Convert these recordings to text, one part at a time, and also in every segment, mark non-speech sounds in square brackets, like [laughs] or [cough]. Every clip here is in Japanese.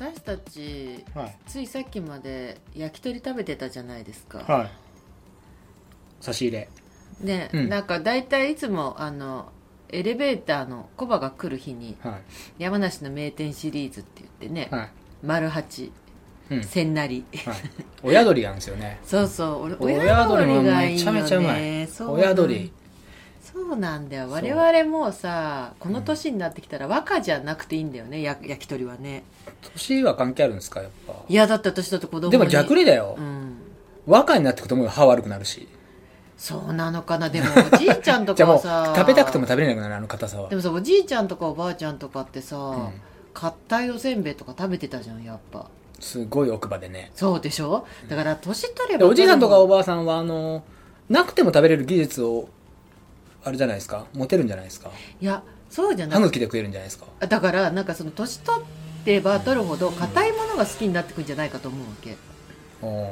私たちはい。ついさっきまで焼き鳥食べてたじゃないですか、はい。差し入れ。ね、うん。なんか大体いつもあのエレベーターのコバが来る日には山梨の名店シリーズって言ってね、いはい。丸八うん。千成。はい。親鳥なんですよね。[laughs] そうそう。俺親鳥もがいいよね。めちゃめちゃうまい。親鳥そうなんだよ。我々もうさこの年になってきたら和歌じゃなくていいんだよねや焼き鳥はね。年は関係あるんですかやっぱ。いやだって私だって子供に。でも逆にだよ。うん。和歌になってくともう歯悪くなるし。そうなのかな。でもおじいちゃんとかはさ。[laughs] 食べたくても食べれなくなるあの硬さ。はでもさおじいちゃんとかおばあちゃんとかってさ、うん。硬いおせんべいとか食べてたじゃんやっぱ。すごい奥歯でね。そうでしょ？だから年取ればでおじいさんとかおばあさんはあのなくても食べれる技術をあれじゃないですか？持てるんじゃないですか？いやそうじゃなく歯茎で食えるんじゃないですか？だからなんかその年取ってば取るほど硬いものが好きになってくんじゃないかと思うわけ。おー。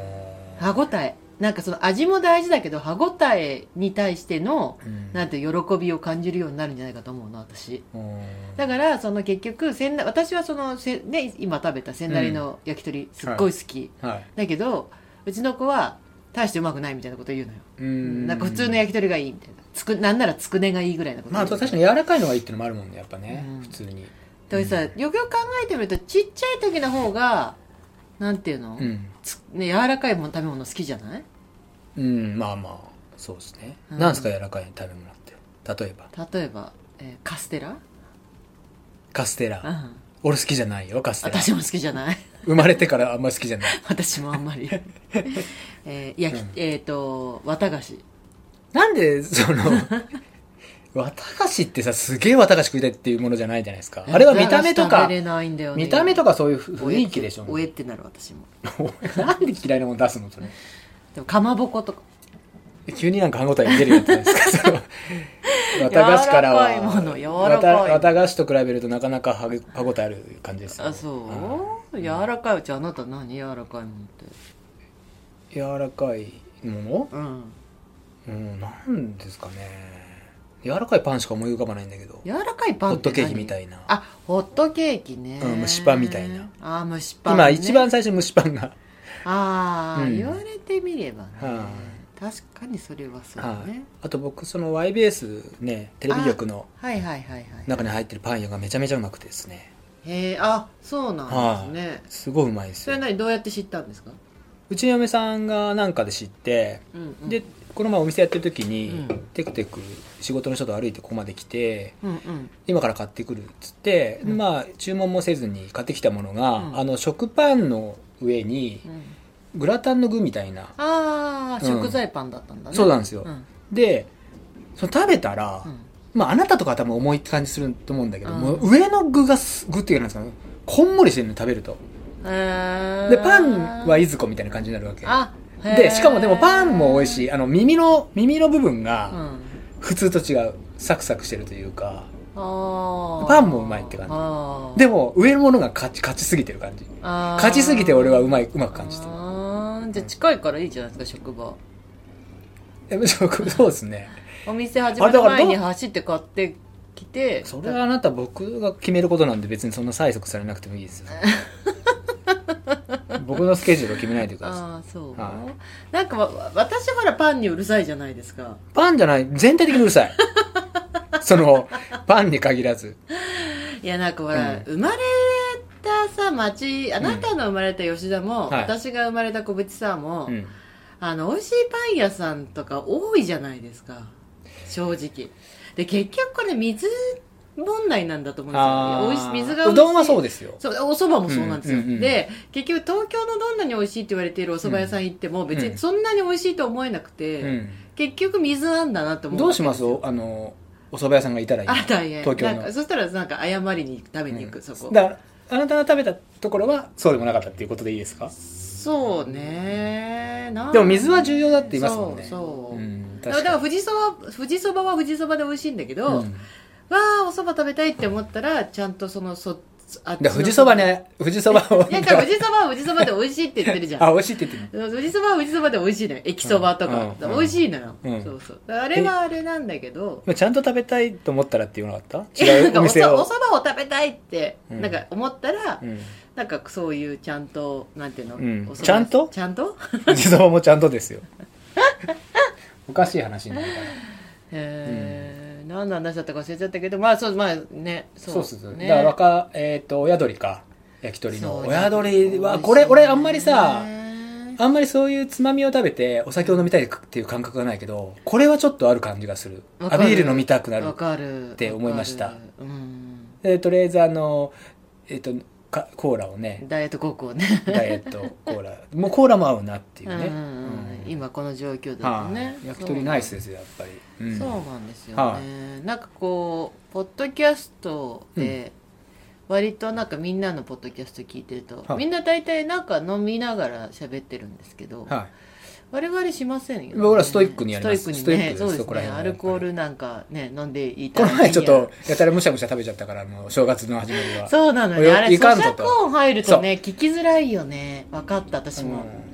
歯ごたえ。なんかその味も大事だけど歯ごたえに対してのうん。なんて喜びを感じるようになるんじゃないかと思うの私。おー。だからその結局千な私はそのせ、ね、今食べた千成の焼き鳥すっごい好き、はい。だけどうちの子は大してうまくないみたいなこと言うのよ。うーん。なんか普通の焼き鳥がいいみたいなつくなんならつくねがいいぐらいなこと。まあ確かに柔らかいのがいいっていうのもあるもんねやっぱね、うん。普通に。だからさよくよく考えてみるとちっちゃい時の方がなんていうの、うん、つね、柔らかいもの食べ物好きじゃない？うん、まあまあそうですね、うん。なんですか柔らかい食べ物って？例えば。例えば、えーカステラ、カステラ、うん、俺好きじゃないよカステラ。私も好きじゃない。[laughs] 生まれてからあんまり好きじゃない。[laughs] 私もあんまり。[laughs] えー、焼き、うんえっ、と綿菓子なんでその綿菓子ってさすげえ綿菓子食いたいっていうものじゃないじゃないですか。あれは見た目とか見た目とかそういうお雰囲気でしょ。おえってなる私もなんで嫌いなもの出すのそれ。でもかまぼことか。急になんか歯応え出るやつなんですか？[laughs] 綿菓子からは。柔らかいもの柔らかい。綿綿菓子と比べるとなかなか歯歯応えある感じですよ。あそう、柔らかいうちあなた何柔らかいもんって？柔らかいもの？うんうんなんですかね。柔らかいパンしか思い浮かばないんだけど。柔らかいパンホットケーキみいたいな。あホットケーキね、うん蒸しパンみたいな。あ蒸しパン、ね、今一番最初に蒸しパンが。ああ、うん。言われてみればね、は確かにそれはそうはい。ね、あと僕その YBS ねテレビ局のはいはいはいはい。中に入ってるパン屋がめちゃめちゃうまくてですね。へえあそうなんですね、すごいうまいですそれよは何どうやって知ったんですか、うちの嫁さんがなんかで知ってうんうん、でこの前お店やってる時に、うん。テクテク仕事の人と歩いてここまで来てうんうん。今から買ってくるっつって、うん。まあ注文もせずに買ってきたものが、うん。あの食パンの上にうん。グラタンの具みたいな、ああ、うん食材パンだったんだね。そうなんですよ、うん。でその食べたら、うん。まああなたとかは多分重いって感じすると思うんだけど、うん。もう上の具がす具っていうかなんですかね。こんもりしてるの食べると。でパンはいずこみたいな感じになるわけ。あでしかもでもパンも美味しい。あの耳の耳の部分がうん。普通と違うサクサクしてるというか。パンもうまいって感じ。でも上のものが勝ち勝ちすぎてる感じ。勝ちすぎて俺はうまいうまく感じてる。じゃあ近いからいいじゃないですか職場。えそうそうですね。お店始まる前に走って買ってきて。それはあなた僕が決めることなんで別にそんな催促されなくてもいいですよ [laughs] 僕のスケジュールを決めないでください。ああそう、はなんかわ私ほらパンにうるさいじゃないですか。パンじゃない全体的にうるさい。[laughs] そのパンに限らず。いやなんかほら、うん。生まれたさ町あなたの生まれた吉田も、はい。私が生まれた小淵沢も、うん。あの美味しいパン屋さんとか多いじゃないですか。正直。で結局これ水問題なんだと思うんですよ。あおいし水が美味しい。うどんはそうですよ。そうお蕎麦もそうなんですよ、うんうん。うんで結局東京のどんなに美味しいって言われているお蕎麦屋さん行っても別にそんなに美味しいと思えなくて、うん。結局水なんだなと思う。どうします？あのお蕎麦屋さんがいたらいいあ大変。東京の。そしたらなんか謝りに食べに行く、うん。そこだからあなたが食べたところはそうでもなかったっていうことでいいですか？そうね。でも水は重要だって言いますもんね。そうそう、んだからだから富士そば富士そばは富士そばで美味しいんだけど、うんわあお蕎麦食べたいって思ったらちゃんとそのそあっちので富士そばね富士そばを [laughs] いや、だから富士そばは富士そばで美味しいって言ってるじゃん。あ美味しいって言ってる。富士そばは富士そばで美味しいのよ。駅そばとか。うん。うん。美味しいのよ。うん。そうそう。あれはあれなんだけど、まあちゃんと食べたいと思ったらっていうのがあった？いや違なんかおそうお店をおそばを食べたいって、うん。なんか思ったら、うん。なんかそういうちゃんと、なんていうの、うん。お蕎麦。ちゃんと？ちゃんと？富士そばもちゃんとですよ。[laughs] おかしい話になるから。えー、何の話だったか忘れちゃったけど、まあそう、まあね、そうそうそう、ねだから若えっ、と親鳥か焼き鳥の。親鳥はこれ俺あんまりさあんまりそういうつまみを食べてお酒を飲みたいっていう感覚がないけどこれはちょっとある感じがする。わかる。あビール飲みたくなるわかる。って思いました。うん。でとりあえずあのえっ、とかコーラをね。ダイエット高校ね。ダイエットコーラ。もうコーラも合うなっていうね、うんうんうん。うん今この状況だはいとね。焼き鳥ナイスですよやっぱり、うんそうなんですよはね。なんかこう、ポッドキャストで、割となんかみんなのポッドキャスト聞いてると、はいみんな大体なんか飲みながら喋ってるんですけど、はい我々しませんよ、ね。僕らストイックにやりますストイックにね。そうですね。アルコールなんかね、飲んでいこたの前ちょっとやたらむしゃむしゃ食べちゃったからあの正月の始まりはそうなのよよ。あれ、咀嚼音入るとね、聞きづらいよね。分かった、私も。うん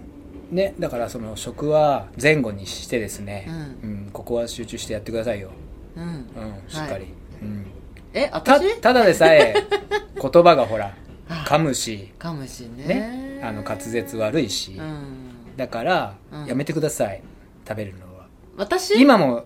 ねだからその食は前後にしてですね、ううんここは集中してやってくださいよ、うん。うん、しっかり、うん、え、た私？ただでさえ [laughs] 言葉がほらあ噛むし。かもしんね。ねあの滑舌悪いし、うん。だから、うん。やめてください食べるのは。私？今も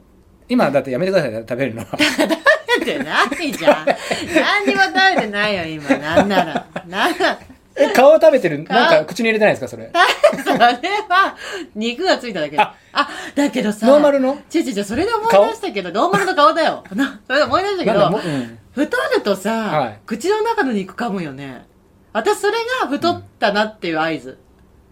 今だってやめてください食べるのは。[laughs] 食べてないじゃん。[laughs] 何にも食べてないよ、今。なんなら。なんなえ顔食べてる？なん顔か口に入れてないですかそれ？[laughs] それは、肉がついただけだ。あ、だけどさ。ノーマルの？違う違う違う、それで思い出したけど、ノーマルの顔だよ。なそれで思い出したけどうん。太るとさ、はい。口の中の肉噛むよね。私、それが太ったなっていう合図。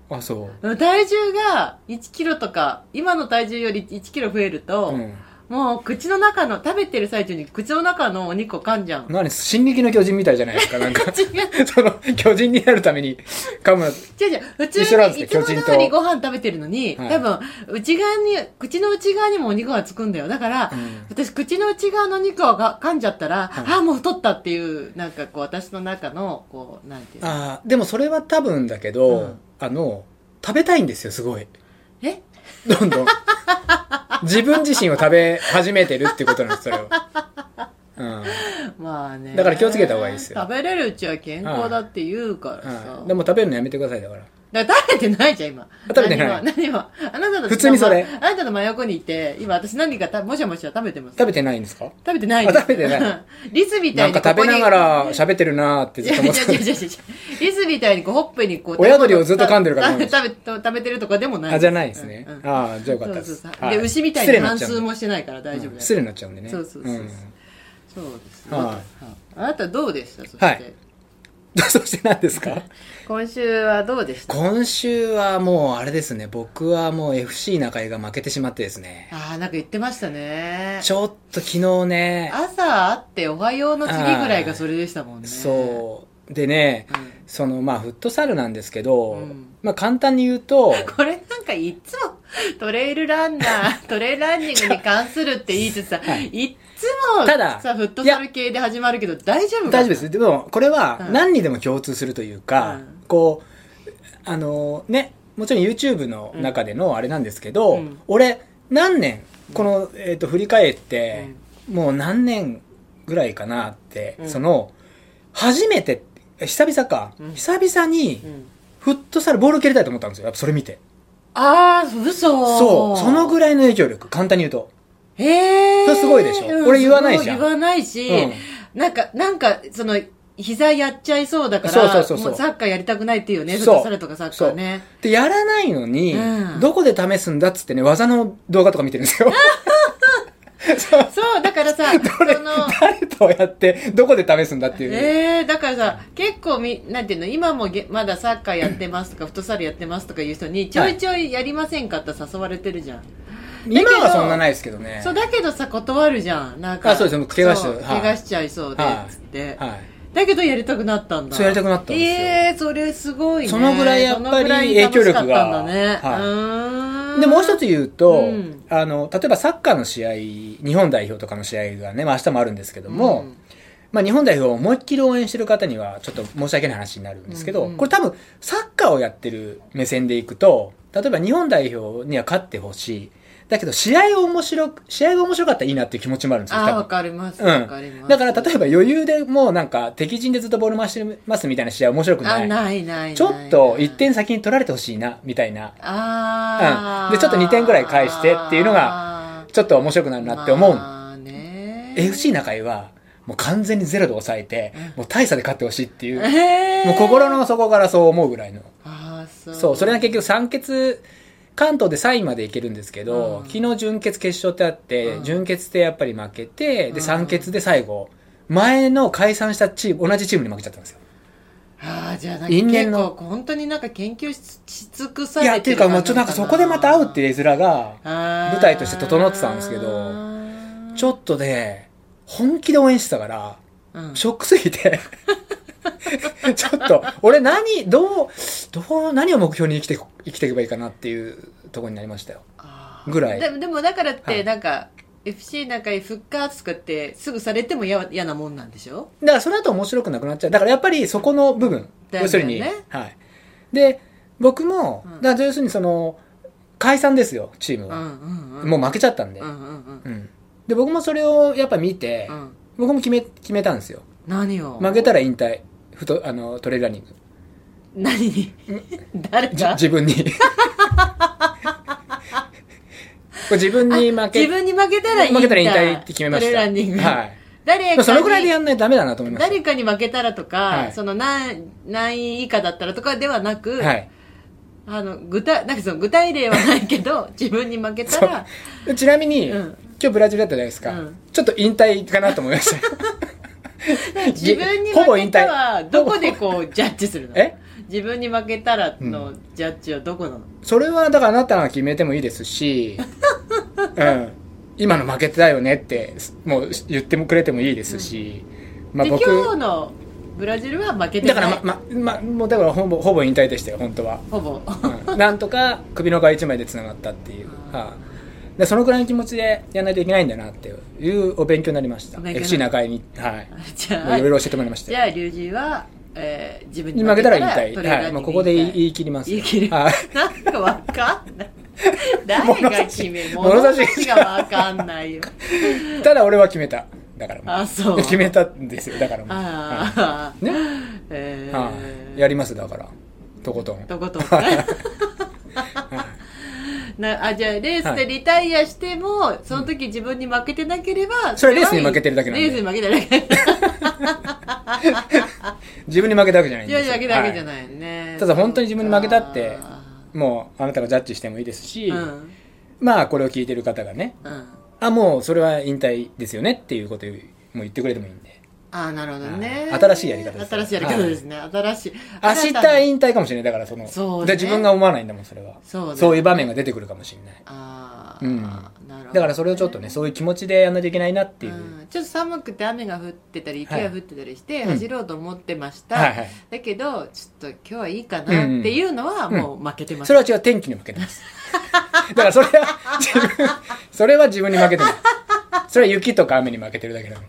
あそう。体重が1キロとか、今の体重より1キロ増えると、うんもう口の中の、食べてる最中に口の中のお肉を噛んじゃうの。何進撃の巨人みたいじゃないですかなんか。[laughs] その巨人になるために噛む違う違う。普通にいつも通りご飯食べてるのに、はい多分、内側に、口の内側にもお肉がつくんだよ。だから、うん私、口の内側の肉をが噛んじゃったら、はいああ、もう太ったっていう、なんかこう、私の中の、こう、なんていうの。あーでもそれは多分だけど、うんあの食べたいんですよすごいえ？どんどん。自分自身を食べ始めてるってことなんですそれを、うん。まあね。だから気をつけた方がいいですよ。食べれるうちは健康だって言うからさ。はいでも食べるのやめてくださいだからだから食べてないじゃん、今。食べてない。何も、何も。あなたの、普通にそれ。あなたの真横にいて、今私何かたもしゃもしゃ食べてます。食べてないんですか？食べてないあ食べてない。[laughs] リスみたないんかにここに。食べながら喋ってるなーってずっと思っていやいやいやリスみたいにこうほっぺにこう親鳥をずっと噛んでるから食べ食べ食べてるとかでもないあじゃないですね、ああじゃあよかったです。で牛みたいに反数もしてないから大丈夫だよ。うん。失礼になっちゃうんでね。そうそうそうそう。です。ねはい。あなたどうでした？そして、はいそして何ですか？今週はどうでした？今週はもうあれですね。僕はもう FC 中井が負けてしまってですね。ああなんか言ってましたね。ちょっと昨日ね。朝会っておはようの次ぐらいがそれでしたもんね。そう。でねうん。そのまあフットサルなんですけど、うん。まあ簡単に言うと [laughs] これなんかいつもトレイルランナー、トレイルランニングに関するって言いつつさ、はい。い、つもたださ、フットサル系で始まるけど大丈夫か大丈夫です。でもこれはうん。何にでも共通するというか、うん。こうあのねもちろん YouTube の中でのあれなんですけど、うん。俺何年この、えー、と振り返って、もう何年ぐらいかなって、うん。その初めて久々か、うん。久々にうん。フットサルボール蹴りたいと思ったんですよ。やっぱそれ見て。ああ、嘘。そう。そのぐ。らいの影響力簡単に言うとへえ。それすごいでしょ？うん俺言わないじゃん。言わないし、うん。なんか、なんか、その、膝やっちゃいそうだから、そうそうそうそう。もうサッカーやりたくないっていうよね、フットサルとかサッカーね。でやらないのに、うん。どこで試すんだっつってね技の動画とか見てるんですよ。[laughs] そう。そう、だからさ、[laughs] その、誰とやってどこで試すんだっていう、ええだからさ、結構み、なんていうの、今もげまだサッカーやってますとか、フットサルやってますとかいう人に、ちょいちょいやりませんかって誘われてるじゃん。今はそんなないですけどね。そう、だけどさ、断るじゃん。なんか。あそうです。怪我しちゃう。怪我しちゃいそうで、はい。つって。はい。だけどやりたくなったんだ。そうやりたくなったんですよ。ええそれすごいね。そのぐらいやっぱり影響力が。楽しかったんだね。はい。うーん。でもう一つ言うと、うん。あの例えばサッカーの試合日本代表とかの試合がね、まあ、明日もあるんですけども、まあ、日本代表を思いっきり応援してる方にはちょっと申し訳ない話になるんですけど、うんうん。これ多分サッカーをやってる目線でいくと例えば日本代表には勝ってほしいだけど試合を面白く試合が面白かったらいいなっていう気持ちもあるんですよああ、わかります。うん。わかります。だから例えば余裕でもうなんか敵陣でずっとボール回してますみたいな試合は面白くなあ、いないないない。ちょっと1点先に取られてほしいなみたいな。ああ、うん。でちょっと二点ぐらい返してっていうのがちょっと面白くなるなって思う、まあね。FC 中井はもう完全にゼロで抑えて、もう大差で勝ってほしいっていう、もう心の底からそう思うぐらいの。ああ、そう。そうそれが結局三決関東で3位までいけるんですけど、うん。昨日準決決勝ってあって、うん。準決でやっぱり負けて、うん。で三決で最後前の解散したチーム同じチームに負けちゃったんですよ。ああ、じゃあなんか因縁の。結構本当になんか研究しし尽くさいれてるやっていうかもうちょっとなんかそこでまた会うっていう絵面が舞舞台として整ってたんですけどちょっとね本気で応援してたからうん。ショックすぎて [laughs] ちょっと俺何どうどう何を目標に生きて生きていけばいいかなっていうところになりましたよ。ぐらい。でもでもだからっはい。てなんか、FC なんかに復活とかってすぐされても嫌嫌なもんなんでしょ？だからそれだと面白くなくなっちゃう。だからやっぱりそこの部分、ね。要するに。はい。で僕も、うん。だ要するにその解散ですよチームは、うんうんうん。もう負けちゃったんで、うんうんうん。うん。で僕もそれをやっぱ見て、うん。僕も決め決めたんですよ。何を？負けたら引退ふとあのトレーラーニング何に？誰じが自分に。これ自分に負け自分に負けたら引退負けたら引退って決めました。トレーランニングはい。誰かそのぐらいでやんないとダメだなと思いました誰かに負けたらとか、はい。その何何位以下だったらとかではなく、はい。あの具体なんかその具体例はないけど [laughs] 自分に負けたら。でちなみに、うん。今日ブラジルだったじゃないですか、うん。ちょっと引退かなと思いました。[laughs] 自分に負けたはどこでこうジャッジするの？え？自分に負けたらのジャッジはどこなの、それはだからあなたが決めてもいいですし、[laughs] うん、今の負けてたよねってもう言ってもくれてもいいですし、まあで僕今日のブラジルは負けてない。だからま、ま、ま、もうだからほぼほぼ引退でしたよ本当は、ほぼ。うん、[laughs] なんとか首の皮一枚でつながったっていう、はい。でそのぐらいの気持ちでやらないといけないんだなっていうお勉強になりました。お勉強 FC 中井にはい。じゃあ。もういろいろ教えてもらいましたよ。じゃあ龍神は、えー自分に負けたら引退。はい、もうにここで言い切ります。言い切るはい。なんかわかんない。[laughs] 誰が決め物差し。物差しがわかんないよ。ただ俺は決めた。だからもあそう。決めたんですよ。だからもう。はああ、い。ね、えはーい、やりますだから。とことん。とことん [laughs] なあじゃあレースでリタイアしても、その時自分に負けてなければ、それはレースに負けてるだけなんで。レースに負けてるだけ。自分に負けたわけじゃないんですよ。自分に負けたわけじゃはないね、ただ本当に自分に負けたってもうあなたがジャッジしてもいいですし、ーうん。まあこれを聞いてる方がねうん。あもうそれは引退ですよねっていうことをもう言ってくれてもいいんでああなるほどね、はい。新しいやり方です新しいやり方ですね、新しい。明日引退かもしれない。だからそのそうね。で自分が思わないんだもんそれは。そうだねいう場面が出てくるかもしれない。ああ、うん。なるほどだからそれをちょっとねそういう気持ちでやんないといけないなっていう、うんちょっと寒くて雨が降ってたり雪はい。が降ってたりしてうん。走ろうと思ってました、はいはい。だけどちょっと今日はいいかなっていうのはもう負けてます、それは違う天気に負けてます。だからそれは自分それは自分に負けてないそれは雪とか雨に負けてるだけなんで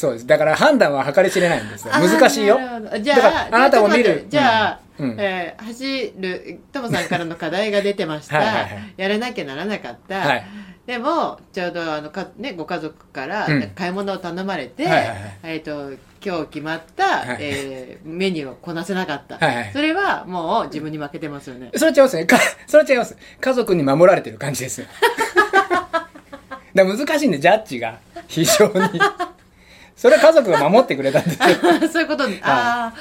そうです。だから判断は計り知れないんですよ。難しいよ。じゃああなたを見る。じゃあうん。うん。えー走るトモさんからの課題が出てました。はいやらなきゃならなかった、はい。でもちょうどあのか、ね、ご家族からうん。買い物を頼まれて、はいはいはい。えー、と今日決まった、はい。えーメニューをこなせなかった、はいはい。それはもう自分に負けてますよね。それは違いますね。かそれは違います。家族に守られてる感じです。[laughs] だ難しいんでジャッジが非常にそれは家族が守ってくれたんですよ。[laughs] そういうこと。に、ああ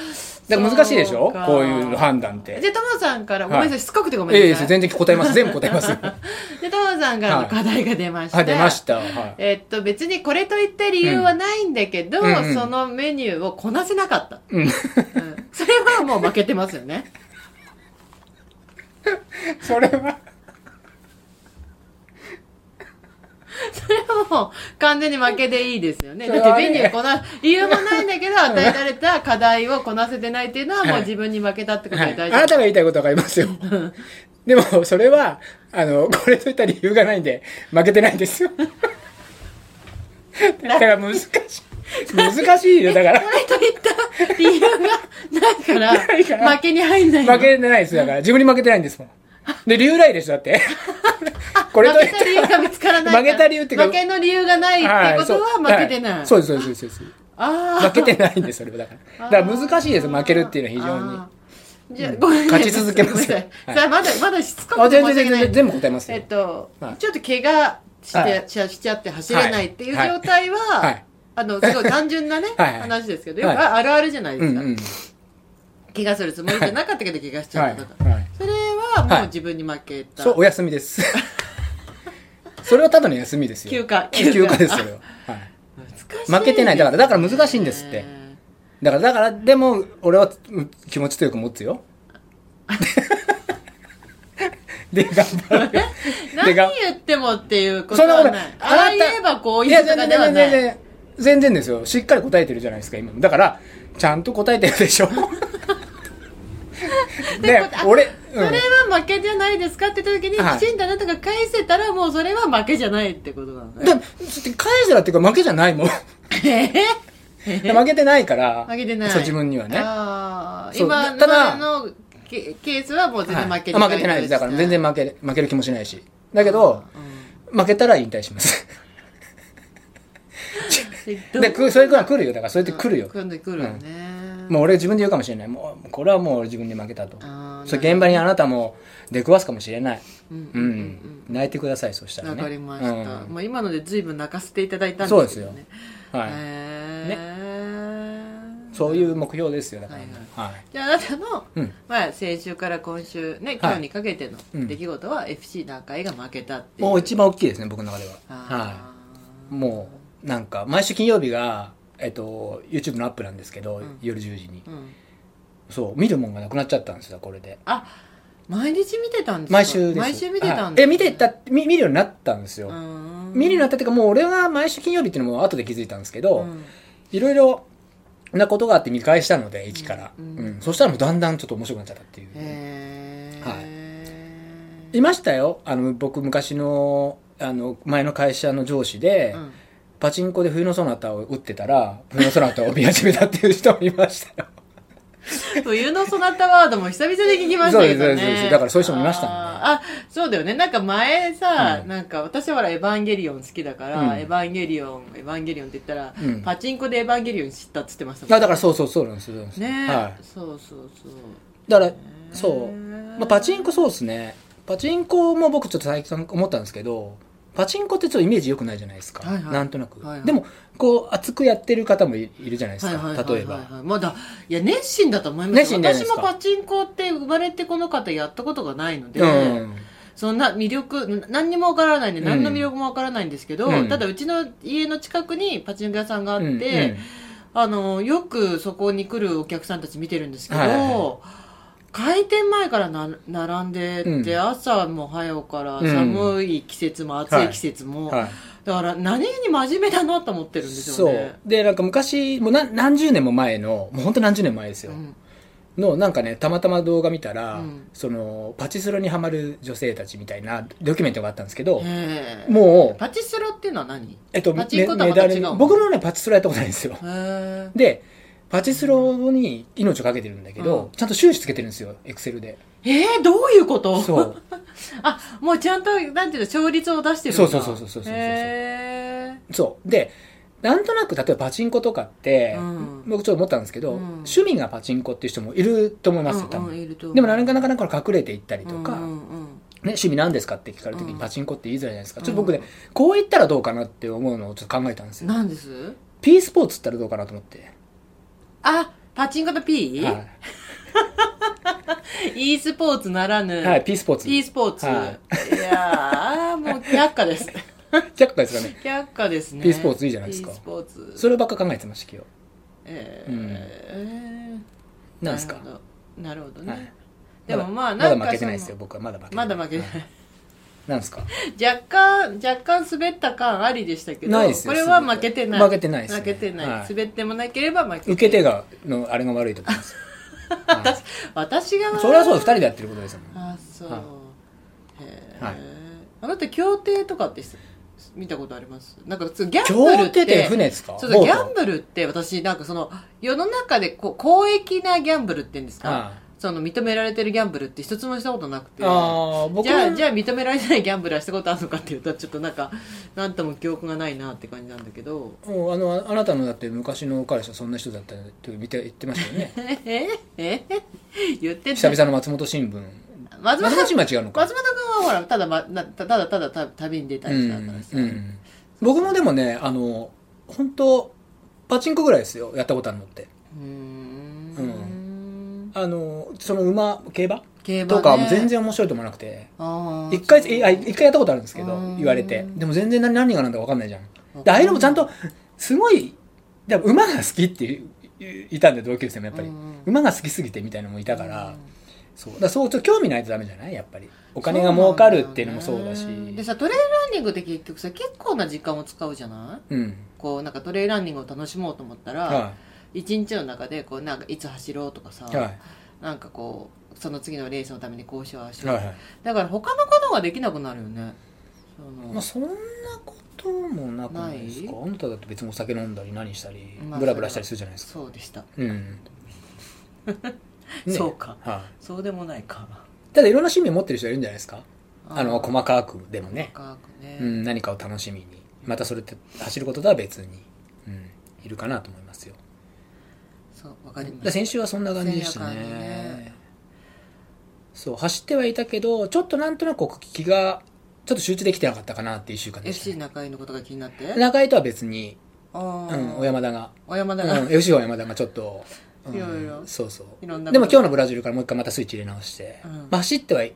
だから難しいでしょ？こういう判断って。じゃあ、トモさんから、はいごめんなさい、しつこくてごめんええなさい。全然答えます。全部答えます [laughs] で、トモさんからの課題が出ました。あ出ました。はい。えっと、別にこれといった理由はないんだけど、うん。うん。そのメニューをこなせなかった。うん。うん。それはもう負けてますよね。[laughs] それは [laughs] それはもう完全に負けでいいですよね。だってメニューこな、理由もないんだけど、与えられた課題をこなせてないっていうのはもう自分に負けたってことはい、で大丈夫。あなたが言いたいことわかりますよ。[laughs] でも、それは、あの、これといった理由がないんで、負けてないんですよ。[laughs] だから難しい。難しいよ、だから。これといった理由がないから、負けに入んないの。負けてないです、だから。自分に負けてないんですもん。で、理由ないでしょ、だって。[laughs] これとい負けた理由が見つからない。負けた理由って負けの理由がないってことは負けてない。そうです、そうです、そうです。ああ。負けてないんです、それはだから。だから難しいです、負けるっていうのは非常に。じゃ勝ち続けますごめんなさいはいさあ、まだ、まだしつこくあ、全然全然、全部答えますよえっ。と、はいちょっと怪我して、はいししちゃって走れないっていう状態は、はい。あの、すごい単純なね、[laughs] 話ですけど、はいよくあるあるじゃないですか。怪我するつもりじゃなかったけど怪我しちゃはいったとか。。はもはいう自分に負けた。そう、お休みです。[laughs] それはただの休みですよ。休暇休暇です、それは。はい。難しい負けてないだからだから難しいんですってねだから、だから、でも、俺はうん気持ち強く持つよ。[laughs] で、頑張る何が言ってもっていうことはない。ああ言えばこういうとかではない。全然、全然ですよ。しっかり答えてるじゃないですか、今。だから、ちゃんと答えてるでしょ。[laughs] であ、俺、それは負けじゃないですかって言った時に、はいきちんとあなたが返せたらもうそれは負けじゃないってことなのね。返せらっていうか負けじゃないもん。え？[laughs] 負けてないから、負けてない。そう、自分にはね。ああ、今ただのケケースはもう全然負けはい負けてないです。だから全然負け、負ける気もしないし。だけど、負けたら引退します。うん、で、くそういうのは来るよ。だからそうやって来るよ。今度来るよね。もう俺自分で言うかもしれない。もう、これはもう俺自分で負けたと。それ現場にあなたも出くわすかもしれない。うんううんん。泣いてください、そしたらわね。かりました。う今ので随分泣かせていただいたんそうですよですけどね。。はい。へーそういう目標ですよ、だからね。はい。じゃああなたの、うんまあ、先週から今週ね今日にかけてうんの出来事は FC 中井が負けたっていうもう一番大きいですね、僕の中では。はあい。もう、なんか、毎週金曜日が、えっと、YouTube のアップなんですけど、ん夜10時に。ーうんそう、見るもんがなくなっちゃったんですよ、これで。あ毎日見てたんですか？毎週です。毎週見てたんはいえ、ですね見てた、見見るようになったんですよ。うん見るようになったっていうか、もう俺が毎週金曜日っていうのも後で気づいたんですけど、うんいろいろなことがあって見返したので、一から。ううんん。そしたらもうだんだんちょっと面白くなっちゃったっていう。へーはいましたよ。あの、僕昔の、あの、前の会社の上司で、うんパチンコで冬のソナタを打ってたら、冬のソナタを見始めたっていう人もいましたよ。冬のそなたワードも久々に聞きましたけどそうですそうねです。だからそういう人もいましたんであーあそうだよね。なんか前さ、うん。なんか私はほらエヴァンゲリオン好きだから、うん。エヴァンゲリオンエヴァンゲリオンって言ったら、うん。パチンコでエヴァンゲリオン知ったっつってましたもんあだからそうそうそうなんですよ。ね、はい。そうそうそう。だから、そう。まあ、パチンコそうですね。パチンコも僕ちょっと最近思ったんですけど、パチンコってちょっとイメージ良くないじゃないですか。はいはい。なんとなく、はいはい。でも、こう、熱くやってる方もいいるじゃないですか。はいはいはいはい。例えば。はいまだいや熱心だと思います私もパチンコって生まれてこの方やったことがないので、うん。そんな魅力な何にもわからないんでうん。何の魅力もわからないんですけど、うん。ただうちの家の近くにパチンコ屋さんがあって、うん。うん。あのよくそこに来るお客さんたち見てるんですけど、はいはいは開店前からな並んでて、うん朝も早うからうん寒い季節も暑い季節も、はい。だから何気に真面目だなと思ってるんですそうよね。。で、なんか昔、もう何何十年も前の、もう本当何十年前ですよ。うんの、なんかね、たまたま動画見たら、うんその、パチスロにハマる女性たちみたいなドキュメントがあったんですけど、もう、パチスロっていうのは何？えっと、パチンコとはメダル僕のね、パチスロやったことないんですよ。で、パチスロに命をかけてるんだけど、うん。ちゃんと収支つけてるんですよ、エクセルで。えー、どういうこと？そう。[laughs] あもうちゃんとなんていうの勝率を出してるんだ。そうそうそうそうそうそうそうへそう。で、なんとなく、例えばパチンコとかって、うん。僕ちょっと思ったんですけど、うん。趣味がパチンコっていう人もいると思いますよ、ーうんうんでもなかなかなか隠れていったりとか、うんうんうん。ね、趣味何ですかって聞かれた時うん。にパチンコって言いづらいじゃないですか。うん。ちょっと僕ね、こう言ったらどうかなって思うのをちょっと考えたんですよ。なんです？P スポーツったらどうかなと思って。あパチンコと P? は e スポーツならぬ、い。はい、P スポーツ。P スポーツ、、はい。やーもう却下です。却下ですかね。却下ですね。P スポーツいいじゃないですか。P スポーツ。そればっか考えてました、今日。えー。うん。えーなんですか？なるほど。なるほどね、はい。でもまあなんかまだ負けてないですよ、僕は。まだ負けてまだ負けてないなんですか？若干若干滑った感ありでしたけどないですよこれは負けてない。負けてないですね。負けてない、はい。滑ってもなければ負けて。受け手が、の、あれが悪いと思います。[laughs] はい。私がそれはそう、二人でやってることですもん。あそう、はい。へえ、はい。あなた協定とかってし見たことあります？なんかギャンブルって船ですか？そうギャンブルって私なんかその世の中でこう公益なギャンブルって言うんですか？あその認められてるギャンブルって一つもしたことなくて。じゃあもじゃあ認められてないギャンブルはしたことあるのかっていうとちょっとなんかなんとも記憶がないなって感じなんだけど。もうあのあなたのだって昔の彼氏はそんな人だったって見て言ってましたよね。[laughs] え？え？言って久々の松本新聞。松本新聞は違うのか。松本君はほらただ、ま、なただただた旅に出たりしたからさ、うんうん。僕もでもねあの本当パチンコぐらいですよ。やったことあるのって。うーんあのその馬競馬？競馬、ね、とか全然面白いと思わなくて。一回一回やったことあるんですけどうん。言われて。でも全然何何がなんだか分かんないじゃん。でああいうのもちゃんとすごいでも馬が好きっていういたんで同級生もやっぱり。うん馬が好きすぎてみたいなのもいたから。うん。そう。だそうちょっと興味ないとダメじゃない？やっぱり。お金が儲かるっていうのもそうだし。でさトレイランニングって結局さ結構な時間を使うじゃない？うん。こうなんかトレイランニングを楽しもうと思ったら、は一日の中でこうなんかいつ走ろうとかさ、いはい。なんかこうその次のレースのためにこうしようしよう、はいはい。だから他のことができなくなるよね。その、まあそんなこともなくないですか？あなただって別にお酒飲んだり何したりまあブラブラしたりするじゃないですか。そうでした、うん。[laughs] そうか。はい。そうでもないか。ただいろんな趣味を持ってる人いるんじゃないですか？あのー細かくでもね、細かくね、うん、何かを楽しみに。またそれって走ることとは別に、うん、いるかなと思いますよそうわかりま先週はそんな感じでしたね。ねそう走ってはいたけどちょっとなんとなく気がちょっと集中できてなかったかなっていう1週間でした、FC 中井のことが気になって？中井とは別に、あうあ、ん、小山田が、小山田が、うん、FC 小山田がちょっと、うんいろいろそうそう。いろんなでも今日のブラジルからもう一回またスイッチ入れ直して、うん。まあ、走ってはい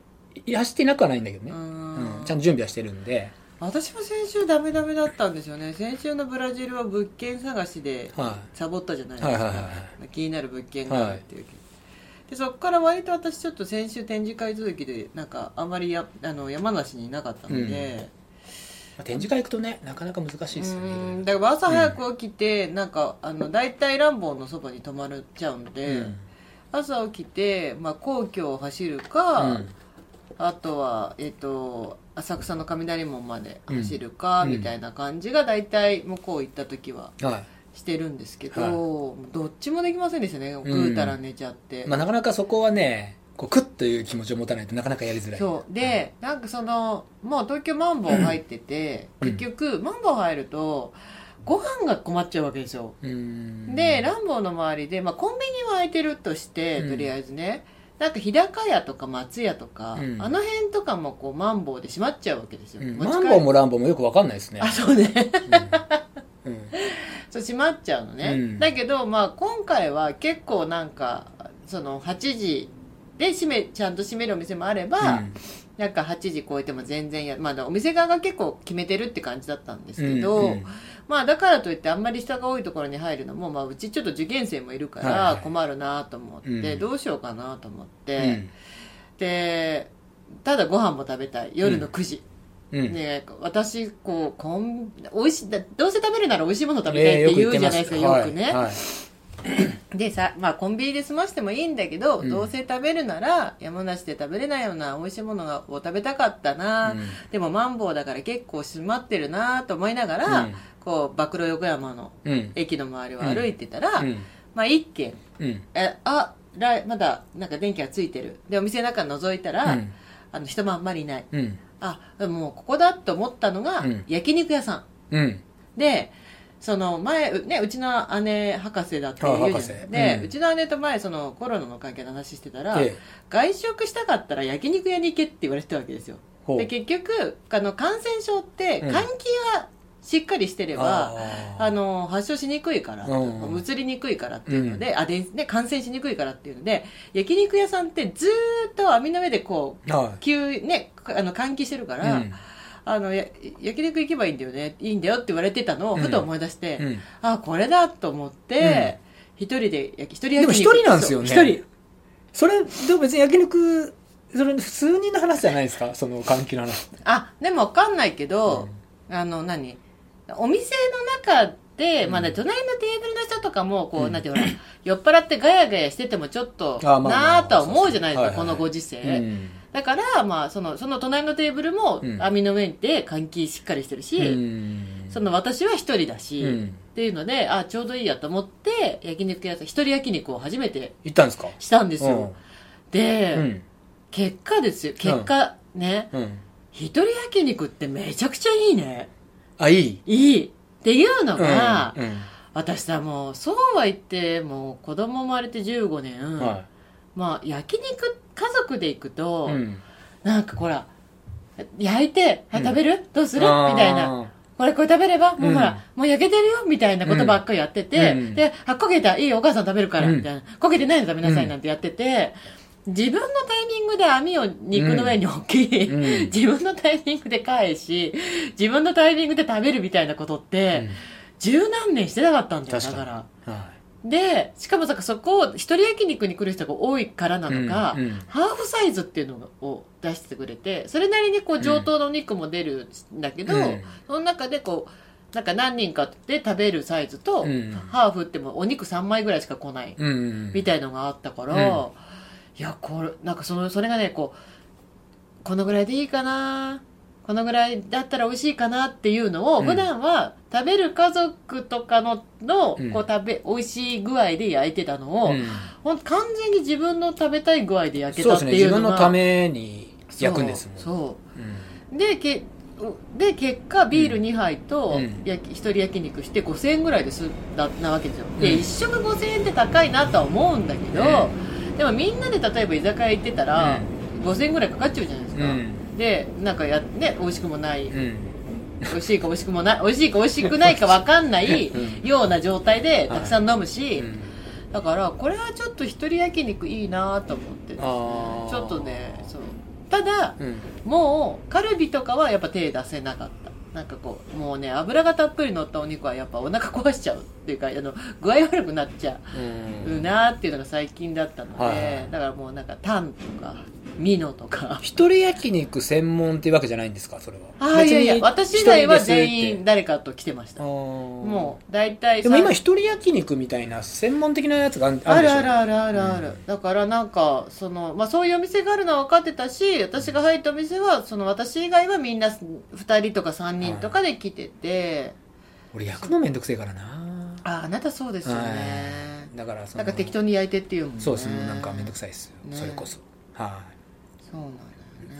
走っていなくはないんだけどね、ううんんちゃんと準備はしてるんで、私も先週ダメダメだったんですよね。先週のブラジルは物件探しではサボったじゃないですか、はいはいはいは気になる物件があるっていう、でそこから割と私ちょっと先週展示会続きでなんかあまりやあの山梨にいなかったので、まあ、展示会行くとねなかなか難しいですよね。だから朝早く起きて、なんかあの大体ランボーのそばに泊まっちゃうんで、うん。朝起きて、まあ、皇居を走るか、うん。あとは、えっと浅草の雷門まで走るか、うん。みたいな感じが大体向こう行った時ははい。してるんですけど、はい。どっちもできませんでしたね食うたら寝ちゃって、まあ、なかなかそこはねこうクッという気持ちを持たないとなかなかやりづらい。そう。で、なんかそのもう東京マンボウ入ってて、うん。結局マンボウ入るとご飯が困っちゃうわけですよ、うん。でランボーの周りで、まあ、コンビニは空いてるとして、うん。とりあえずねなんか日高屋とか松屋とか、うん。あの辺とかもこうマンボウで閉まっちゃうわけですよ、うん。持ち帰マンボウもランボウもよくわかんないですね。あそうね。うん。うん。そう閉まっちゃうのね、うん。だけど、まあ、今回は結構なんかその8時で閉めちゃんと閉めるお店もあれば、なんか8時超えても全然や、まあ、お店側が結構決めてるって感じだったんですけど、うんうん。まあだからといってあんまり人が多いところに入るのも、まあ、うちちょっと受験生もいるかはいはい。ら困るなと思って、うん。どうしようかなと思っうて、ん。でただご飯も食べたい。夜の9時、うん。ね、私こうこん美味しいだどうせ食べるなら美味しいもの食べたいって言うじゃないですか、えーよくね、はいはいでさ、まあ、コンビニで済ましてもいいんだけど、うん。どうせ食べるなら山梨で食べれないような美味しいものがを食べたかったな、うん。でもマンボウだから結構閉まってるなと思いながら、うん。こう暴露横山のうん。駅の周りを歩いてたら、うん。まあ一軒うん。えあらまだなんか電気がついてる。でお店の中覗いたら、うん。あの人もあんまりいない。うん。あもうここだと思ったのが、うん。焼肉屋さん。うん。でその前、うね、うちの姉博士だって言うじゃないあ博士で、ううんちの姉と前そのコロナの関係の話してたら、ええ。外食したかったら焼肉屋に行けって言われてたわけですよ。で結局あの感染症ってうん。換気がしっかりしてれば、あーあの発症しにくいから、うん。うつりにくいからっていうので、あで、ね、感染しにくいからっていうので焼肉屋さんってずーっと網の上でこうは急ねあの換気してるかいら、うんあのや焼肉行けばいいんだよね。いいんだよって言われてたのをうん。ふと思い出して、うん。あこれだと思って一、人で焼き一人焼きでも一人なんですよね。一人。それでも別に焼肉それ数人の話じゃないですか？その換気の話あでも分かんないけど、あの何？お店の中で、まあね、うん隣のテーブルの人とかもこう、うん。なんていうの酔っ払ってガヤガヤしててもちょっとなあとは思うじゃないですか、このご時世、うんだから、まあ、その、その隣のテーブルもうん。網の上で換気しっかりしてるし、うん。その私は一人だし、うん。っていうので、あ、ちょうどいいやと思って、焼肉屋さん、一人焼肉を初めて行ったんですか？したんですよ。で、うん。結果ですよ。結果、ね、うん。一人焼肉ってめちゃくちゃいいね。あいい？いい。っていうのが、うん。私さ、もう、そうは言って、もう子供生まれて15年、うんはまあ、焼肉、家族で行くと、いうん。なんかほら、焼いて、あうん。食べる？どうする？みたいな。これこれ食べれば？もうほら、うんもう焼けてるよ？みたいなことばっかりやってて、うん。で、あ、焦げた、いいよお母さん食べるから、うん。みたいな。焦げてないの食べなさいなんてやってて、自分のタイミングで網を肉の上に置き、うん。自分のタイミングで返し、自分のタイミングで食べるみたいなことって、十何年してなかったんだよ、だ確かに。から。はで、しかもさ、そこを、一人焼肉に来る人が多いからなのか、うんうん。ハーフサイズっていうのを出してくれて、それなりにこう上等のお肉も出るんだけど、うん。その中でこう、なんか何人かで食べるサイズと、うん。ハーフってもうお肉3枚ぐらいしか来ない、みたいのがあったから、うん。いや、これ、なんかその、それがね、こう、このぐらいでいいかなこのぐらいだったら美味しいかなっていうのを、うん。普段は食べる家族とかの、の、うん。こう食べ、美味しい具合で焼いてたのを、うん。ほんと完全に自分の食べたい具合で焼けたっそうですね。ていうのが自分のために焼くんですもん。そう。そう。ん。うでけで結果ビール2杯とうん。焼き一人焼肉して5000円ぐらいですだなわけですよ。で、うん。一食5000円って高いなとは思うんだけど、でもみんなで例えば居酒屋行ってたら、5000円ぐらいかかっちゃうじゃないですか、うん。でなんかやね美味しくもない、うん美味しいか美味しくもない美味しいか美味しくないか分かんないうん。ような状態でたくさん飲むし、うん。だからこれはちょっと一人焼肉いいなと思って。あー。ちょっとねそう。ただうん。もうカルビとかはやっぱ手出せなかった。なんかこうもうね油がたっぷり乗ったお肉はやっぱお腹壊しちゃうっていうかあの具合悪くなっちゃうなっていうのが最近だったので、はいはい。だからもうなんかタンとかミノとか。一人焼肉専門っていうわけじゃないんですか？それは。ああいやいや私以外は全員誰かと来てました。ももう大体でも今さ一人焼肉みたいな専門的なやつがあるあるでしょ？あるあるあるある、うん。だからなんかその、まあ、そういうお店があるのは分かってたし私が入ったお店はその私以外はみんな2人とか3人とかで来てて、俺焼くのめんどくせえからなああなたそうですよね、はい。だからそのなんか適当に焼いてっていうもんね。そうです。ねなんかめんどくさいですよ。ね。それこそ。はそうなんだ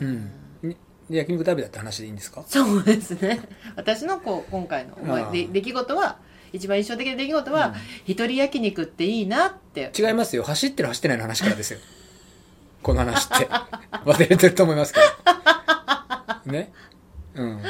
い、よね、うん。にで焼肉食べたって話でいいんですか？そうですね。[laughs] 私のこう今回の思いで出来事は一番印象的な出来事は、うん。一人焼肉っていいなって。違いますよ。走ってる走ってないの話からですよ。[laughs] この話って。[laughs] 忘れてると思いますけど。ねうん。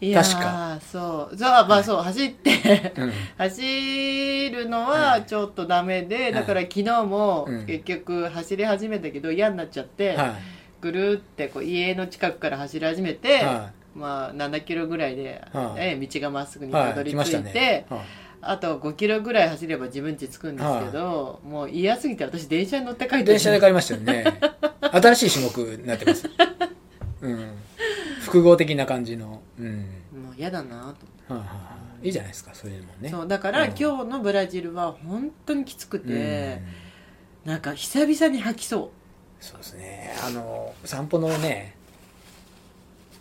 いやー確か。そう。そうまあそう走って。うん。走るのははい。ちょっとダメで、だから昨日もうん。結局走り始めたけど嫌になっちゃって、はい。ぐるーってこう家の近くから走り始めて、はまあ7キロぐらいで、はい。え道がまっすぐにはいたどり着いて、来ましたね。はい。あと5キロぐらい走れば自分家着くんですけど、もう嫌すぎて私電車に乗って帰って電車で帰りましたよね。新しい種目になってます。うん [laughs] 複合的な感じの。うん。もう嫌だなと、はいはいはいいいじゃないですかそういうのもね。そうだから、うん。今日のブラジルは本当にきつくて、なんか久々に吐きそう。そうですね。あの散歩のね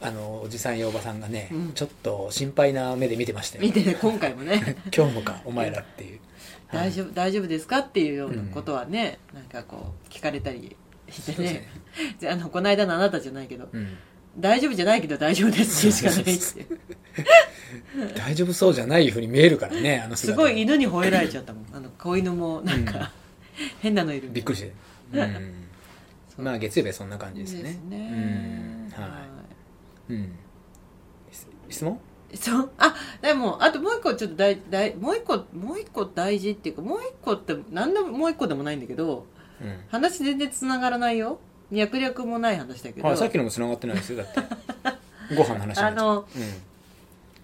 あのおじさんやおばさんがね、うん。ちょっと心配な目で見てましたよ。見てね今回もね。[laughs] 今日もかお前らっていう。[laughs] 大丈夫大丈夫ですかっていうようなことはね、なんかこう聞かれたりしてね。であのこの間のあなたじゃないけど。うん、大丈夫じゃないけど大丈夫ですしかないっていう。大丈夫そうじゃないふうに見えるからねあのす姿ごい犬に吠えられちゃったもん。あの子犬もなんか、変なのいるびっくりして、うん、まあ月曜日はそんな感じですね。ですね。うん。はい、うん、質質問？そう。あでもあともう一個ちょっと大大もう一個もう一個大事っていうかもう一個って何でももう一個でもないんだけどうん。話全然つながらないよ脈略もない話だけど、はい、さっきのも繋がってないですよだって。[laughs] ご飯の話あのう。ん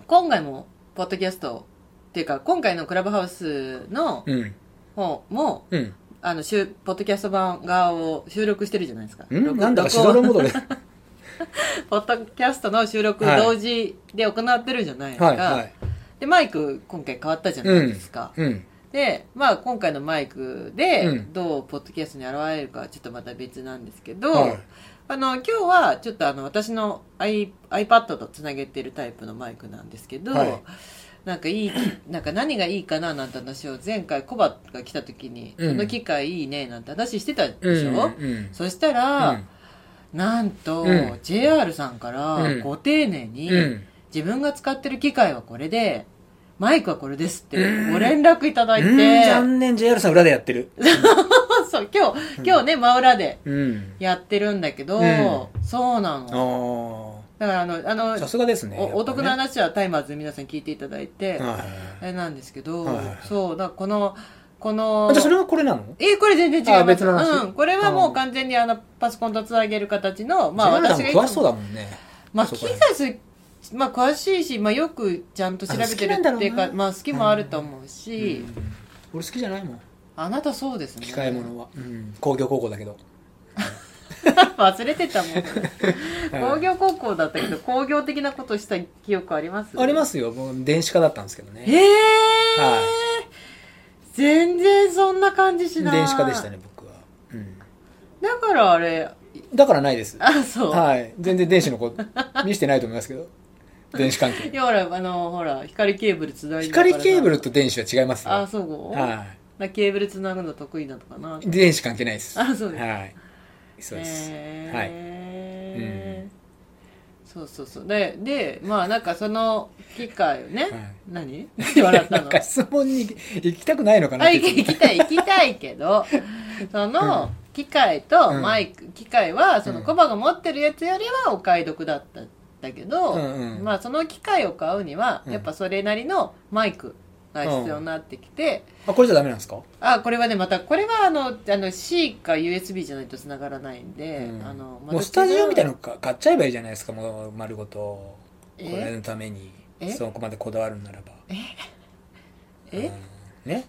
今回もポッドキャストっていうか今回のクラブハウスのうん。方も、うん。あのしゅポッドキャスト版側を収録してるじゃないですか。なんだかしどろもどろで。[laughs] ポッドキャストの収録はい同時で行ってるじゃないですか、はいはい。でマイク今回変わったじゃないですか、うんでまあ今回のマイクでうん。どうポッドキャストに現れるかはちょっとまた別なんですけど、はい。あの今日はちょっとあの私の i iPad とつなげてるタイプのマイクなんですけど、はい。なんかいいなんか何がいいかななんて話を前回コバが来た時に、うん。その機械いいねなんて話してたでしょ、うんうんそしたら、うん。なんと、うん。JR さんからうん。ご丁寧に、うん。自分が使ってる機械はこれでマイクはこれですってうん。ご連絡いただいて、うん残念。JR さん裏でやってる。[laughs] そう今日今日ね真裏でうん。やってるんだけど、うん。そうなの。あだからあのあのあさすがですねおお得な話はタイマーズで皆さん聞いていただいて、あれなんですけど、そうだこのこのあじゃあそれはこれなの？えこれ全然違います。あ別の話。うん、これはもう完全にあのパソコンとつなげる形のまあ私が詳しそうだもんね。まあ機材すまあ詳しいし、まあ、よくちゃんと調べてるっていうかまあ好きもあると思うし、うん。俺好きじゃないもん。あなたそうですね。機械物は。うん。工業高校だけど。[laughs] 忘れてたもん。[laughs] 工業高校だったけど工業的なことした記憶あります？ありますよ。もう電子化だったんですけどね。ええー。は全然そんな感じしない。電子化でしたね僕は。うん。だからあれだからないです。あそう、はい。全然電子の子見してないと思いますけど電子関 [laughs] い係やほらあのほら光ケーブルつないで光ケーブルと電子は違いますよ。あそう、はなケーブルつなぐの得意なのかな。い電子関係ないです。あそう。ですはい。そうです。へー。そうそうそう。ででまあなんかその機械をね、はい。何？[laughs] 笑ったの？なんか質問に行きたくないのかなあって行きたい行きたいけど [laughs] その機械とマイク、機械はそのコバが持ってるやつよりはお買い得だったんだけど、うんうん。まあその機械を買うにはうん。やっぱそれなりのマイクが必要になってきて、あこれじゃダメなんですか？あこれはねまたこれはあのあの C か USB じゃないと繋がらないんで、うん。あのもうスタジオみたいなの買っちゃえばいいじゃないですかもう丸ごと。こえれのために。え？そこまでこだわるならば。え？うん。ね？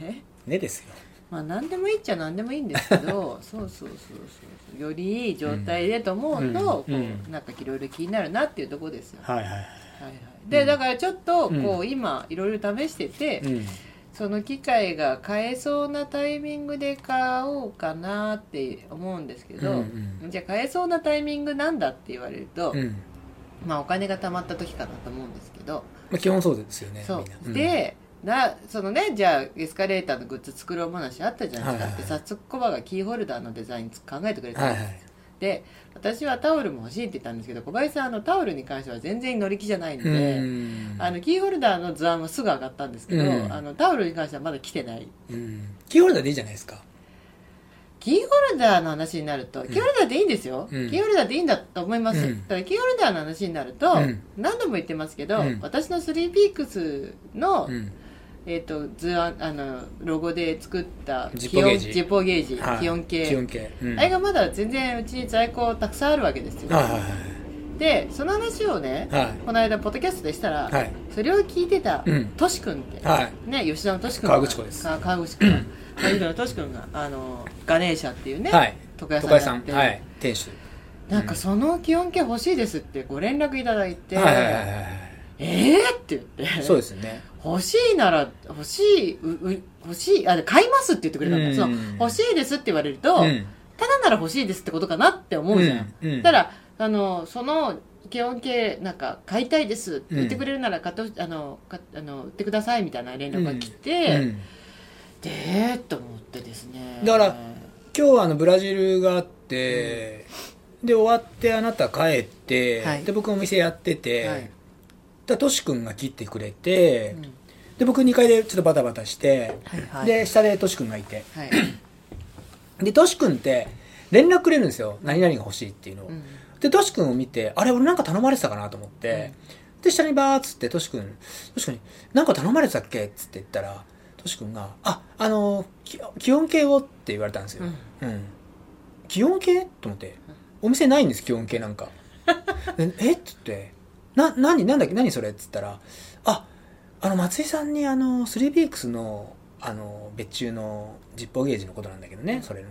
え？ねですよまあ何でもいいっちゃ何でもいいんですけど [laughs] そうそうそうそうよりいい状態でと思うと、うん。こううん。なんかいろいろ気になるなっていうところですよ、はいはいはい。はい、でだからちょっとこう、う今いろいろ試してて、うん。その機械が買えそうなタイミングで買おうかなって思うんですけど、うんうん。じゃあ買えそうなタイミングなんだって言われると、うん。まあお金が貯まった時かなと思うんですけど、まあ基本そうですよねそう。で、なそのねじゃあエスカレーターのグッズ作ろう話あったじゃないですか、はいはいで早速コバがキーホルダーのデザイン考えてくれたんです、はいはい。で私はタオルも欲しいって言ったんですけど小林さんあのタオルに関しては全然乗り気じゃないんで、うん。あのキーホルダーの図案はすぐ上がったんですけど、うん。あのタオルに関してはまだ来てない。うん。キーホルダーでいいじゃないですか。キーホルダーの話になると、キーホルダーでいいんですよ、うん。キーホルダーでいいんだと思います、うん。ただキーホルダーの話になると、うん。何度も言ってますけど、うん。私の 3PX の、うんえー、と図案あのロゴで作ったジッポゲージ。ポゲージ、はい。気温計。気温計。うん。あれがまだ全然うちに在庫たくさんあるわけですよ、はいはいでその話をね、はい。この間ポッドキャストでしたら、はい。それを聞いてたうん。トシ君って、はい。ね、吉田のトシ君川口湖です。か川口君が川口のトシ君があのガネーシャっていうね、はい。床屋さんはい。店主。なんかその気温計欲しいですってご連絡いただいて、はいはいはいはいええー、って言って。そうですよね欲しいなら欲しいうう欲しいあ買いますって言ってくれたんだ、うん。その欲しいですって言われると、うん。ただなら欲しいですってことかなって思うじゃん、うん。うん。ただあのその気温計なんか買いたいですって言ってくれるなら買ってあのかあの売ってくださいみたいな連絡が来て、うん。でえー、と思ってですね。だから今日はあのブラジルがあって、で終わってあなた帰って、はい。で僕お店やってて、はい。でトシ君が切ってくれて、うんで僕2階でちょっとバタバタして、はいはい。で下でトシ君がいて。はい、[clears throat] でトシ君って連絡くれるんですよ。何々が欲しいっていうのを、うんでトシ君を見てあれ俺なんか頼まれてたかなと思って、で下にバーッつってトシ君トシ君に「なんか頼まれてたっけ?」っつって言ったらトシ君が「ああのき気温計を」って言われたんですよ、うん。気温計？と思って。お店ないんです気温計なんか。[laughs] でえ？っつってな何？なんだっけ？何それ？っつったらああの松井さんにあの 3PX のあの別注のジッポーゲージのことなんだけどねそれの、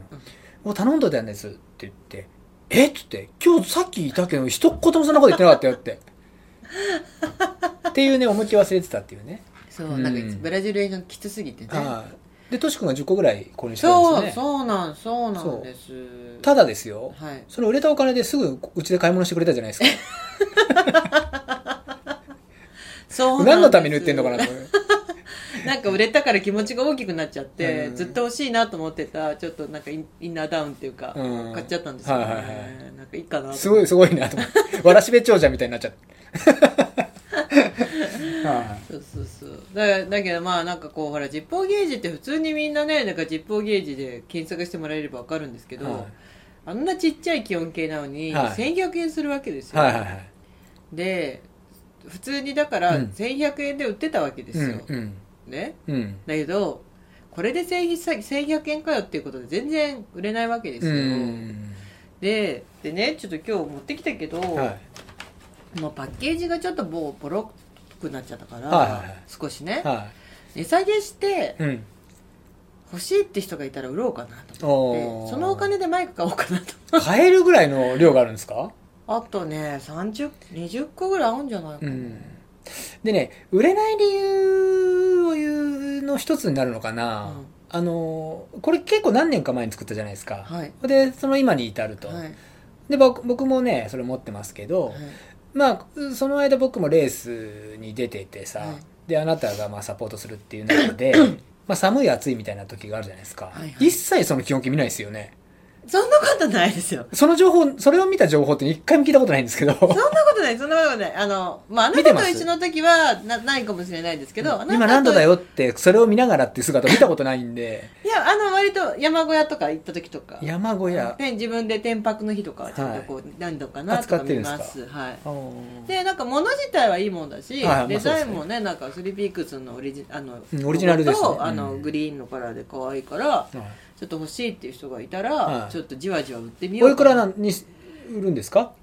を頼んどいたんですって言ってえ？っつって今日さっきいたけど一言もそんなこと言ってなかったよって。っていうね思いっきり忘れてたっていうね。そう、うんなん。かブラジル映画きつすぎてね。はでとしくんが10個ぐらい購入してるんそう、ですよね。そうなん、そうなんです。ただですよ。はい。その売れたお金ですぐうちで買い物してくれたじゃないですか [laughs] そう何のために売ってんのかなと思う。[laughs] なんか売れたから気持ちが大きくなっちゃって、うん。ずっと欲しいなと思ってた、ちょっとなんかインナーダウンっていうか、うん。買っちゃったんですよね。はいはいはい。なんかいいかなとすごいすごいなと思って [laughs] わらしべ長者みたいになっちゃった。[laughs] はそうそうそう。だだけどまあなんかこうほらジッポーゲージって普通にみんなねなんかジッポーゲージで検索してもらえれば分かるんですけど、いはい。あんなちっちゃい気温計なのにはい。1100円するわけですよ、はいはいはい。で普通にだからうん。1100円で売ってたわけですよ、うんね？うん。だけどこれで1100円かよっていうことで全然売れないわけですうよ、ん。ででねちょっと今日持ってきたけど、はい。もうパッケージがちょっとボボロくなっちゃったから、はい少しね、は値下げしていうん。欲しいって人がいたら売ろうかなとお思って。ー。そのお金でマイク買おうかなと買えるぐらいの量があるんですか？あとね3020個ぐらい合うんじゃないかな、うん。でね売れない理由を言うの一つになるのかな、うん。あのこれ結構何年か前に作ったじゃないですか、はい。でその今に至ると、はい。で僕僕もねそれ持ってますけど、はい。まあその間僕もレースに出ててさ、はい。であなたがまあサポートするっていう中で [coughs] まあ寒い暑いみたいな時があるじゃないですか、はいはい。一切その気温計見ないですよねそんなことないですよ。その情報それを見た情報って一回も聞いたことないんですけど。そんなことないそんなことない。あのまああなたと一緒の時はなないかもしれないですけど、今何度だよってそれを見ながらっていう姿を見たことないんで。[laughs] いやあの割と山小屋とか行った時とか。山小屋。で自分で天泊の日とかはちゃんとこう、何度かなと扱か見ます。はい。でなんか物自体はいいもんだし、デザインもねなんかスリーピークスのオリジあの、うんオリジナルですあの、うん。グリーンのカラーで可愛いからはいちょっと欲しいっていう人がいたら、はい。ちょっとじわじわ売ってみよおいくらなに売るんですか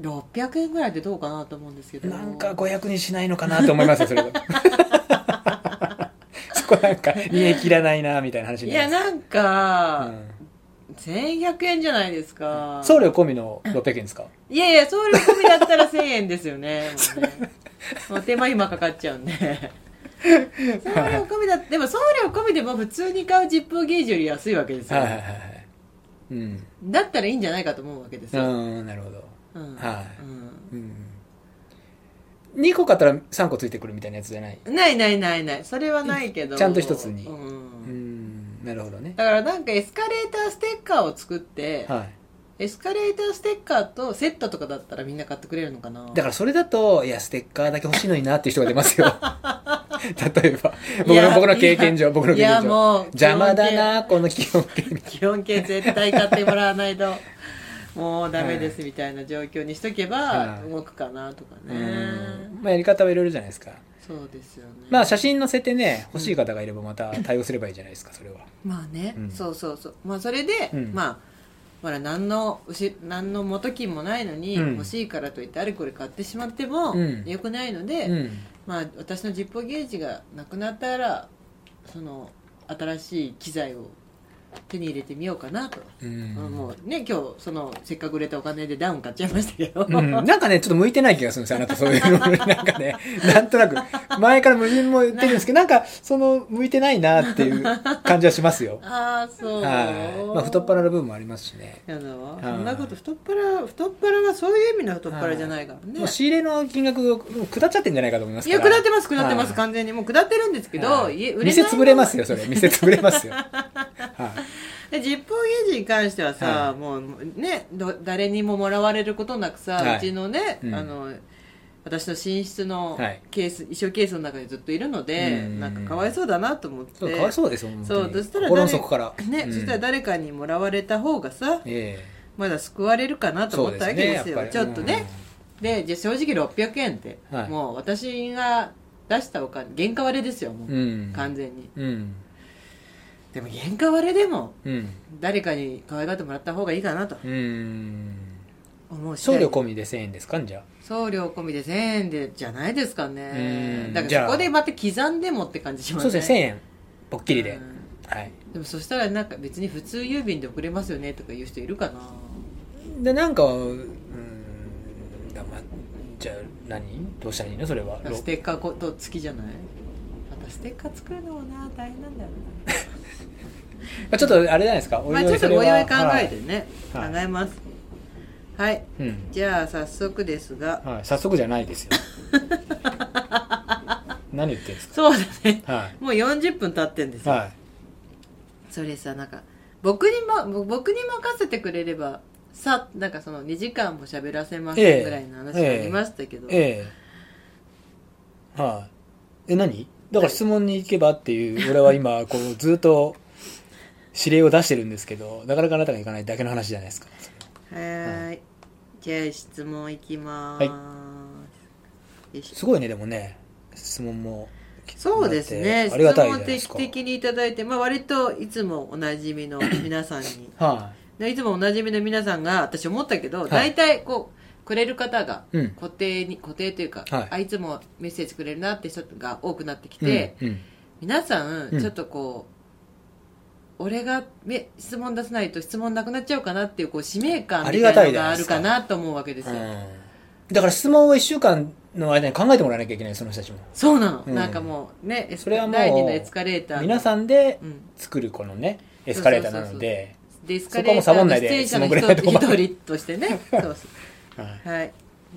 ？600円ぐらいでどうかなと思うんですけど。なんか500にしないのかなと思いますよそれ。は [laughs] そこなんか煮え切らないなみたいな話いになります。やなんか、うん。1100円じゃないですか。送料込みの600円ですか？いやいや送料込みだったら1000円ですよね。もうね。[laughs] もう手間暇かかっちゃうんで送料込みだでも送料込みでも普通に買うジップゲージより安いわけですよ、はいはいはいはい。うん。だったらいいんじゃないかと思うわけですうよ、んなるほど。うん。はい。うん。うん。2個買ったら3個ついてくるみたいなやつじゃない？ないないないない。それはないけど。ちゃんと一つに。うん。うんなるほどね。だからなんかエスカレーターステッカーを作って、はい。エスカレーターステッカーとセットとかだったらみんな買ってくれるのかな。だからそれだといやステッカーだけ欲しいのになっていう人が出ますよ [laughs] [laughs] 例えば僕の僕の経験上僕の経いや験上もう邪魔だなこの気温。計基本形絶対買ってもらわないと。[laughs] もうダメですみたいな状況にしとけばはい。動くかなとかうね、ん。まあやり方はいろいろじゃないですか。そうですよね。まあ写真載せてね欲しい方がいればまた対応すればいいじゃないですかそれは。まあね、うん。そうそうそう。まあそれで、うん。まあほら何の何の元金もないのに、うん。欲しいからといってあれこれ買ってしまってもうん。良くないので、うんまあ私のジッポーゲージがなくなったらその新しい機材を手に入れてみようかなと、うんもうね今日そのせっかく売れたお金でダウン買っちゃいましたけど、うん、なんかね、ちょっと向いてない気がするんですよ、あなたそういうのに。[laughs] なんかね、なんとなく、前から矛盾も言ってるんですけど、なんか、その、向いてないなっていう感じはしますよ。[laughs] ああそう、はい。まあ、太っ腹な部分もありますしね。やだわいそんなこと太っ腹太っ腹がそういう意味の太っ腹じゃないからね、もう仕入れの金額がもう下っちゃってんじゃないかと思いますい。や下ってます下ってます、はい完全にもう下ってるんですけど、店潰れますよ、それ。店潰れますよ。[laughs] はい。でジッゲージに関してはさ、はもうねど誰にももらわれることなくさ、はい。うちのね、うん。あの私の寝室のはい。ケース、衣装ケースの中にずっといるので、うん。なんかかわいそうだなと思って。かわいそうですよ、そうそしたら誰底から。ね、うん。そしたら誰かにもらわれた方がさえまだ救われるかなえと思ったわけですよそうやぱり。ちょっとね、でじゃあ正直600円って、はい。もう私が出したお金原価割れですよもう。完全に。うん。でも原価割れでもうん。誰かに可愛がってもらった方がいいかなとうん。思う次第。送料込みで1000円ですかじゃあ。送料込みで1000円でじゃないですかね。うん。だからそこでまた刻んでもって感じしますね。そうですね、1000円。ぽっきりで。う。ん。はい。でもそしたらなんか別に普通郵便で送れますよねとか言う人いるかな。でなんかうん。だまじゃあ何？どうしたらいいの？それは。ステッカーこと付きじゃない？またステッカー作るのもな大変なんだよな。あちょっとあれじゃないですか。おまあちょっとおいおい考えてね、はい。考えます。はい。うん。じゃあ早速ですが。はい、早速じゃないですよ。[laughs] 何言ってんですそうだね。かはもう40分経ってんですよ、いはい。それさなんか僕にも僕に任せてくれればさなんかその2時間も喋らせますええぐらいの話がありましたけど、ええ。はい。え何？だから質問に行けばっていう俺は今こうずっと指令を出してるんですけどなかなかあなたが行かないだけの話じゃないですか。はーい。じゃあ質問いきまーす、はい。すごいねでもね質問もそうですね。ありがたい質問定期的にいただいて、まあ、割といつもおなじみの皆さんに。[laughs] はでいつもおなじみの皆さんが私思ったけど、い。大体こうくれる方がいうん。固定に固定というか、はい。あいつもメッセージくれるなって人が多くなってきて、うんうん。皆さんうん。ちょっとこう、俺がめ質問出さないと質問なくなっちゃうかなっていうこう使命感みたいなのがあるかなと思うわけですよ、うん。だから質問を1週間の間に考えてもらわなきゃいけないその人たちも。そうなの、うん。なんかもうねエスそれはもう第二のエスカレーターの。皆さんでうん。作るこのねエスカレーターなのででエスカレーターの出演者の一そこはもうサボんないで質問くれないと困る。一人としてね。[laughs] そうそはうはい。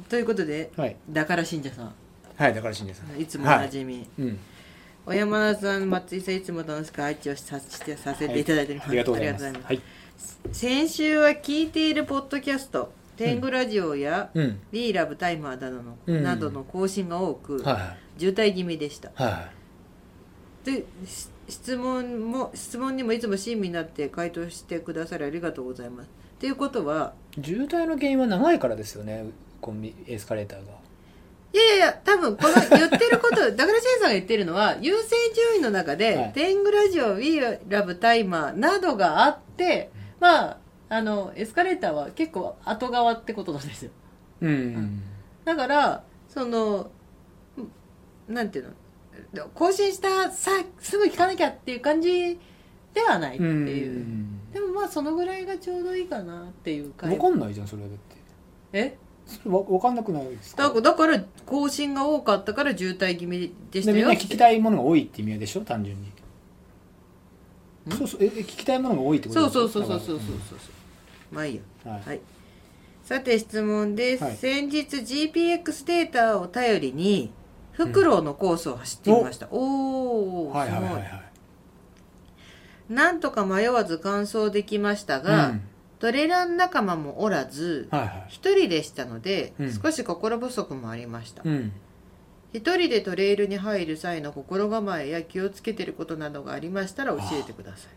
ということでいはい。だから信者さん。はいだからしん。ですいつもおなじみ、うん。小山田さん松井さんいつも楽しく愛知をさしてさせていただいております、ありがとうございます。ありがとうござはい先週は聞いているポッドキャスト天狗ラジオや、うん。B ラブタイマーなどの,、うん。などの更新が多く、は渋滞気味でした。いはでし質問も質問にもいつも親身になって回答してくださりありがとうございますっていうことはい渋滞の原因は長いからですよねコンビエスカレーターが。いやいやいや多分この言ってることだからシェンさんが言ってるのは優先順位の中で、はい。天狗ラジオ We Love タイマーなどがあってまああのエスカレーターは結構後側ってことなんですよ。うん。だからそのんなんていうの更新したさすぐ聞かなきゃっていう感じではないっていう、でもまあそのぐらいがちょうどいいかなっていう感分かんないじゃんそれだって。え？それわ分かんなくないですか？だからだから更新が多かったから渋滞気味でしたよでみんな聞きたいものが多いって意味でしょ？単純に。ん？そうそうえ聞きたいものが多いってことそうそうそうそうそうそうそう。まあいいや。はいはい。さて質問です、はい。先日 GPX データを頼りにフクロウのコースを走ってみました、お。おーはいはいはいはいなんとか迷わず完走できましたが、うん。トレラン仲間もおらずはいはい。一人でしたので、うん。少し心不足もありました。うん。一人でトレイルに入る際の心構えや気をつけてることなどがありましたら教えてくださ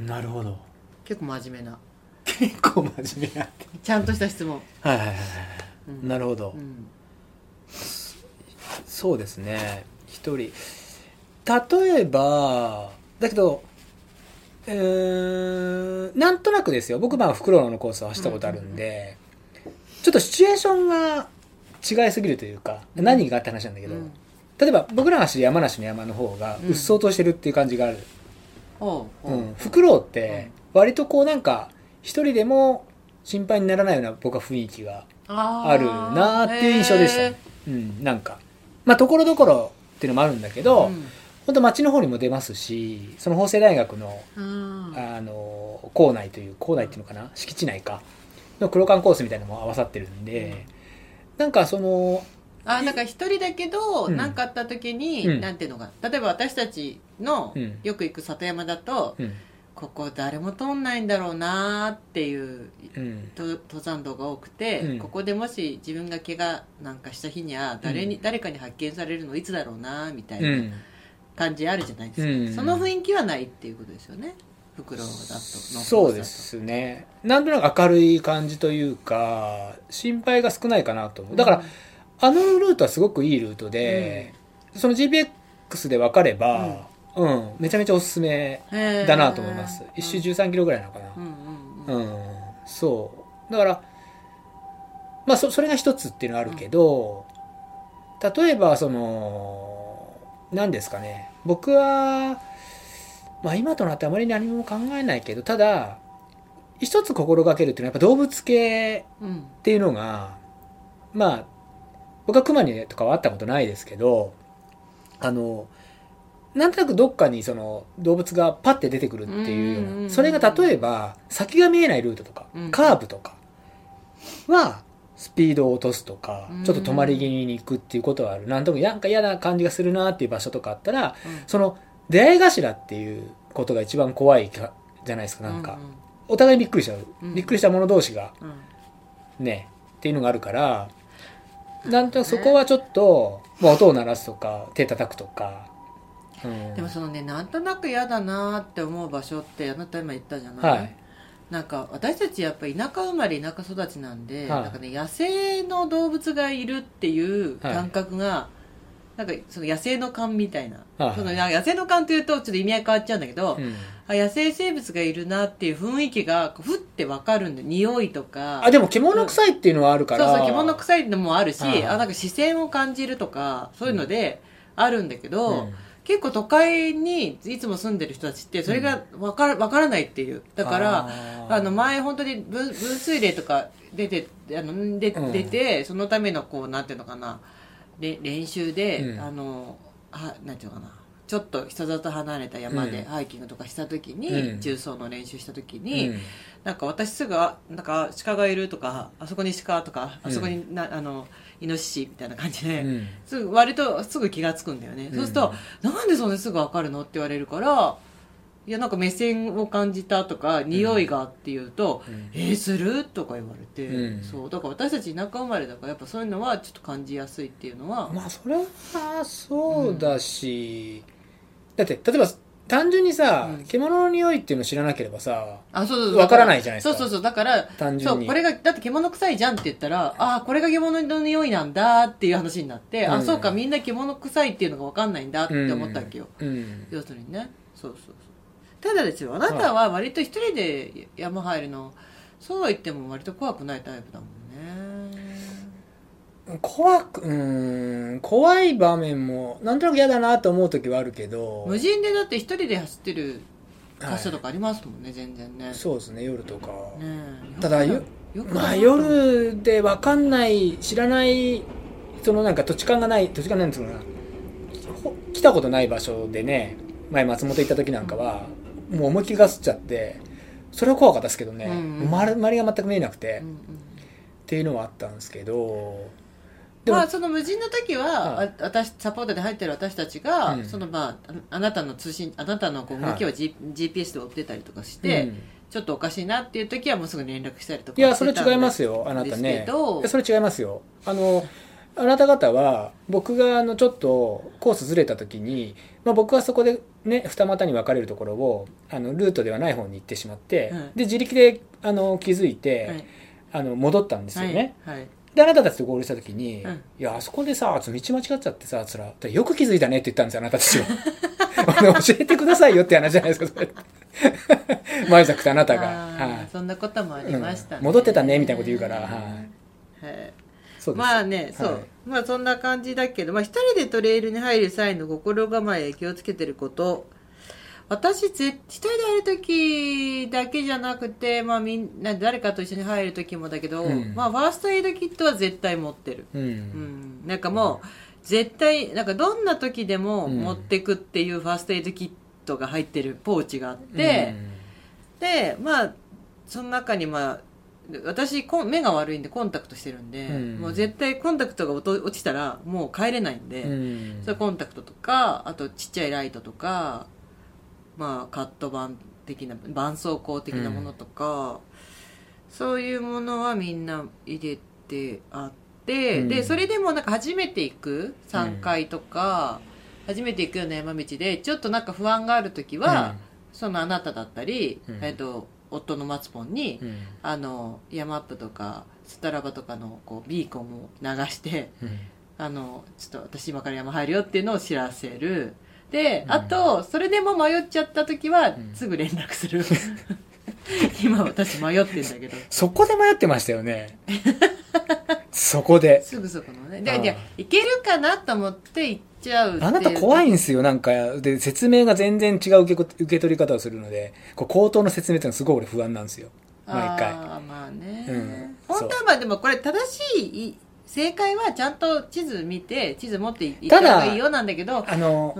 い。なるほど。結構真面目な。結構真面目やってちゃんとした質問、はいはいはいはい。うんなるほど、うん。そうですね。一人。例えばだけどうーんなんとなくですよ。僕まあフクロウのコースを走ったことあるんで、ちょっとシチュエーションが違いすぎるというか、うん何があって話なんだけど、うん。例えば僕らが走る山梨の山の方がうん。うっそうとしてるっていう感じがある、おうん。フクロウって割とこうなんか一人でも心配にならないような僕は雰囲気がああるなーっていう印象でした。ね、うん、なんか。まあところどころっていうのもあるんだけど、本当町の方にも出ますしその法政大学のうん。あの校内という校内っていうのかな？敷地内か。の黒缶コースみたいなのも合わさってるんで、なんかそのあなんか一人だけどうん。何、かあった時に、うん。なんていうのか例えば私たちのうん。よく行く里山だと、うん。ここ誰も通んないんだろうなーっていう登山道が多くて、うん。ここでもし自分が怪我なんかした日には誰に、うん。誰かに発見されるのいつだろうなーみたいうん。な感じあるじゃないですか、うん。その雰囲気はないっていうことですよね。袋だとのそうですね。なんとなく明るい感じというか心配が少ないかなと思う。だから、あのルートはすごくいいルートで、その GPX で分かれば、うん。めちゃめちゃおすすめだだなと思います、一周13キロぐらいなのかな。うんうんうん。うん、そう。だからまあそそれが一つっていうのはあるけど、例えばその何ですかね。僕はまあ今となってあまり何も考えないけどただ一つ心がけるっていうのはやっぱ動物系うんっていうのがまあ僕は熊にとかは会ったことないですけどあのなんとなくどっかにその動物がパッて出てくるっていうよううんうんうんなそれが例えば先が見えないルートとかうん。カーブとかはスピードを落とすとかうん。ちょっと止まり気味に行くっていうことはある。なんともなんか嫌な感じがするなっていう場所とかあったらその出会い頭っていうことが一番怖いかじゃないですかなんか。お互いびっくりしちゃう。うん。びっくりした者同士がうん。うんねっていうのがあるからなんとそこはちょっと、まあ、音を鳴らすとか手叩くとか、うん、でもそのねなんとなく嫌だなって思う場所ってあなた今言ったじゃない、はいなんか私たちやっぱり田舎生まれ田舎育ちなんで、はい。なんかね野生の動物がいるっていう感覚が、なんかその野生の勘みたいな、はいそのなんか野生の勘というとちょっと意味合い変わっちゃうんだけど、うん。あ野生生物がいるなっていう雰囲気がふってわかるんで匂いとか。あでも獣臭いっていうのはあるから、そうそう獣臭いのもあるし、はい。あなんか視線を感じるとかそういうのであるんだけど、うん結構都会にいつも住んでる人たちってそれが分から分からないっていう。だからあの前本当に分分水嶺とか出てあのでうん。出てそのためのこうなんていうのかなれ練習で、うん。あのはなんていうのかなちょっと人里離れた山でうん。ハイキングとかした時に、うん。重装の練習した時うに、ん。なんか私すぐあなんか鹿がいるとかあそこに鹿とかうんあそこにな、あのイノシシみたいな感じで、うん。すぐ割とすぐ気がつくんだよね、うん。そうすると「なんでそんなにすぐ分かるの?」って言われるから「いやなんか目線を感じた」とか「匂いが」って言うと「うん。えー、する?」とか言われて、うん。そう。だから私たち田舎生まれだからやっぱそういうのはちょっと感じやすいっていうのは、まあそれはそうだし、だって例えば単純にさ、うん。獣の匂いっていうのを知らなければさあそうそうそう。わからないじゃないですか。そうそうそう。だから単純に。そうこれがだって獣臭いじゃんって言ったらああこれが獣の匂いなんだっていう話になって、うん。あそうかみんな獣臭いっていうのが分かんないんだって思ったわけよ、うん。要するにね。そうそうそう。ただですよあなたは割と一人で山入るのそうは言っても割と怖くないタイプだもんね怖くうーん怖い場面もなんとなく嫌だなと思う時はあるけど無人でだって一人で走ってるはい。箇所とかありますもんね、全然ね。ねそうですね夜とか、え。ただよよまあ夜で分かんない知らないそのなんか土地勘がない土地勘なんですかな。ほ来たことない場所でね前松本行った時なんかはもう思いっきりガスっちゃってそれは怖かったですけどね、うんうん。周り周りが全く見えなくて、っうんうん。ていうのはあったんですけどまあその無人の時は、は私サポートで入ってる私たちが、うん。そのまあああなたの通信あなたのこう動きを、G GPS で追ってたりとかして、うん。ちょっとおかしいなっていう時はもうすぐ連絡したりとかいやそれ違いますよあなたね。それ違いますよ。あのあなた方は僕があのちょっとコースずれた時に、まあ、僕はそこでね二股に分かれるところをあのルートではない方に行ってしまって、うんで自力であの気づいて、はい。あの戻ったんですよね、はい。はいであなたたちと合流した時に「うん。いやあそこでさ道間違っちゃってさつら。よく気づいたね」って言ったんですよあなたたちは [laughs] 教えてくださいよって話じゃないですかそれ。[laughs] 前作とあなたが、はい。そんなこともありましたね、うん。戻ってたねみたいなこと言うから。はい。はい。そうです。まあねそう、はいまあそんな感じだけど、まあ、一人でトレイルに入る際の心構え気をつけてること私ぜ一人で入る時だけじゃなくて、まあ、みんな誰かと一緒に入る時もだけど、うん。まあ、ファーストエイドキットは絶対持ってる、うん。うん、なんかもう絶対なんかどんな時でも持ってくっていうファーストエイドキットが入ってるポーチがあって、でまあその中にまあ私目が悪いんでコンタクトしてるんで、うん。もう絶対コンタクトが落ちたらもう帰れないんで、うん。それコンタクトとかあとちっちゃいライトとかまあカット板的な絆創膏的なものとか、そういうものはみんな入れてあって、うん。でそれでもなんか初めて行く3階とか、初めて行くような山道でちょっとなんか不安がある時は、そのあなただったり、うん。えっと夫のマツポンに、うん。あの山アップとかスタラバとかのこうビーコンを流してうん。あのちょっと私今から山入るよっていうのを知らせるあとそれでも迷っちゃった時はん。すぐ連絡する、[laughs] 今私迷ってんだけど。そこで迷ってましたよね。そこで。すぐそこのね。ででいけるかなと思って行っちゃうあなた怖いんですよ。なんかで説明が全然違う受けこ受け取り方をするのでこう口頭の説明っていうのはすごい俺不安なんですよ。毎回。あーまあね、うん。本当はまあでもこれ正しい正解はちゃんと地図見て地図持っていった方がいいよなんだけどあの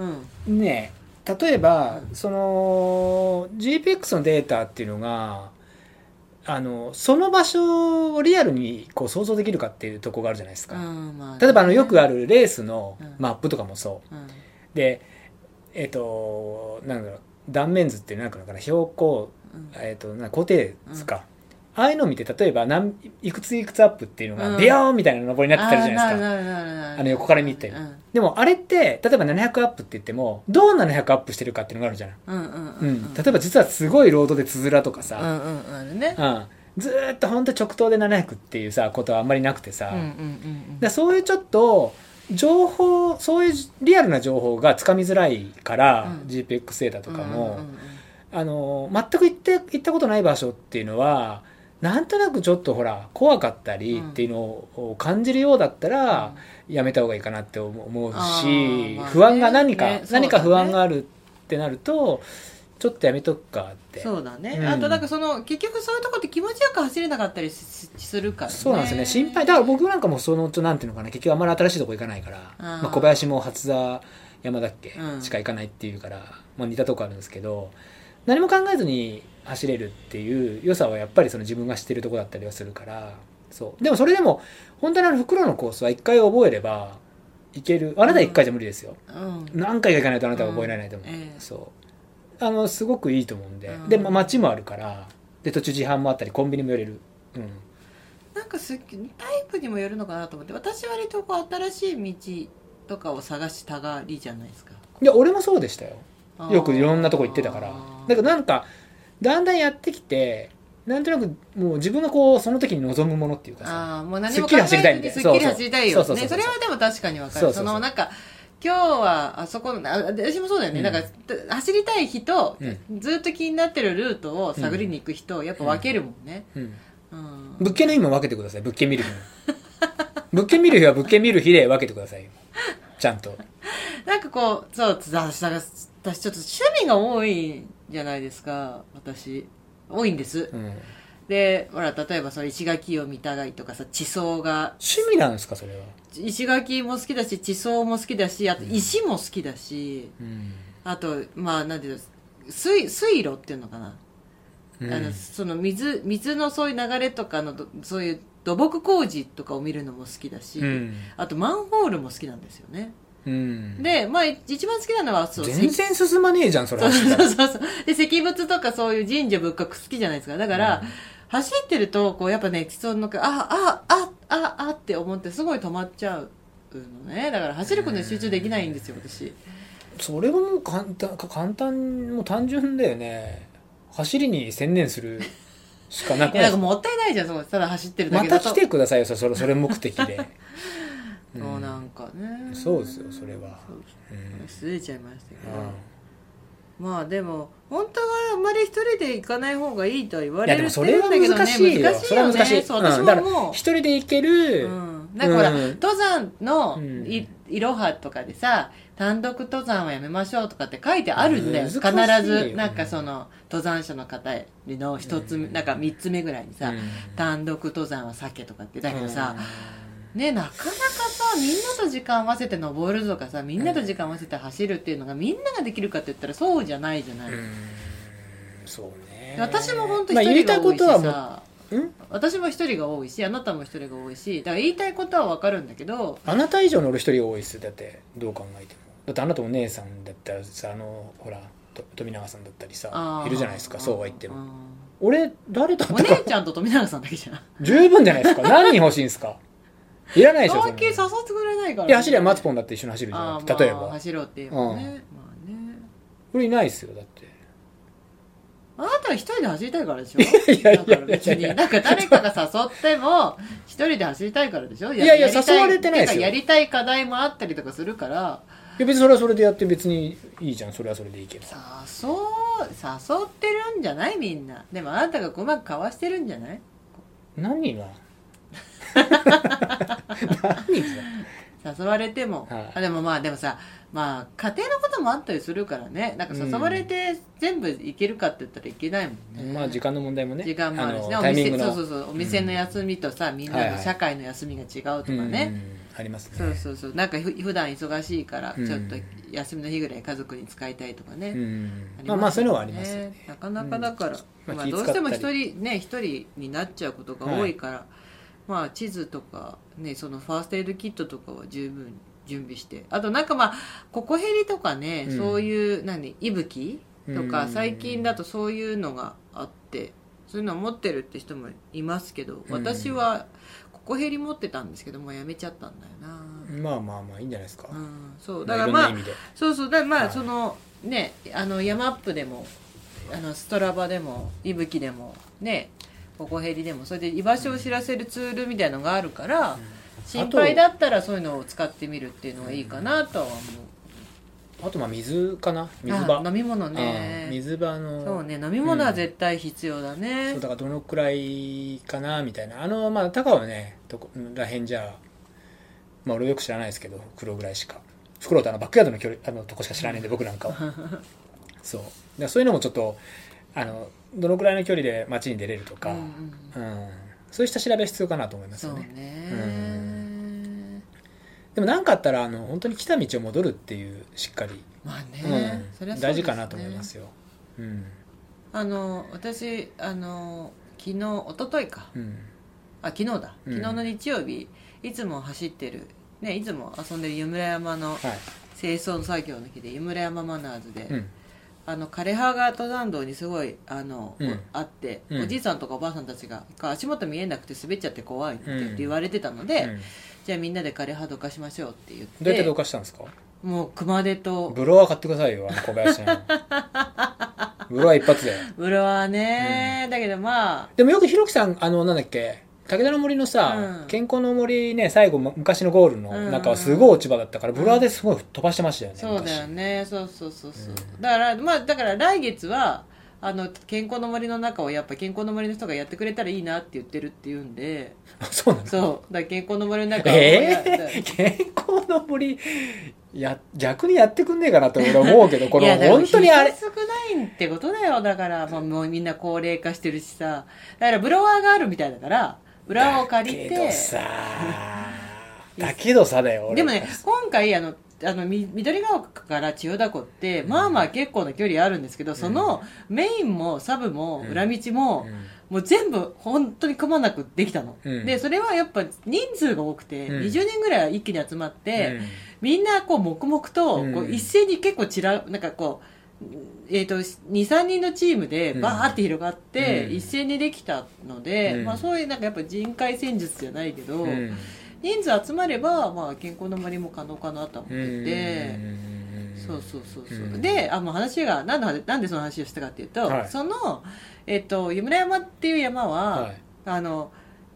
うん。ね例えば、うんその GPX のデータっていうのがあのその場所をリアルにこう想像できるかっていうところがあるじゃないですか、うんまあね。例えばあのよくあるレースのうんマップとかもそう。うん。でえっ、となんだろう断面図っていうのなんかのかな標高、うん。えっとな高低図か、ああいうのを見て例えば何いくついくつアップっていうのうん。がビヨーンみたいな登りになってたりじゃないですか、あの横から見て。うんでもあれって例えば700アップって言ってもどう700アップしてるかっていうのがあるじゃん、うんうん例えば実はすごいロードでつづらとかさ、うんうんね。うん。ずーっと本当直投で700っていうさことはあんまりなくてさ、うんうんうんでそういうちょっと情報そういうリアルな情報がつかみづらいから、うん。GPX データとかも、あの全く行って行ったことない場所っていうのはなんとなくちょっとほら怖かったりっていうのを感じるようだったら、やめた方がいいかなって思うし、不安が何か、何か不安があるってなるとちょっとやめとくかって。そうだね、うん。あとなんかその結局そういうとこって気持ちよく走れなかったりしするからね。そうなんですよね。心配。だから僕なんかもそのなんていうのかな。結局あんまり新しいとこ行かないから。まあ、小林も初座山だっけ、うん。しか行かないっていうから、まあ、似たとこあるんですけど何も考えずに走れるっていう良さはやっぱりその自分が知ってるとこだったりはするからそう。でもそれでも本当にあの袋のコースは一回覚えればいける。あなた一回じゃ無理ですよ、うん。何回か行かないとあなたは覚えられないと思う、うん。ええ。そう。あのすごくいいと思うんで、うん。で、まあ、街もあるからで途中自販もあったりコンビニも寄れる。うん。なんかすタイプにもよるのかなと思って私割とこう新しい道とかを探したがりじゃないですか。いや俺もそうでしたよ。よくいろんなとこ行ってたから。だからなんかだんだんやってきてなんとなくもう自分がこうその時に望むものっていうかさああもう何もすっきり走りたいみたいな。すっきり走りたいよね。それはでも確かにわかる。そのなんか今日はあそこあ私もそうだよね、うん。なんか走りたい人、うずっと気になってるルートを探りに行く人、やっぱ分けるもんね、うん。うん。物件の日も分けてください。物件見る日も [laughs] 物件見る日は物件見る日で分けてくださいよ。ちゃんと。[laughs] なんかこうそう私私ちょっと趣味が多いじゃないですか私。多いんです、うん。でほら例えばその石垣を見たがいとかさ地層が。趣味なんですかそれは？石垣も好きだし地層も好きだしあと石も好きだし、うん。あとまあなんていうの水水路っていうのかな、うん。あのその水水のそういう流れとかのどそういう土木工事とかを見るのも好きだし、うん。あとマンホールも好きなんですよねうん。でまあ一番好きなのはそう全然進まねえじゃんそれそうそうそうで石仏とかそういう神社仏閣好きじゃないですか。だから、走ってるとこうやっぱねそのあああああって思ってすごい止まっちゃうのね。だから走ることに集中できないんですよ私。それはもう簡単か簡単もう単純だよね。走りに専念するしかなくい？やなんかもったいないじゃんそう。ただ走ってるだまけだと。た来てくださいよそれそれ目的で [laughs] そうなんかね。そうですよそれは。そううん。失礼ちゃいましたけど、うんまあでも本当はあんまり一人で行かない方がいいとは言わいやでれるもそれは難しいよ。難しいよね。それは難しい。そう私ももう、一人で行ける、うん、なんかほら、うん。登山のうん。いいろはとかでさ単独登山はやめましょうとかって書いてあるんだよ。必ず。なんかその登山者の方の一つなんか三つ目ぐらいにさ、うん。単独登山は避けとかって。だけどさ、ねなかなかさみんなと時間合わせて登るとかさみんなと時間合わせて走るっていうのがみんなができるかって言ったらそうじゃないじゃない、うんそうね。私も本当まあ一人が多いしさ、言いたいことはもううん？私も一人が多いしあなたも一人が多いしだから言いたいことは分かるんだけどあなた以上の俺一人多いっす。だってどう考えても。だってあなたお姉さんだったらさあのほらと富永さんだったりさいるじゃないですかそうは言っても。うん。俺誰だっおた？か姉ちゃんと富永さんだけじゃん。十分じゃないですか。何人欲しいんですか？いらないでしょ関係誘ってくれないからいや走りはマツポンだって一緒に走るじゃん例えば。まあ走ろうっていうもんね、うん。まあね。俺いないっすよだって。あなたは一人で走りたいからでしょ？[laughs] いやら別になんか誰かが誘っても一人で走りたいからでしょ？いやいや誘われてないですよ。やりたい課題もあったりとかするから。いや別にそれはそれでやって別にいいじゃん。それはそれでいいけど。誘う誘ってるんじゃないみんな。でもあなたがうまくかわしてるんじゃない？何が？[laughs] 何が誘われても、はい。あでもまあでもさまあ家庭のこともあったりするからね。なんか誘われて全部いけるかって言ったらいけないもんね、まあ時間の問題もね。時間もあるしねのおタイミングの。店そうそうそう。お店の休みとさみんなはいはい。の社会の休みが違うとかね、ありますね。そうそうそう。なんかふ普段忙しいからうん。ちょっと休みの日ぐらい家族に使いたいとかね、うん。りまあまあそういうのはあよります。よねなかなかだから、うん。まあまあ、どうしても一気使った人ね一人になっちゃうことが多いから、まあ地図とかねそのファーストエイドキットとかは十分準備して。あとなんかまあココヘリとかね、うん。そういう何息吹とか、うん。最近だとそういうのがあってそういうのを持ってるって人もいますけど私はココヘリ持ってたんですけどもうやめちゃったんだよな、まあまあまあいいんじゃないですか、うん、そうまあだからまあそうそうだまあ、はい。そのねあの山アップでもあのストラバでも息吹でもねココヘリでもそれで居場所を知らせるツールみたいのがあるから、心配だったらそういうのを使ってみるっていうのがいいかなとは思う。あとまあ水かな。水場。あ飲み物あね水場のそうね飲み物は絶対必要だね。そうだからどのくらいかなみたいな。あのまあ高はねとこらへんじゃまあ俺よく知らないですけど袋ぐらいしか。袋とあのバックヤードの距離あのとこしか知らないんで僕なんかは。[laughs] そう。だそういうのもちょっとあのどのくらいの距離で街に出れるとか、ううんん。うん。そういう下調べ必要かなと思いますよね。ね。でも何かあったらあの本当に来た道を戻るっていうしっかり、まあうん。ね、それはそうですね。大事かなと思いますよ、うん。あの私あの昨日一昨日か。うん。あ昨日だ。うん。昨日の日曜日、いつも走ってる、ね、いつも遊んでる湯村山のはい。清掃作業の日で湯村山マナーズで、うんあの枯葉が登山道にすごいあの、うん。あって、うん。おじいさんとかおばあさんたちが足元見えなくて滑っちゃって怖いってうん。言われてたので、うん。じゃあみんなで枯葉どかしましょうって言ってどうやってどかしたんですか？もう熊手とブロワー買ってくださいよあの小林さん。[laughs] ブロワー一発で。ブロはね、だけどまあでもよくひろきさんあのなんだっけ？武田の森のさ、うん。健康の森ね最後む昔のゴールの中はすごい落ち葉だったから、ブロワーですごい飛ばしてましたよね、そうだよね。そうそうそうそう、う。んだからまあだから来月はあの健康の森の中をやっぱ健康の森の人がやってくれたらいいなって言ってるって言うんで。昔 [laughs] そうなんだそう。だから健康の森の中をえ [laughs] 健康の森や逆にやってくんねえかなって俺は思うけどこのいやでも本当にあれ人少ないってことだよ。だからもうみんな高齢化してるしさ。だからブロワーがあるみたいだからブロワーを借りて。だけどさ。だけどさだよ俺。でもね今回あのあのみ緑ヶ丘から千代田湖って、まあまあ結構な距離あるんですけど、そのメインもサブも裏道も、うん。もう全部本当にくまなくできたの、うん。でそれはやっぱ人数が多くて、うん。20人ぐらい一気に集まって、うん。みんなこう黙々とうん。こう一斉に結構ちらなんかこう、えー、と23人のチームでバーって広がって、うん。一斉にできたので、うん。まあ、そういうなんかやっぱ人海戦術じゃないけど、うん。人数集まれば、まあ、健康の森も可能かなと思ってて。うん。そうそうそうそう、うん。であもう話が何の話なんでその話をしたかっていうと、はい。その、えっと湯村山っていう山は、はい。あの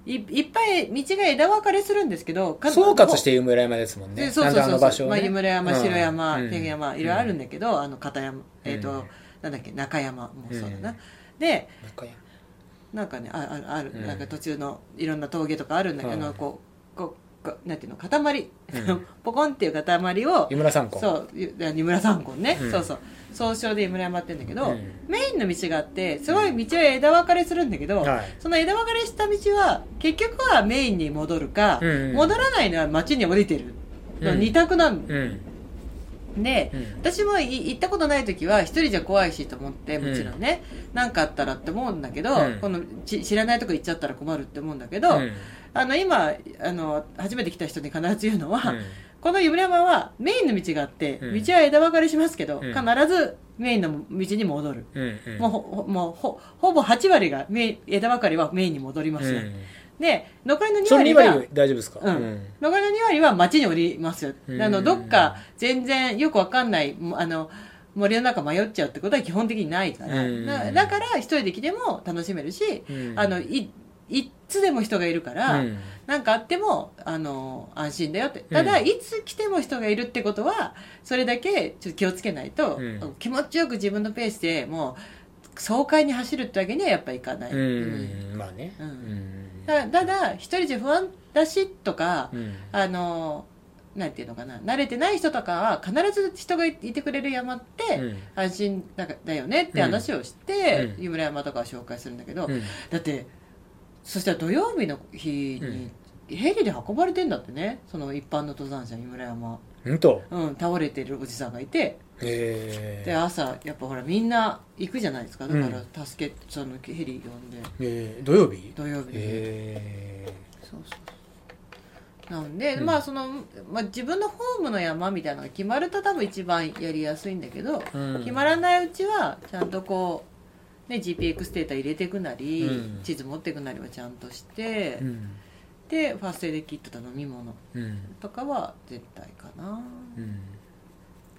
いいっぱい道が枝分かれするんですけどか総括して湯村山ですもんね。でそうそうそうそう、ね。まあ、湯村山うん。白山、うん。天山いろいろあるんだけど、あの片山えっ、と、うんなんだっけ中山もそうだな、うん。でなんかねああるある、うん。なんか途中のいろんな峠とかあるんだけど、はいこうこうこうなんていうの塊、うん。[laughs] ポコンっていう塊を湯村さんこそうゆ湯村三根ね、うん。そうそう総称で湯村山って言うんだけど、うん。メインの道があってすごい道は枝分かれするんだけど、はい。その枝分かれした道は結局はメインに戻るか、うんうん。戻らないのは町に降りてるの。うん。二択なの、うん。で、うん。私もい行ったことない時は一人じゃ怖いしと思ってもちろんね。何、かあったらって思うんだけど、うん。このち知らないとこ行っちゃったら困るって思うんだけど、うん。あの今あの初めて来た人に必ず言うのは、うんこの湯村山はメインの道があって、うん。道は枝分かれしますけど、うん。必ずメインの道に戻る、うんうん。もうほもうほほぼ8割がメイン枝分かれはメインに戻りますよ、うん。で残りの2その2割が割大丈夫ですか？うん。残りの2割は町に降りますよ、うん。あのどっか全然よくわかんないもあの森の中迷っちゃうってことは基本的にないから、うん。だだから一人で来ても楽しめるし、うん。あのいいつでも人がいるから、うん。なんかあってもあの安心だよって。ただ、うんいつ来ても人がいるってことはそれだけちょっと気をつけないと、うん。気持ちよく自分のペースでもう爽快に走るってわけにはやっぱいかない、まあね。うん。うん。たただ一人じゃ不安だしとか、うん。あのなんていうのかな。慣れてない人とかは必ず人がいてくれる山って、うん。安心だだよねって話をして、うん。湯村山とかを紹介するんだけど、うん。だってそしたら土曜日の日に、うんヘリで運ばれてんだってね。その一般の登山者に村山。ほんとうん倒れてるおじさんがいて。へで朝やっぱほらみんな行くじゃないですか。だかうら助けそのヘリ呼んで。え。土曜日？土曜日。にへそうそうそう。なんで、うん。まあその、まあ、自分のホームの山みたいなのが決まると多分一番やりやすいんだけど、うん。決まらないうちはちゃんとこう、ね、GPX データ入れていくなり、うん。地図持っていくなりはちゃんとして、うん。でファーストエイドキットと飲み物うん。とかは絶対かな。うん。で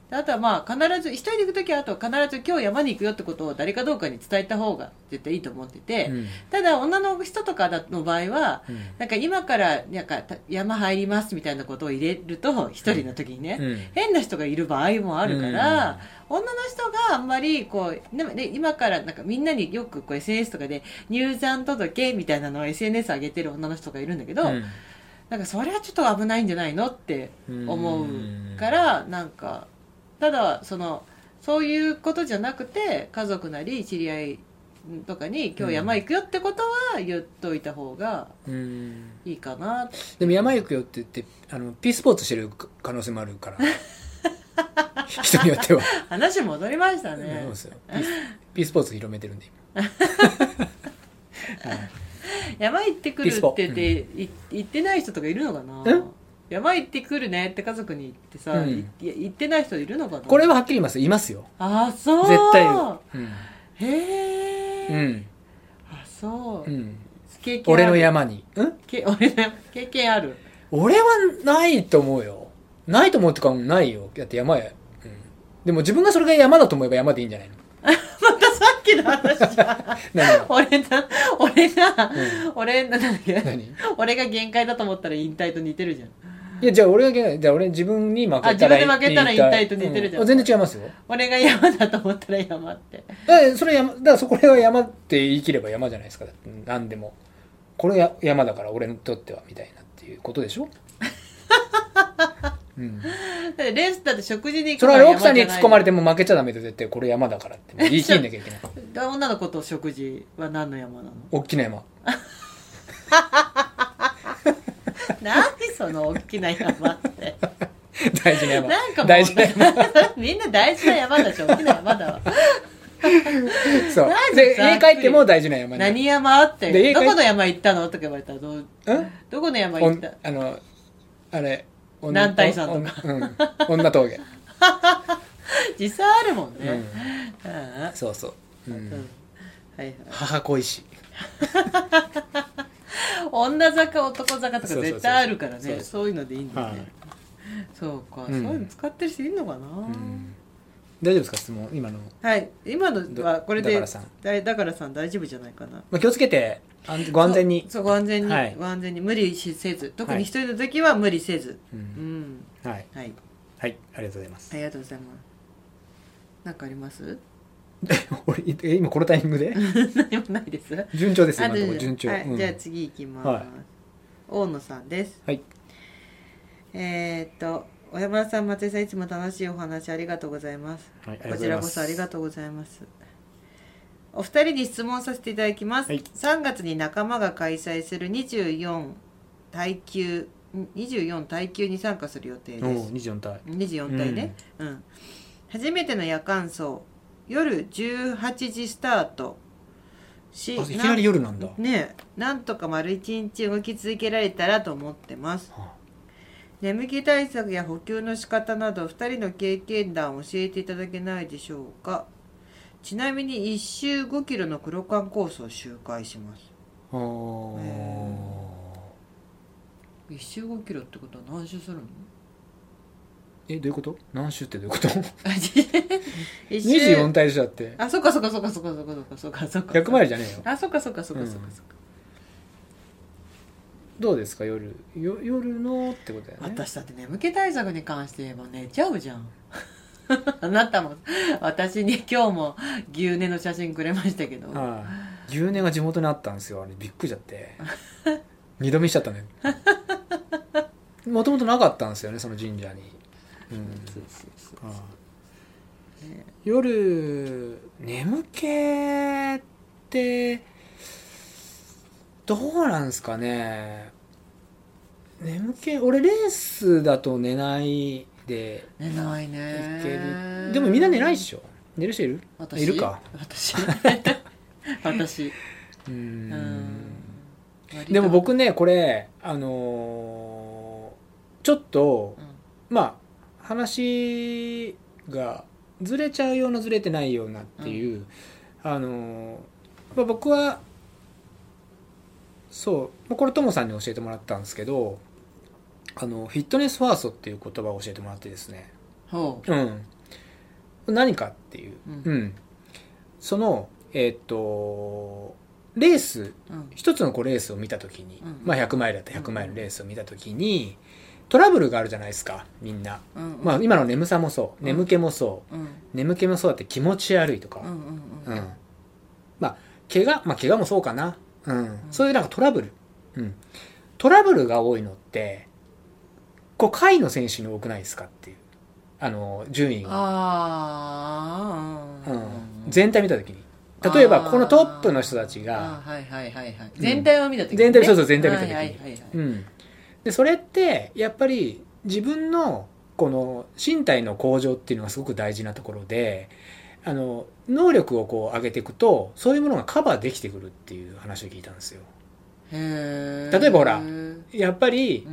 あとはまあ必ず一人で行く時はあと必ず今日山に行くよってことを誰かどうかに伝えた方が絶対いいと思ってて、うん。ただ女の人とかの場合はうん。なんか今からなんかた山入りますみたいなことを入れると一人の時にね、うん。変な人がいる場合もあるから、女の人があんまりこうでもね今からなんかみんなによくこう SNS とかで入山届みたいなのを SNS 上げてる女の人がいるんだけど、うん。なんかそれはちょっと危ないんじゃないのって思うからなんかただそのそういうことじゃなくて家族なり知り合いとかに今日山行くよってことは言っといた方がうん。いいかな。でも山行くよって言ってあの P スポーツしてる可能性もあるから。[laughs] 人によっては、話戻りましたそうねですよ。P, スポーツ広めてるんで今。は [laughs] い山行ってくるって言って、い行ってない人とかいるのかな？え？山行ってくるねって家族に言ってさ、うん。いいや行ってない人いるのかなこれははっきり言います。よいますよ。あそう。絶対いるうん、へえ、うん。あそう、うん、経験ある。俺の山に。ん？け俺の経験ある。俺はないと思うよ。ないと思うってかないよ。だって山へ、うん、でも自分がそれが山だと思えば山でいいんじゃないの？[laughs] またさっきの話じゃん。[laughs] 何が？俺な俺が、うん。俺なんだっけ何？い俺が限界だと思ったら引退と似てるじゃんやじゃあ俺がじゃあ俺自分に負けたらあ自分で負けたら引退と似てるじゃん。う全然違いますよ。俺が山だと思ったら山。ってだそれ山だからそこらは山って言い切れば山じゃないですか。何でも。これや山だから俺にとってはみたいなっていうことでしょ？[laughs] うん、レースだって食事に行くそれは奥さんに突っ込まれてても負けちゃダメで絶対これ山だからって言い切んなきゃいけない。[laughs] 女の子と食事は何の山なの？大きな山 [laughs] [laughs] 何その大きな山って。[laughs] 大事な山。なんかもう大事な山。[laughs] みんな大事な山だし大きな山だわ。そう。で家帰っても大事な山何山って？どこの山行ったの？とか言われたらどう？うんどこの山行った？あのあれ女南大山とか。うん。女峠、実際あるもんね、うん、うん。そうそう、はいはい。母恋し女坂男坂とか絶対あるからね。そういうのでいいんだよね、はい。そうか、うん。そういうの使ってる人いるのかな、うん。大丈夫ですか？質問？今の、はい。今のはこれでだからさん。だだからさん大丈夫じゃないかな。まあ、気をつけて安ご安全に。そうご安全に、はい。ご安全に。無理しせず。特はい。に一人の時は無理せず、ううんん。はい、はい。はい、ありがとうございます。ありがとうございます。なんかあります？[laughs] 俺え今このタイミングで？[laughs] 何もないです。順調ですあ今のところ順調、はいうん。じゃあ次行きます、はい。大野さんです。はい。えーっと小山田さん松井さんいつも楽しいお話ありがとうございます。はい、こちらこそありがとうございます。お二人に質問させていただきます、はい。3月に仲間が開催する24耐久24耐久に参加する予定おおです24体。24体ね、うん。初めての夜間走夜18時スタートしあいきなり夜なんだ、ねえなんとか丸一日動き続けられたらと思ってます。は眠気対策や補給の仕方など2人の経験談を教えていただけないでしょうか。ちなみに1周5キロの黒缶コースを周回します。あ。ー。1周5キロってことは何周するの？えどういうこと？何週ってどういうこと ?24 [laughs] 体でしだって。あそっかそっかそっかそっかそっかそっかそっか100マイルじゃねえよ。あそっかそっかそっかそっか。そっか、どうですか？夜。よ夜のってことやね。私だって眠気対策に関して言えば寝ちゃうじゃん。あなたも。私に今日も牛乳の写真くれましたけど、あ牛乳が地元にあったんですよ。あれびっくりじちゃって。二度見しちゃったねもともとなかったんですよねその神社に。うん。そうそうそうはい夜眠気ってどうなんですかね。眠気俺レースだと寝ないで。寝ないいねける。でもみんな寝ないっしょ。寝る人いる？私？いるか？私。[laughs] 私。うーん。でも僕ねこれあのーちょっとうん。まあ話がずれちゃうようなずれてないようなっていう、あのーまあ、僕はそうまあこれともさんに教えてもらったんですけどあのフィットネスファーストっていう言葉を教えてもらってですね。ほう。ん。何かっていう、うん。うん。そのえーっとレースううん。一つのこうレースを見た時に、うん。まあ、100マイルだったら100マイルレースを見た時にトラブルがあるじゃないですかみんな、うんまあ、今の眠さもそう。うん。眠気もそう。うん。眠気もそうだって気持ち悪いとか、うんうんううん。んまあ怪我まあ怪我もそうかな、うん。そういうなんかトラブル、うん、トラブルが多いのってこう下位の選手に多くないですかっていう。あの順位が、ああうん、全体見た時に。例えばこのトップの人たちがはいはいはいはい。全体を見た時にね。全体そうそう全体を見た時に。はいはいはいはい。うん、でそれってやっぱり自分のこの身体の向上っていうのがすごく大事なところであの能力をこう上げていくとそういうものがカバーできてくるっていう話を聞いたんですよ。へー。例えばほらうんやっぱり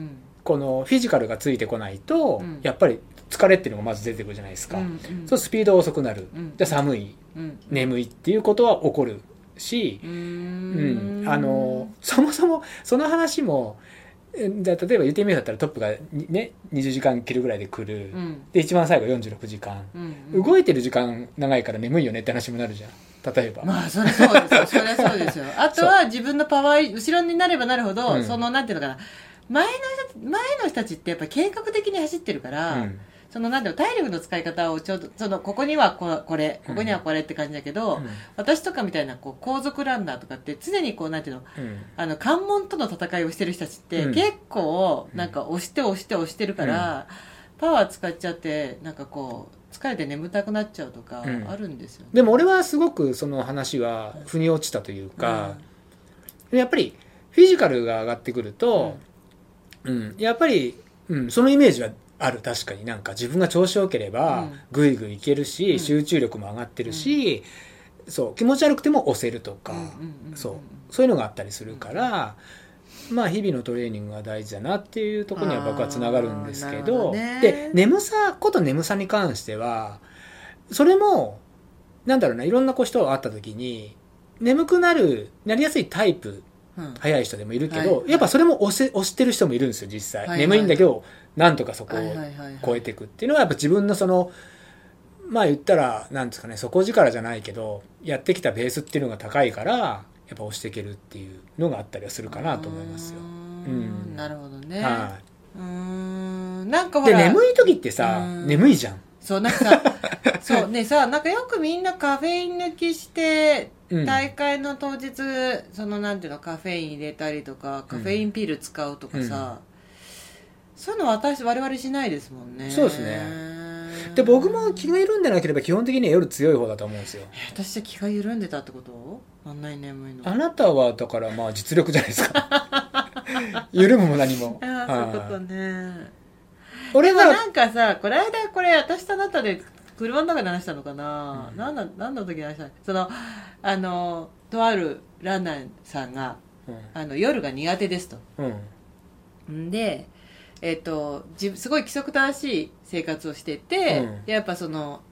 このフィジカルがついてこないと、うん。やっぱり疲れっていうのがまず出てくるじゃないですか、うんうん。そうスピードが遅くなる、うん。で寒い。うん。眠いっていうことは起こるし、うん。ん、あのそもそもその話もえじゃあ例えば UTM だったらトップがにね20時間切るぐらいで来る、うん。で一番最後46時間、うん動いてる時間長いから眠いよねって話もなるじゃん。例えば、まあそりゃそうですよ。そりゃそうですよ。あとは自分のパワー後ろになればなるほど、うん。そのなんていうのかな。前の人前の人たちってやっぱ計画的に走ってるから、うんそのなんだろう体力の使い方をちょうどそのここにはここれここにはこれって感じだけど、うん。私とかみたいなこう後続ランナーとかって常にこうなんていうのうん。あの関門との戦いをしてる人たちって、うん。結構なんか押して押して押してるから、パワー使っちゃってなんかこう疲れて眠たくなっちゃうとかうん。あるんですよね、でも俺はすごくその話は腑に落ちたというか、やっぱりフィジカルが上がってくると、うん。やっぱり、うん、そのイメージはある確かに。なんか自分が調子良ければうん。ぐいぐいいけるし、うん。集中力も上がってるし、そう気持ち悪くても押せるとか、うんうんうんうんそう。そういうのがあったりするから、まあ日々のトレーニングが大事だなっていうところには僕はつながるんですけどどね。で眠さこと眠さに関してはそれもなんだろうないろんなこう人が会った時に眠くなるなりやすいタイプうん。早い人でもいるけはい。ど、やっぱそれも押せ押してる人もいるんですよ実際、眠いんだけどなんとかそこを超えていくっていうのはやっぱ自分のそのまあ言ったらなんですかね底力じゃないけどやってきたベースっていうのが高いからやっぱ押していけるっていうのがあったりはするかなと思いますよ。うーうん。んなるほどね、はうーん。なんかい、でほら眠い時ってさうん。眠いじゃん。そうなんかさ [laughs] そうねさなんかよくみんなカフェイン抜きしてうん。大会の当日そのなんていうのカフェイン入れたりとかカフェインピル使うとかさ、そういうの私我々しないですもんね。そうですね。で僕も気が緩んでなければ基本的には夜強い方だと思うんですよ。え私は気が緩んでたってこと？あんなに眠いの？あなたはだからまあ実力じゃないですか。[laughs] 緩むも何も。ああそういうことはいね俺はなんかさこの間これ私とあなたで車の中で話したのかな、うん。なんだ何の時に話したの？そのあのとあるランナーさんがあの夜が苦手ですと。うんうんん。でえっ、とじすごい規則正しい生活をしてて、うん。でやっぱその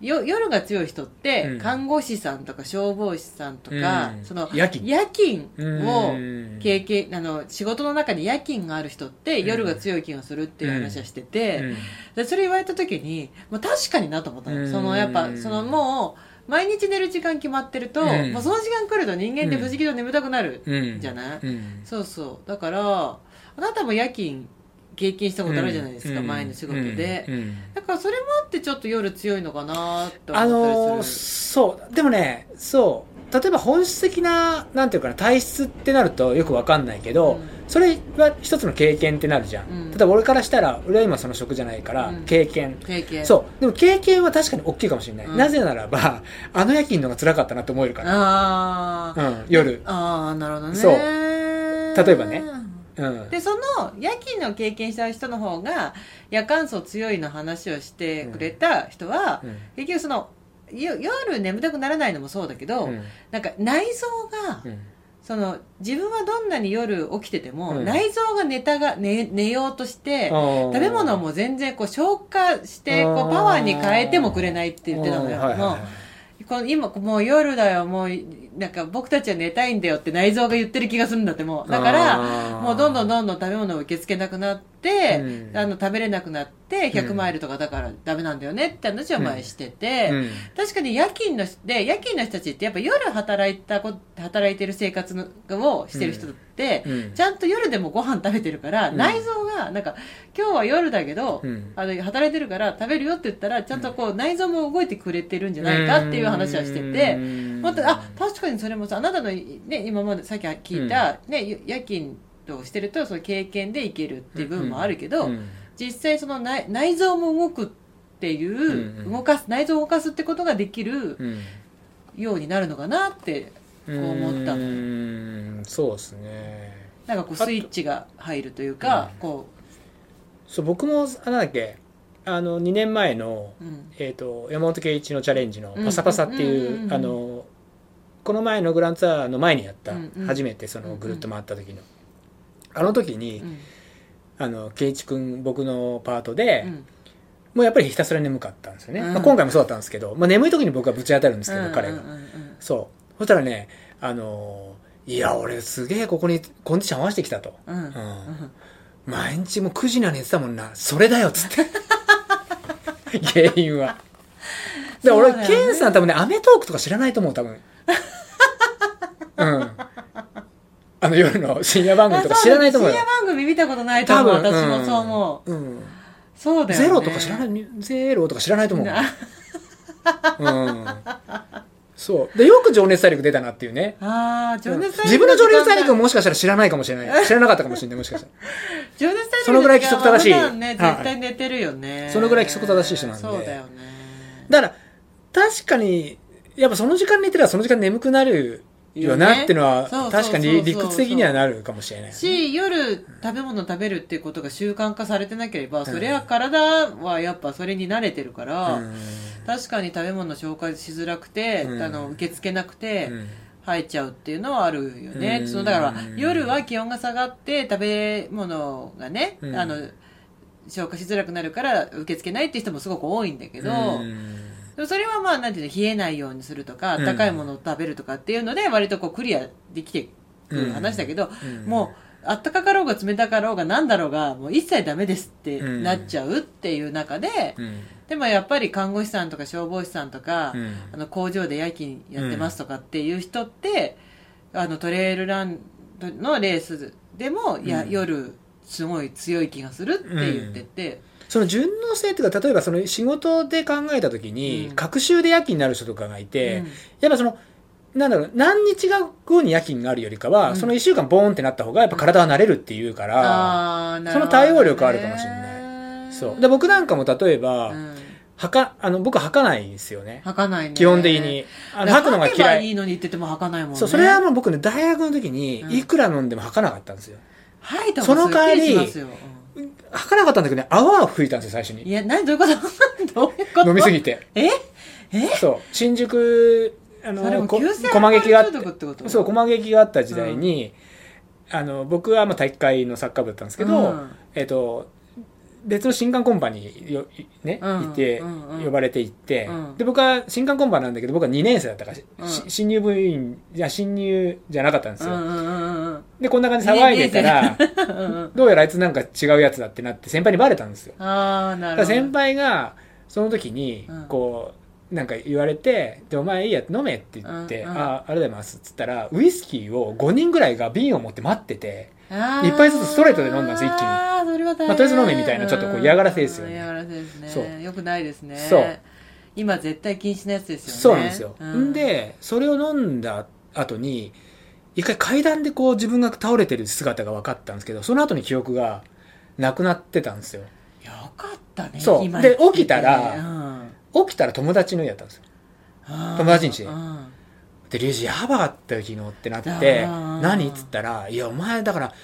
よ夜が強い人って、うん。看護師さんとか消防士さんとか、うん。その夜勤。夜勤をうん。経験あの仕事の中に夜勤がある人ってうん。夜が強い気がするっていう話はしてて、うん。でそれ言われた時に、まあ、確かになと思ったの、うん。そのやっぱそのもう毎日寝る時間決まってると、うん。もうその時間来ると人間って不思議と眠たくなる、うんじゃない？うん。そうそう。だからあなたも夜勤経験したことあるじゃないですか、うん。前の仕事で、うん。うん。だからそれもあってちょっと夜強いのかなってあ思のーったりすそう。でもねそう。例えば本質的ななんていうかな体質ってなるとよくわかんないける、ど、うん。それは一つの経験ってなるじゃん、うん。例えば俺からしたら俺は今その職じゃないから、うん。経験。経験。そう。でも経験は確かに大きいかもしれない、うん。なぜならばあの夜勤の方が辛かったなって思えるから、ああ、うん、夜。ああなるほどね。そう。例えばねううん。でその夜勤の経験した人の方が夜間層強いの話をしてくれた人は、うん。結局そのよ夜眠たくならないのもそうだけど、うん。なんか内臓が、うん。その自分はどんなに夜起きてても、うん。内臓が寝たが寝寝ようとして食食べ物も全然こう消化してこうパワーに変えてもくれないって言ってたのよ、今もう夜だよもうなんか僕たちは寝たいんだよって内臓が言ってる気がするんだってもう。だからもうどんどんどんどん食べ物を受け付けなくなって、うん。あの食べれなくなって100マイルとかだからダメなんだよねって話を前してて、うん。確かに夜勤ので夜勤の人たちってやっぱ夜働いたこ働いてる生活のをしてる人って、うん。ちゃんと夜でもご飯食べてるから、うん。内臓がなんか今日は夜だけど、うん。あの働いてるから食べるよって言ったらちゃんとこう内臓も動いてくれてるんじゃないかっていう話はしてて、うん。本当あ確かにそれもさあなたの、ね、今までさっき聞いた、ね、夜勤をしてるとその経験でいけるっていう部分もあるけど、うん実際その内内臓も動くっていう、うんうん。動かす内臓を動かすってことができるうん。ようになるのかなってこう思ったうのんそうですね。なんかこうスイッチが入るというか、うん。こそう僕もあなんだっけあの2年前の、う、うん、えー、と山本圭一のチャレンジの「うん。パサパサ」っていう、うんうんうんあのこの前のグランツアーの前にやった、うんうん。初めてそのぐるっと回った時の、あの時に、うん。あの圭一君僕のパートで、うん。もうやっぱりひたすら眠かったんですよね、うん。まあ、今回もそうだったんですけど、まあ、眠い時に僕はぶち当たるんですけど、彼がうんうんうん。うんそう。そしたらねあのいや俺すげえここにコンディション合わせてきたと、うん。毎日もう9時には寝てたもんな。それだよっつって。原因は。[laughs] でねケンさん多分ね『アメトーーク』とか知らないと思う多分。うんあの夜の深夜番組とか知らないと思うよ。深夜番組見たことないと思う。私もそう思う、う、うん、そうだよね。ゼロとか知らないゼロとか知らないと思うな。うん。そう。でよく情熱大陸出たなっていうね。ああ情熱大陸自分の情熱大陸もももしかしたら知らないかもしれない。知らなかったかもしれないもしかしたら。情熱大陸そのぐらい規則正しい。ねはい。絶対寝てるよね、そのぐらい規則正しい人なんで。そうだよね。だから確かにやっぱその時間寝てたらその時間眠くなるよなってのは確かに理屈的にはなるかもしれないし夜食べ物食べるっていうことが習慣化されてなければ、ん。それは体はやっぱそれに慣れてるから、うん。確かに食べ物消化しづらくて、うん。あの受け付けなくて、うん。吐いちゃうっていうのはあるよね、うん。そのだから夜は気温が下がって食べ物がね、うん。あの消化しづらくなるから受け付けないっていう人もすごく多いんだけど、うんでもそれはまあなんていうの冷えないようにするとかうん。高いものを食べるとかっていうので割とこうクリアできてくる話だけど、うん。もうあったかかろうが冷たかろうが何だろうがもう一切ダメですってなっちゃうっていう中で、うん。でもやっぱり看護師さんとか消防士さんとか、うん。あの工場で夜勤やってますとかっていう人って、あのトレイルランのレースでも、いやうん。夜すごい強い気がするって言ってて、その順応性っていうか例えばその仕事で考えた時にうん。隔週で夜勤になる人とかがいて、うん。やっぱそのなんだろう何日後に夜勤があるよりかは、うん。その1週間ボーンってなった方がやっぱ体は慣れるっていうから、あーなその対応力あるかもしれない。そう。で僕なんかも例えば、うん。はかあの僕はかないんですよね。履かないね。基本的に。あの履吐くのが嫌い。いいのにって言っても履かないもんね。そうそれはもう僕ね大学の時にうん。いくら飲んでも吐かなかったんですよ、吐いたその代わり吐かなかったんだけどね泡を吹いたんですよ最初に。うんいや何どういうこと？[laughs] どういうこと？飲みすぎて。え？え？そう。新宿あのこ駒劇があっアルコール中毒ってこと？そう駒劇があった時代に、あの僕はまあ体育会のサッカー部だったんですけど、うん。えっ、と別の新刊コンパによいね、うん行って、呼ばれて行って、うん。で僕は新刊コンパなんだけど僕は2年生だったから、しうん。新入部員じゃ新入じゃなかったんですよ、でこんな感じで騒いでたら [laughs] どうやらあいつなんか違うやつだってなって先輩にバレたんですよ。ああなるほど。先輩がその時にうん。こうなんか言われて「でお前いいや飲め」って言って「うんうん。ああありがとうございます」っつったらウイスキーを5人ぐらいが瓶を持って待ってて一杯ずつストレートで飲んだんですよ一気に。ああそれは大変、まあとりあえず飲めみたいなちょっとこう嫌がらせですよね。うん嫌がらせですね。そう。よくないですね。そう。今絶対禁止なやつですよね。そうなんですよ、うん。ん、でそれを飲んだ後に一回階段でこう自分が倒れてる姿が分かったんですけどその後に記憶がなくなってたんですよ。よかったねそう。今で起きたらうん。起きたら友達の家だったんですよ。友達んちでうんで、リュウジやばかったよ、昨日ってなって、何っつったら、いや、お前、だから、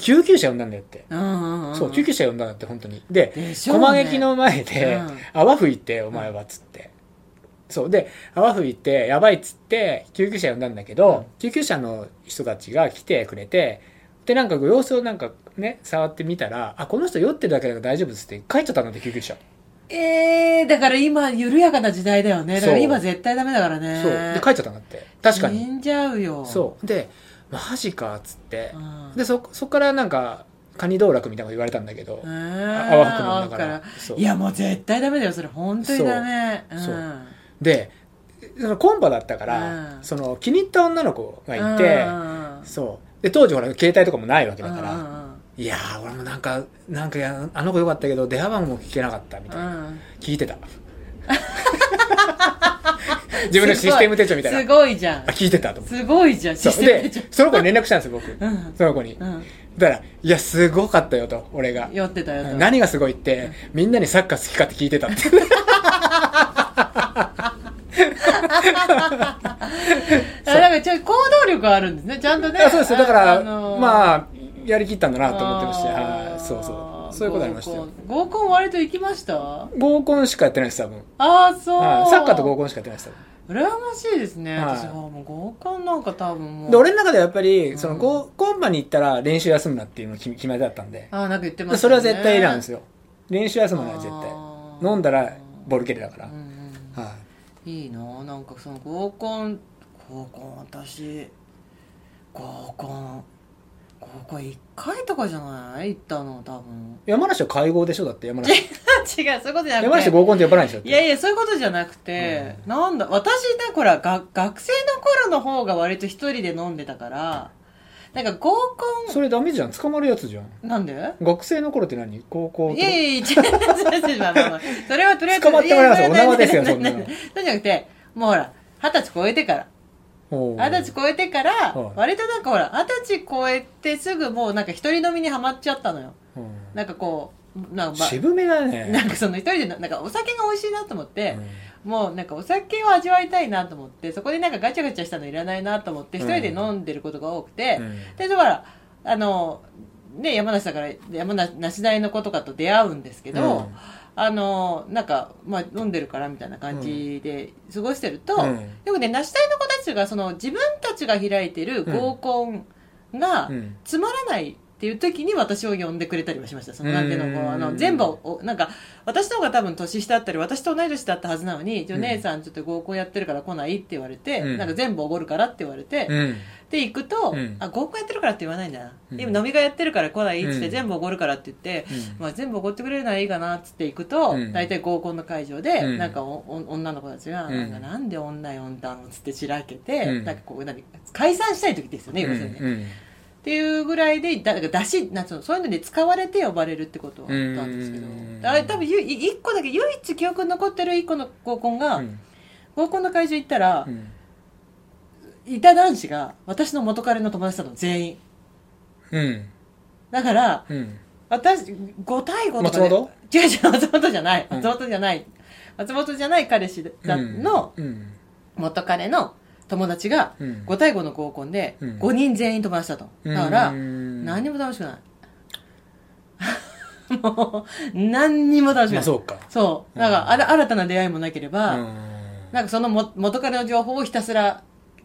救急車呼んだんだよって。そう、救急車呼んだんだって、本当に。で、でね駒劇の前で、うん泡吹いて、お前は、つって。そう。で、泡吹いて、やばいっつって、救急車呼んだんだけど、うん救急車の人たちが来てくれて、で、なんか様子をなんかね、触ってみたら、あ、この人酔ってるだけだから大丈夫っつって帰っちゃったんだって、救急車。ええー、だから今、緩やかな時代だよね。だからそう今絶対ダメだからね。そう。で、帰っちゃったんだって。確かに。死んじゃうよ。そう。で、マジか、っつってう。ん。で、そ、そっからなんか、カニ道楽みたいなこと言われたんだけど泡吹くのだからいや、もう絶対ダメだよ。それ本当にダメ。そうそうんで、そのコンパだったから、うんその気に入った女の子がいて、うんそう。で、当時ほら、携帯とかもないわけだかうんら、いやー、俺もなんか、なんかや、あの子よかったけど、電話番号も聞けなかったみたいな。うん聞いてた。[laughs] 自分のシステム手帳みたいな。すごいじゃんあ、。聞いてたと思。すごいじゃん。システム手帳。、その子に連絡したんですよ、僕。うん。その子に。うん。だから、いや、すごかったよと、俺が。酔ってたよと。何がすごいって、みんなにサッカー好きかって聞いてたって。[laughs] あなんかちょ行動力があるんですね。ちゃんとね。あそうですよだから、あのーまあ、やりきったんだなと思ってまして、はい、そうそう。そういうことありましたよ。合コン。割と行きました？合コンしかやってないです、多分。ああ、そう。はいサッカーと合コンしかやってないです、多分。羨ましいですね。はい私はもう合コンなんか多分もう。で、俺の中ではやっぱり、その、うん合コンパに行ったら練習休むなっていうのが決決まりだったんで。ああ、なんか言ってまでしたね。それは絶対なんですよ。練習休むのは絶対。飲んだらボルケルだからう。んうんはいいななんかその合コン合コン私合コン合コン1回とかじゃない？行ったの多分い。山梨は会合でしょ？だって山梨。[laughs] 違うそういうことじゃなくて山梨合コンって呼ばないでしょいやいやそういうことじゃなくて、なんだ私ねこれが学生の頃の方が割と一人で飲んでたからなんか合コそれダメじゃん。捕まるやつじゃん。ンなんで？学生の頃って何？高校といやいやいや、[laughs] それはとりあえず。捕まってもらいますお縄ですよそんなのそうじゃなくて、もうほら、二十歳超えてから。二十歳超えてからはい、割となんかほら、二十歳超えてすぐもうなんか一人飲みにはまっちゃったのよ。う。んなんかこう、なんかば、渋めだね。なんかその一人でな、なんかお酒が美味しいなと思ってう、ん。もうなんかお酒を味わいたいなと思って、そこでなんかガチャガチャしたのいらないなと思って、一人で飲んでることが多くて、うん。で、だから、あの、ね、山梨だから、山梨大の子とかと出会うんですけど、うんあの、なんか、まあ、飲んでるからみたいな感じで過ごしてると、うん。でもね、梨大の子たちが、その、自分たちが開いてる合コンがうん。つまらないっていう時に私を呼んでくれたりはしました。その、なんていうの、こう、あうんの、全部を、なんか、私の方が多分年下だったり、私と同い年だったはずなのに、じゃあうん姉さんちょっと合コンやってるから来ないって言われて、うん。なんか全部おごるからって言われて、うん。で行くと、うん。あ合コンやってるからって言わないんだな、うん。今飲み会やってるから来ないっつって、うん。全部おごるからって言って、うん。まあ、全部おごってくれるならいいかなっつって行くと、うん。大体合コンの会場で、うん。なんかおお女の子たちが、うん。なんかなんで女呼んだのっつってしらけて、うん。なんかこう何解散したい時ですよね、要するに、っうん。ていうぐらいでだだから出しなんつうのそういうので使われて呼ばれるってことはあったんですけど、うん。あれ多分ゆい一個だけ唯一記憶に残ってる一個の合コンが、うん。合コンの会場行ったら、うんいた男子が私の元彼の友達だったの全員。うん。だからうん。私5対5とかで松本？違う違う松本じゃない。うん。松本じゃない、松本じゃない彼氏だのうん。元彼の友達がうん。5対5の合コンでうん。5人全員友達だと。だからうん。何にも楽しくない。[laughs] もう何にも楽しくない。まあそうか。そう。だからあら新たな出会いもなければ、うん。なんかそのも元彼の情報をひたすら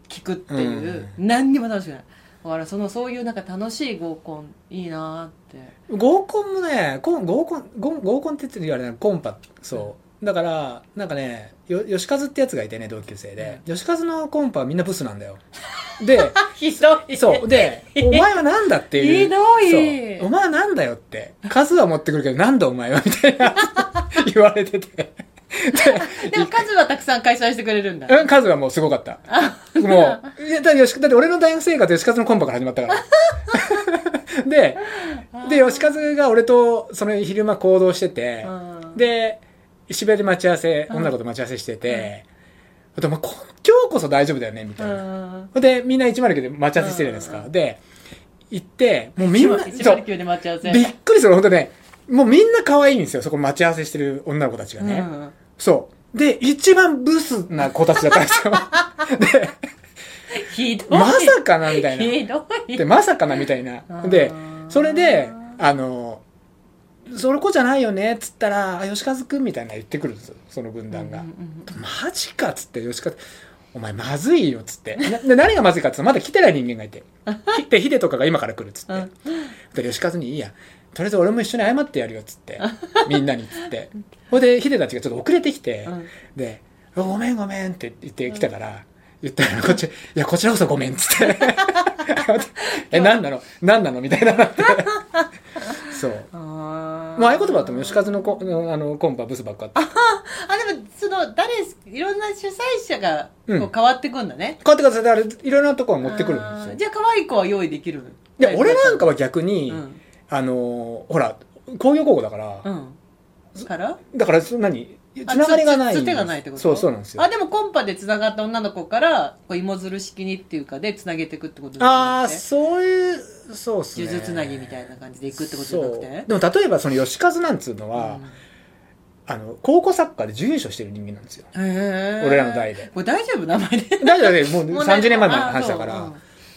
聞くっていう、何にも楽しくない。だからそのそういうなんか楽しい合コンいいなーって。合コンもねコン合コン合合コンって言ってるあれなコンパそう。だからなんかねよ吉和ってやつがいてね同級生で、吉和のコンパはみんなブスなんだよ。で [laughs] ひどい。そう。でお前はなんだっていう。ひどい。そう。お前はなんだよって。数は持ってくるけどなんだお前はみたいな。[laughs] 言われてて [laughs] でも数はたくさん開催してくれるんだ。うん数はもうすごかった。もういやだだって俺の大学生活吉和のコンパから始まったから。[laughs] でで吉和が俺とその昼間行動してて、うん。で渋谷で待ち合わせうん。女の子と待ち合わせしてて、でもこ今日こそ大丈夫だよねみたういな、ん。でみんな109で待ち合わせしてるじゃないですか、うん。で行ってもうみんなそう109で待ち合わせ。びっくりする本当ね。もうみんな可愛いんですよそこ待ち合わせしてる女の子たちがね、うんそう。で一番ブスな子たちだったんですよ。[laughs] でひどい。まさかなみたいな。ひどい。でまさかなみたいな。うんでそれであのそれこじゃないよねっつったらあ吉和くんみたいな言ってくるんですよその軍団が、うんうんマジかっつって吉和お前まずいよっつって。なで何がまずいかっつってまだ来てない人間がいて。ひ [laughs] でヒデとかが今から来るっつって、うん。で吉和に「いいや。とりあえず俺も一緒に謝ってやるよ」っつって。[laughs] みんなにっつってほいでヒデたちがちょっと遅れてきて、うん。で「ごめんごめん」って言ってきたから、言ったらこっち「いやこちらこそごめん」っつって「[laughs] え何なの？何なの?」みたいななって。[laughs] そう。あー。まあ、合言葉だっても吉和のコあのコンパブスばっか。ってあでもその誰いろんな主催者が変わってくんだね、こうやってくださいだからいろんなところ持ってくるんですよ。じゃあ可愛い子は用意できる。いや俺なんかは逆に、うん。あのほら工業高校だから、うんから？だからそ何？つながりがないあつがないってこと？そうそうなんですよ。あでもコンパでつながった女の子からこう芋づる式にっていうかでつなげていくってことですああねそういうそうっすね。数珠つなぎみたいな感じでいくってことじゃなくて？そう。でも例えばその吉和なんつうのは、あの高校サッカーで準優勝してる人間なんですよ。俺らの代で。これ大丈夫？名前で？大丈夫ねもうもう30年前の話だから。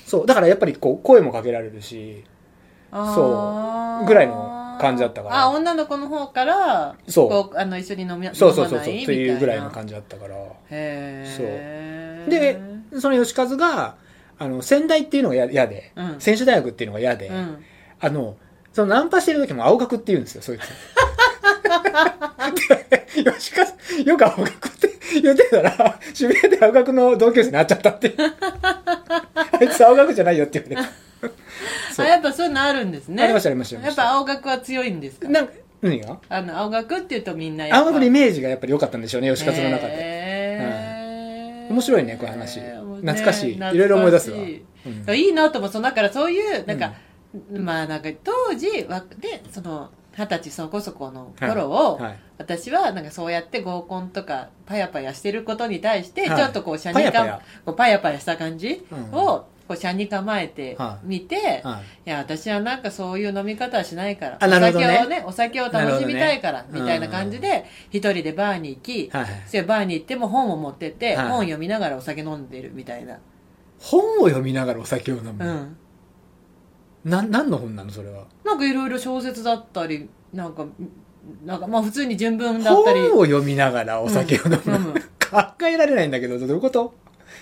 そうだからやっぱりこう声もかけられるし。そう。ぐらいの感じだったから。あ女の子の方からそう。あの一緒に飲みそうそうそうそうっていうぐらいのじ感じだったから。へえでその吉和があの仙台っていうのが嫌嫌で、うん。選手大学っていうのが嫌で、うん。あのそのナンパしてる時も青学って言うんですよそいつ。[laughs] で吉和よく青学って言ってたら渋谷で青学の同級生になっちゃったって [laughs] あいつ青学じゃないよって言われてそう [laughs] あやっぱそういうのあるんですね。ありましたありましたやっぱ青学は強いんですか？なんか何があの青学っていうとみんな青学のイメージがやっぱり良かったんでしょうね吉和の中で、へー。面白いねこういう話。ね懐かしい。懐い。ろいろ思い出すわ。うん。いいなと思う。だからそういうなんか、まあなんか当時わでその二十歳そこそこの頃を、はい。私はなんかそうやって合コンとかパヤパヤしてることに対して、はい。ちょっとこうシャニカパヤパヤ？こうパヤパヤした感じうん。をこうシャニ構えてはい。見て、はい。いや私はなんかそういう飲み方はしないから。お酒をねお酒を楽しみたいから、ね。みたいな感じで一人でバーに行き、はいバーに行っても本を持ってって、はい本を読みながらお酒飲んでるみたいな、本を読みながらお酒を飲む、うん、な何の本なのそれは？なんかいろいろ小説だったりなんかなんかまあ普通に純文だったり。本を読みながらお酒を飲む、うん。[laughs] 考えられないんだけどどういうこと？え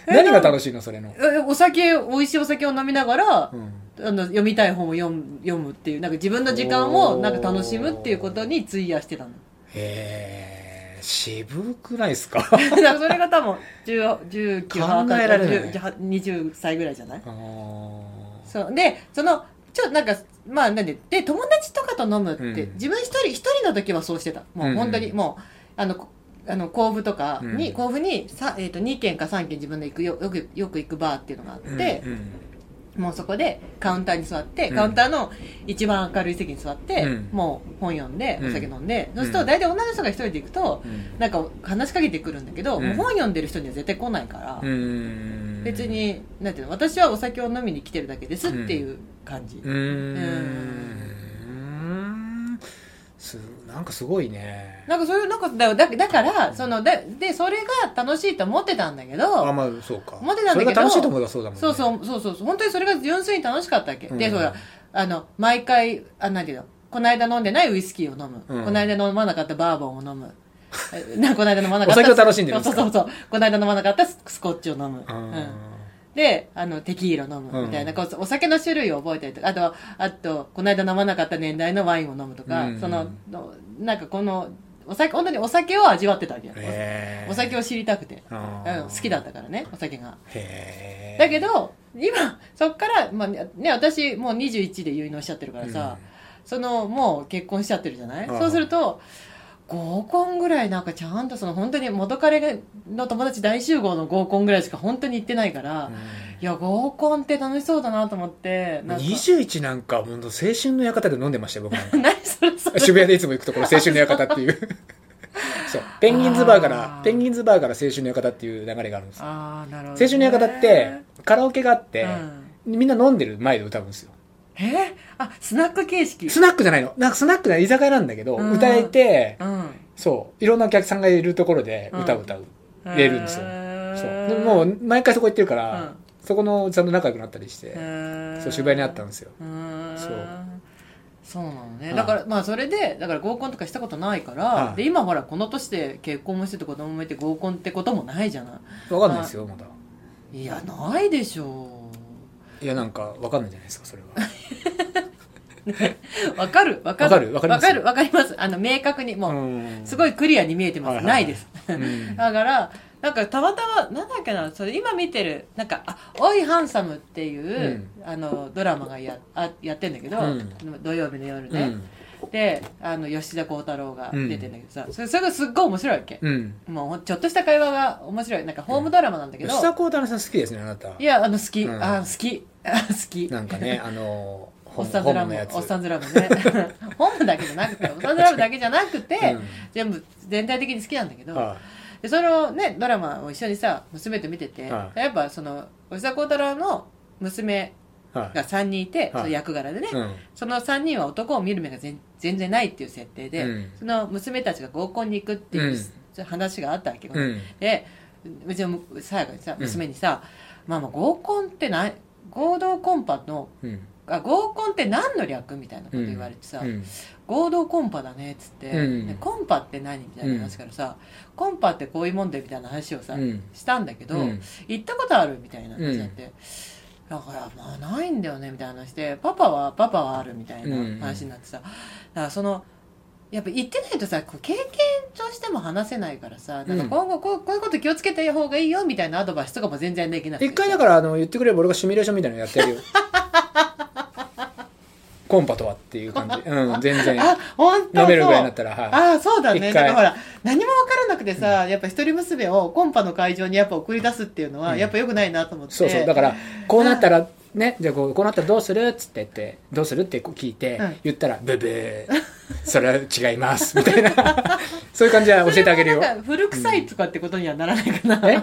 [laughs] 何が楽しいのそれの、えお酒美味しいお酒を飲みながらう、ん。あの読みたい本を読む読むっていうなんか自分の時間をなんか楽しむっていうことに費やしてたの。へえ渋くないですか？[laughs] それが多分10 19考えられない20 20歳ぐらいじゃない？そう。でそのちょっとなんかまあなんでで友達とかと飲むって、うん。自分一人一人の時はそうしてた。もう本当にうんもうあのこあの甲府とかに、うん。甲府にさ、えー、と2軒か3軒自分で行くよよくよく行くバーっていうのがあって、うんもうそこでカウンターに座って、うん。カウンターの一番明るい席に座って、うん。もう本読んでうん。お酒飲んで、うん。そうすると大体女の人が一人で行くとうん。なんか話しかけてくるんだけど、うん。もう本読んでる人には絶対来ないから、うん。別になんていうの私はお酒を飲みに来てるだけですっていう感じ、うーん。すなんかすごいね。なんかそういうなんかだだだからそのででそれが楽しいと思ってたんだけどあまあそうか。思ってたんだけどそれが楽しいと思えばそうだもんね。そうそうそうそうそう本当にそれが純粋に楽しかったわけ、うん。でほらあの毎回あなんていうの？この間飲んでないウイスキーを飲む、うん。この間飲まなかったバーボンを飲む。え [laughs] なこの間飲まなかったお酒を楽しんでるんですか？そうそうそうこの間飲まなかったススコッチを飲む、うんであのテキーラ飲むみたいな、うんこうお酒の種類を覚えたりとかあとあとこの間飲まなかった年代のワインを飲むとか、うん。そののなんかこのお酒本当にお酒を味わってたわけ。よ、お酒を知りたくて、うん、好きだったからねお酒が。だけど今そっから、まあね、私もう21で結納しちゃってるからさ、そのもう結婚しちゃってるじゃない？そうすると合コンぐらいなんかちゃんとその本当に元彼の友達大集合の合コンぐらいしか本当に行ってないから、うん。いや合コンって楽しそうだなと思ってなんか。21なんか本当青春の館で飲んでましたよ僕なんか。[laughs] 何それそれ。渋谷でいつも行くところ青春の館っていう。[laughs] そう。ペンギンズバーからペンギンズバーから青春の館っていう流れがあるんですよ。ああなるほど、青春の館ってカラオケがあって、うん。みんな飲んでる前で歌うんですよえ？ーあスナック形式？スナックじゃないの。なんかスナックな居酒屋なんだけど、うん。歌えてうん。そう。いろんなお客さんがいるところで歌を歌う、れるんですよ。そう。でももう毎回そこ行ってるから、うん。そこのおじさんと仲良くなったりして、そう渋谷にあったんですよ。そう。そうなのね、はいだからまあそれでだから合コンとかしたことないから、はい。で今ほらこの年で結婚もしてて子供もいて合コンってこともないじゃなわかんないですよまだ。いいやないでしょいやなんかわかんないじゃないですかそれは。うわかるわかる。わかるわかります？わかるわかります。あの明確にもう、うん。すごいクリアに見えてます、はいはいはい。ないです。うん。[laughs] だからなんかたまたまなんだっけなそれ今見てるなんか「あおいハンサム」っていう、あのドラマがやあやってんだけど、うん。土曜日の夜ね、うんであの吉田鋼太郎が出てんだけどさ、それそれがすっごい面白いわけ、うん。もうちょっとした会話が面白い。なんかホームドラマなんだけど、吉田鋼太郎さん好きですねあなた。いやあの好き、うん。あ好き。[laughs] あ好き。なんかねあの [laughs] おっさんズラム本のやつおっさんズラムね。[laughs] 本部だけじゃなくておっさんズラムだけじゃなくて、うん。全部全体的に好きなんだけど、はでそのねドラマを一緒にさ娘と見てて、はやっぱその吉田鋼太郎の娘が3人いて、はい。その役柄でね、うん。その3人は男を見る目が全全然ないっていう設定で、うん。その娘たちが合コンに行くっていう、うん。話があったわけよ、うん。でうちのさやかにさうん。娘にさ「ママ合コンってない合同コンパの合コンって何の略?」みたいなこと言われてさ、うん。合同コンパだねっつって、コンパって何みたいな話からさ、コンパってこういうもんでみたいな話をさ、うん。したんだけど、うん。行ったことあるみたいな話になって、だからまあないんだよねみたいな話でパパはパパはあるみたいな話になってさ、だからそのやっぱ行ってないとさこう経験としても話せないからさなん。か今後こうこういうこと気をつけた方がいいよみたいなアドバイスとかも全然できなくて一回だからあの言ってくれれば俺がシミュレーションみたいなのやってやるよ [laughs] コンパとはっていう感じ。[laughs] うん全然。あ本当飲めるぐらいになったらはい。ああそうだね。だからほら何も分からなくてさ、やっぱ一人娘をコンパの会場にやっぱ送り出すっていうのは、うん。やっぱよくないなと思って。そうそう。だからこうなったらねじゃあこうこうなったらどうするっつって言ってどうするってこう聞いて、うん。言ったらブブー。それは違いますみたいな。[laughs] そういう感じは教えてあげるよ。それはなんか古臭いとかってことにはならないかな、え？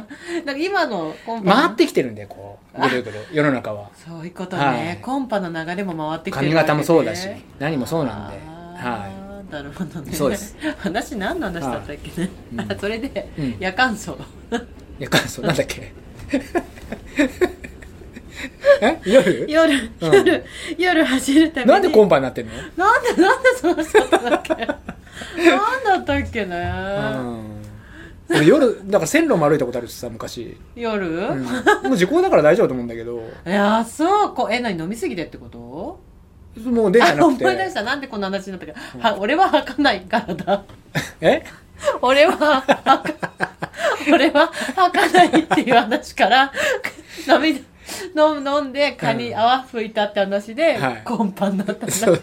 なんか今のコンパの。回ってきてるんだよこうぐるぐる。世の中は。そういうことね、はい。コンパの流れも回ってきてる髪型もそうだし何もそうなんで。あはーなるほどね。そうです。話何の話だったっけね、はい。うん。それで、うん。夜間奏いいやそうなんだっけ？え？夜？夜、うん。夜夜走るために。なんでコンパになってんの？なんでなんでその人だったっけなんだったっけね、うん。俺夜だから線路も歩いたことあるしさ昔、夜、うん、もう時効だから大丈夫と思うんだけど。[laughs] いやそうこえ何飲みすぎてってこと？もう電車なくあ思い出てした。なんでこんな話になったか、は俺は吐かないからだ。え？[laughs] 俺は吐か [laughs] 俺は吐かないっていう話から [laughs] 飲み飲飲んで蚊にうん。泡吹いたって話で、はい。コンパになったんだそう。そ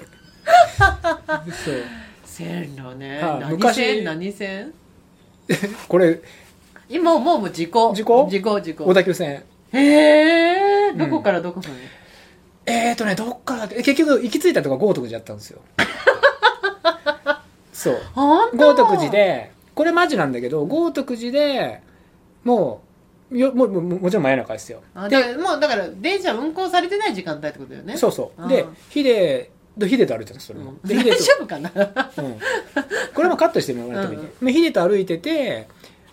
う線路ね、何はい。昔。線何線 [laughs] これ。今もうもう時効。時効？時効時効。小田急線。へえどこからどこまで、えーとねどっから？で結局行き着いたとこ豪徳寺だったんですよ。[laughs] そう。豪徳寺でこれマジなんだけど豪徳寺でもうよもうもうもちろん真夜中ですよ。あでもうだから電車運行されてない時間帯ってことだよね。そうそう。でヒデとヒデと歩いてたんですそれも、うん。でヒデと大丈夫かな？うん、これもカットしてもらってもいい、うヒデと歩いてて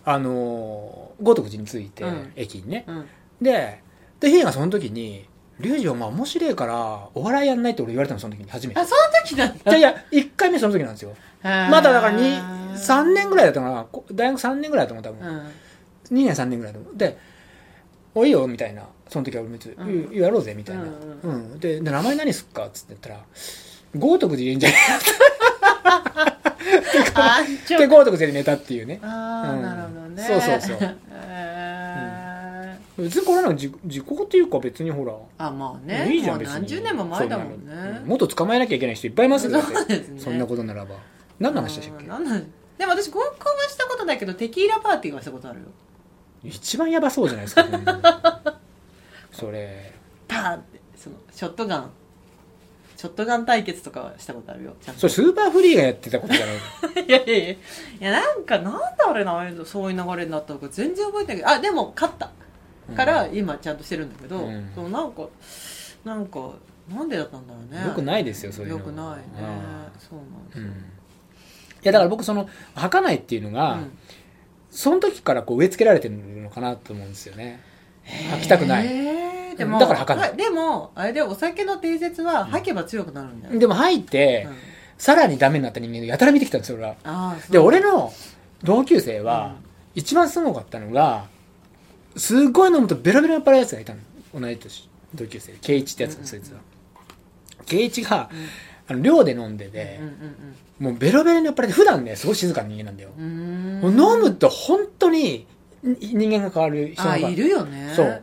あのー豪徳寺に着いて、うん。駅にね。うん。ででヒデがその時に「リュウジお前面白いからお笑いやんない」って俺言われたのその時に初めて。あその時なんだ。いやいや1回目その時なんですよ。ままだだから3年ぐらいだったかな。こ大学3年ぐらいだと思う多分、うん2年3年ぐらいだと思うで「おいいよ」みたいなその時は俺別にうん「やろうぜ」みたいな、ううんん。でで名前何すっか?」っつって言ったら「豪徳寺いいんじゃない? [laughs]」あちょで豪徳寺で寝たっていうね。ああ、うん。なるほどね。そうそうそう。別にこれなんか時時効っていうか別にほらあまあね。いいじゃん別に。何十年も前だもんね。もっと捕まえなきゃいけない人いっぱいいますよそんなことならば。何の話でしたっけ？でも私合コンはしたことないけどテキーラパーティーはしたことあるよ一番やばそうじゃないですか [laughs] それ。パーンってそのショットガン。ショットガン対決とかはしたことあるよそれスーパーフリーがやってたことじゃないいやいやいや。いやなんかなんであれなそういう流れになったのか全然覚えてないけど。あでも勝った。から今ちゃんとしてるんだけど、うん。そうなんかなんかなんでだったんだろうね。よくないですよそういうの。よくないね。うん。そうなんですよ、うん。いやだから僕その吐かないっていうのが、うんその時からこう植え付けられてるのかなと思うんですよね。吐きたくない。でもだから吐かない。はでもあれでお酒の定説は吐けば強くなるんだよ、でも吐いて、うん。さらにダメになった人間がやたら見てきたんですよ俺は。で俺の同級生は、うん。一番すごかったのがすごい飲むとベロベロに酔っ払うやつがいたの。同い年同級生。圭一ってやつ、うん。うんうんそいつは。圭一がうんあの寮で飲んでてうん、うんもうベロベロに酔っ払って普段ねすごい静かな人間なんだよ、うん。うもう飲むと本当に人間が変わる人が。あいるよね。そう。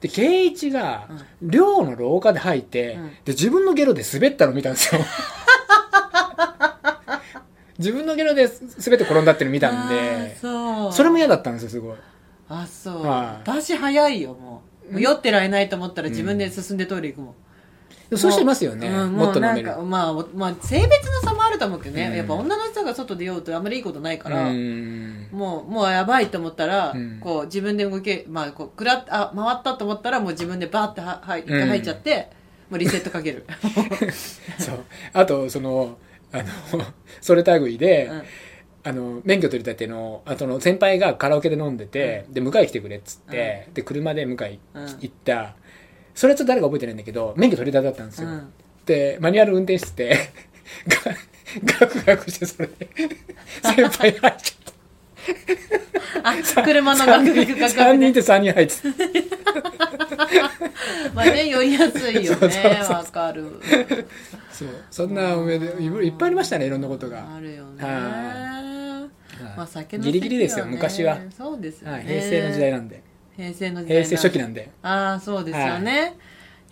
で圭一が寮の廊下で吐いて、うん。で自分のゲロで滑ったの見たんですよ。[laughs] 自分のゲロで滑って転んだっての見たんあでーそれも嫌だったんですよすごい。あそう、はい。私早いよもう。酔ってられないと思ったら自分で進んでトイレ行くもん、でもそういう人いますよね、うんもっと飲める。なんか、まあ、おまあ性別の差もあると思うけどね、うん。やっぱ女の人が外で酔うとあんまりいいことないかうら、ん。もうもうやばいと思ったら、うん。こう自分で動け、まあ、こうくらっあ回ったと思ったらもう自分でバーってははい一回入っちゃって、もうリセットかける、[laughs] そう。あとそのあの [laughs] それ類で、うん。あの免許取りたてのあとの先輩がカラオケで飲んでて、で迎え来てくれっつって、で車で迎えうん。行った、それはちょっと誰か覚えてないんだけど免許取りたてだったんですよ、うん。でマニュアル運転して [laughs] てガクガクしてそれで [laughs] 先輩入っちゃっあ車のガクガクガたクガ3人って3人入って [laughs] まあね酔いやすいよね。そうわかる。そう。そんな思い出いいっぱいありましたねいろんなことが、あるよね。はまあ酒のギリギリですよ昔は。そうですよね、はい、平成の時代なんで平成の時代平成初期なんで。ああそうですよね、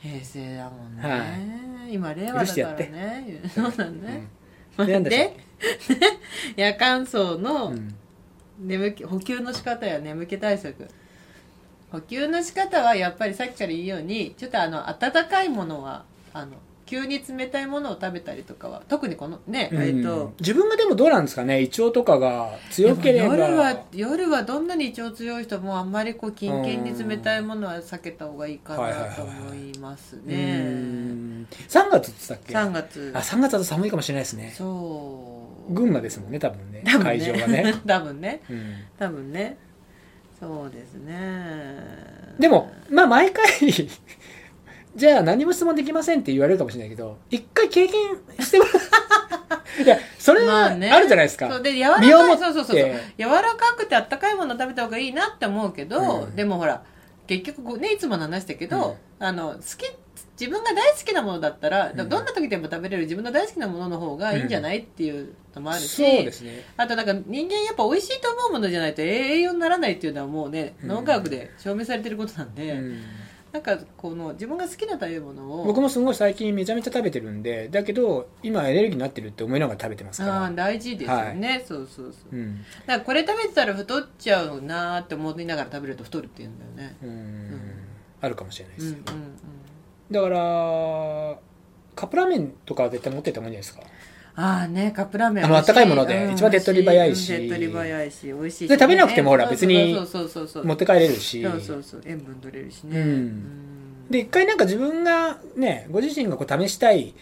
平成だもんね、はい。今令和だからね。そうなん。だっけで夜間層のうん。眠気補給の仕方や眠気対策。補給の仕方はやっぱりさっきから言うようにちょっとあの温かいものはあの急に冷たいものを食べたりとかは特にこのね、うん。えっと自分がでもどうなんですかね？胃腸とかが強ければ。夜は夜はどんなに胃腸強い人もあんまりこうキンキンに冷たいものは避けた方がいいかなと思いますうねん。3月って言ってたっけ？3月。あ3月だと寒いかもしれないですね。そう。群馬ですもんね多分ね。多分ね。会場がね、[laughs] 多分ね。うん。多分ね。そうですね。でもまあ毎回じゃあ何も質問できませんって言われるかもしれないけど一回経験してもらう。[laughs] いやそれはあまあね。るじゃないですか、そうで柔らかいそうそうそう柔らかくてあったかいもの食べた方がいいなって思うけど、うん。でもほら結局ねいつもの話だけど、あの好き自分が大好きなものだったら、うん。どんな時でも食べれる自分の大好きなものの方がいいんじゃない、っていうのもあるしそうですね。あとなんか人間やっぱ美味しいと思うものじゃないと栄養にならないっていうのはもうねうん。脳科学で証明されてることなんで、うんなんかこの自分が好きな食べ物を僕もすごい最近めちゃめちゃ食べてるんでだけど今エネルギーになってるって思いながら食べてますから。ああ大事ですよね、そうそうそう。うん。だからこれ食べてたら太っちゃうなーって思いながら食べると太るって言うんだよね。うん。あるかもしれないです、うんうんうん。だからカップラーメンとかは絶対持ってったもんじゃないですかああねカップラーメンあの温かいもので一番手っ取り早いしうん手っ取り早いし美味しいしで食べなくてもほら別にそうそうそうそう持って帰れるし。そうそうそう塩分取れるしね。うん。で一回なんか自分がねご自身がこう試したい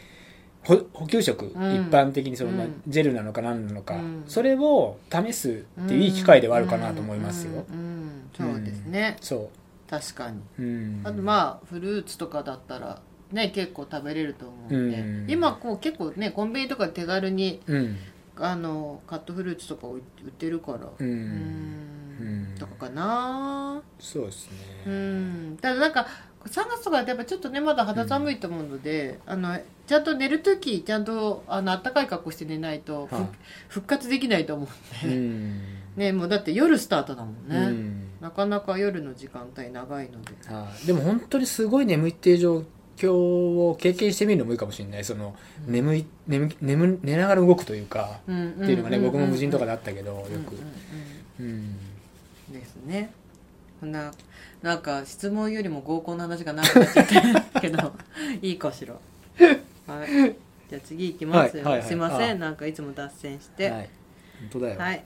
補補給食、ん。一般的にその、ジェルなのか何なのか、うん。それを試すっていういい機会ではあるかなと思いますよ、うん。そうですね。そ確かに。う、うん、あとまあフルーツとかだったらね結構食べれると思うんで。うん。今こう結構ねコンビニとかで手軽にうん。あのカットフルーツとか売ってるから。うん、ううん。んとかかな。そうですね、うん。ただなんか3月とかだとやっぱちょっとねまだ肌寒いと思うので、あのちゃんと寝る時ちゃんとあの暖かい格好して寝ないと、ふはい。復活できないと思うんで、うん。ねもうだって夜スタートだもんね、うん。なかなか夜の時間帯長いので。はい。でも本当にすごい眠いっていう状況を経験してみるのもいいかもしれない。その、眠い眠い眠寝ながら動くというか、ってっていうのがね、僕も無人とかであったけどようんうんく、うん。うん。ですね。こんななんか質問よりも合コンの話が長くなっちゃったけど [laughs] いいかしら。はい。じゃあ次行きますよ、はいはいはい。すいませあんなんかいつも脱線して。はい。本当だよ。はい。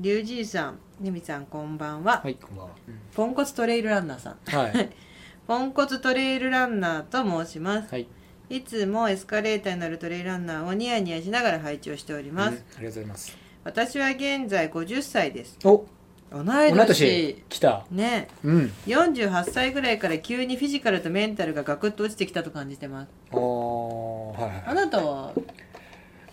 リュウジーさんネミさんこんばんは、はいこんばんは、ポンコツトレイルランナーさん。はい [laughs] ポンコツトレイルランナーと申します。はい。いつもエスカレーターに乗るトレイルランナーをニヤニヤしながら配置をしております、うんありがとうございます。私は現在50歳です。お同い同い年。年来た。ね。うん。48歳ぐらいから急にフィジカルとメンタルがガクッと落ちてきたと感じてます。おーはいはい。あなたは？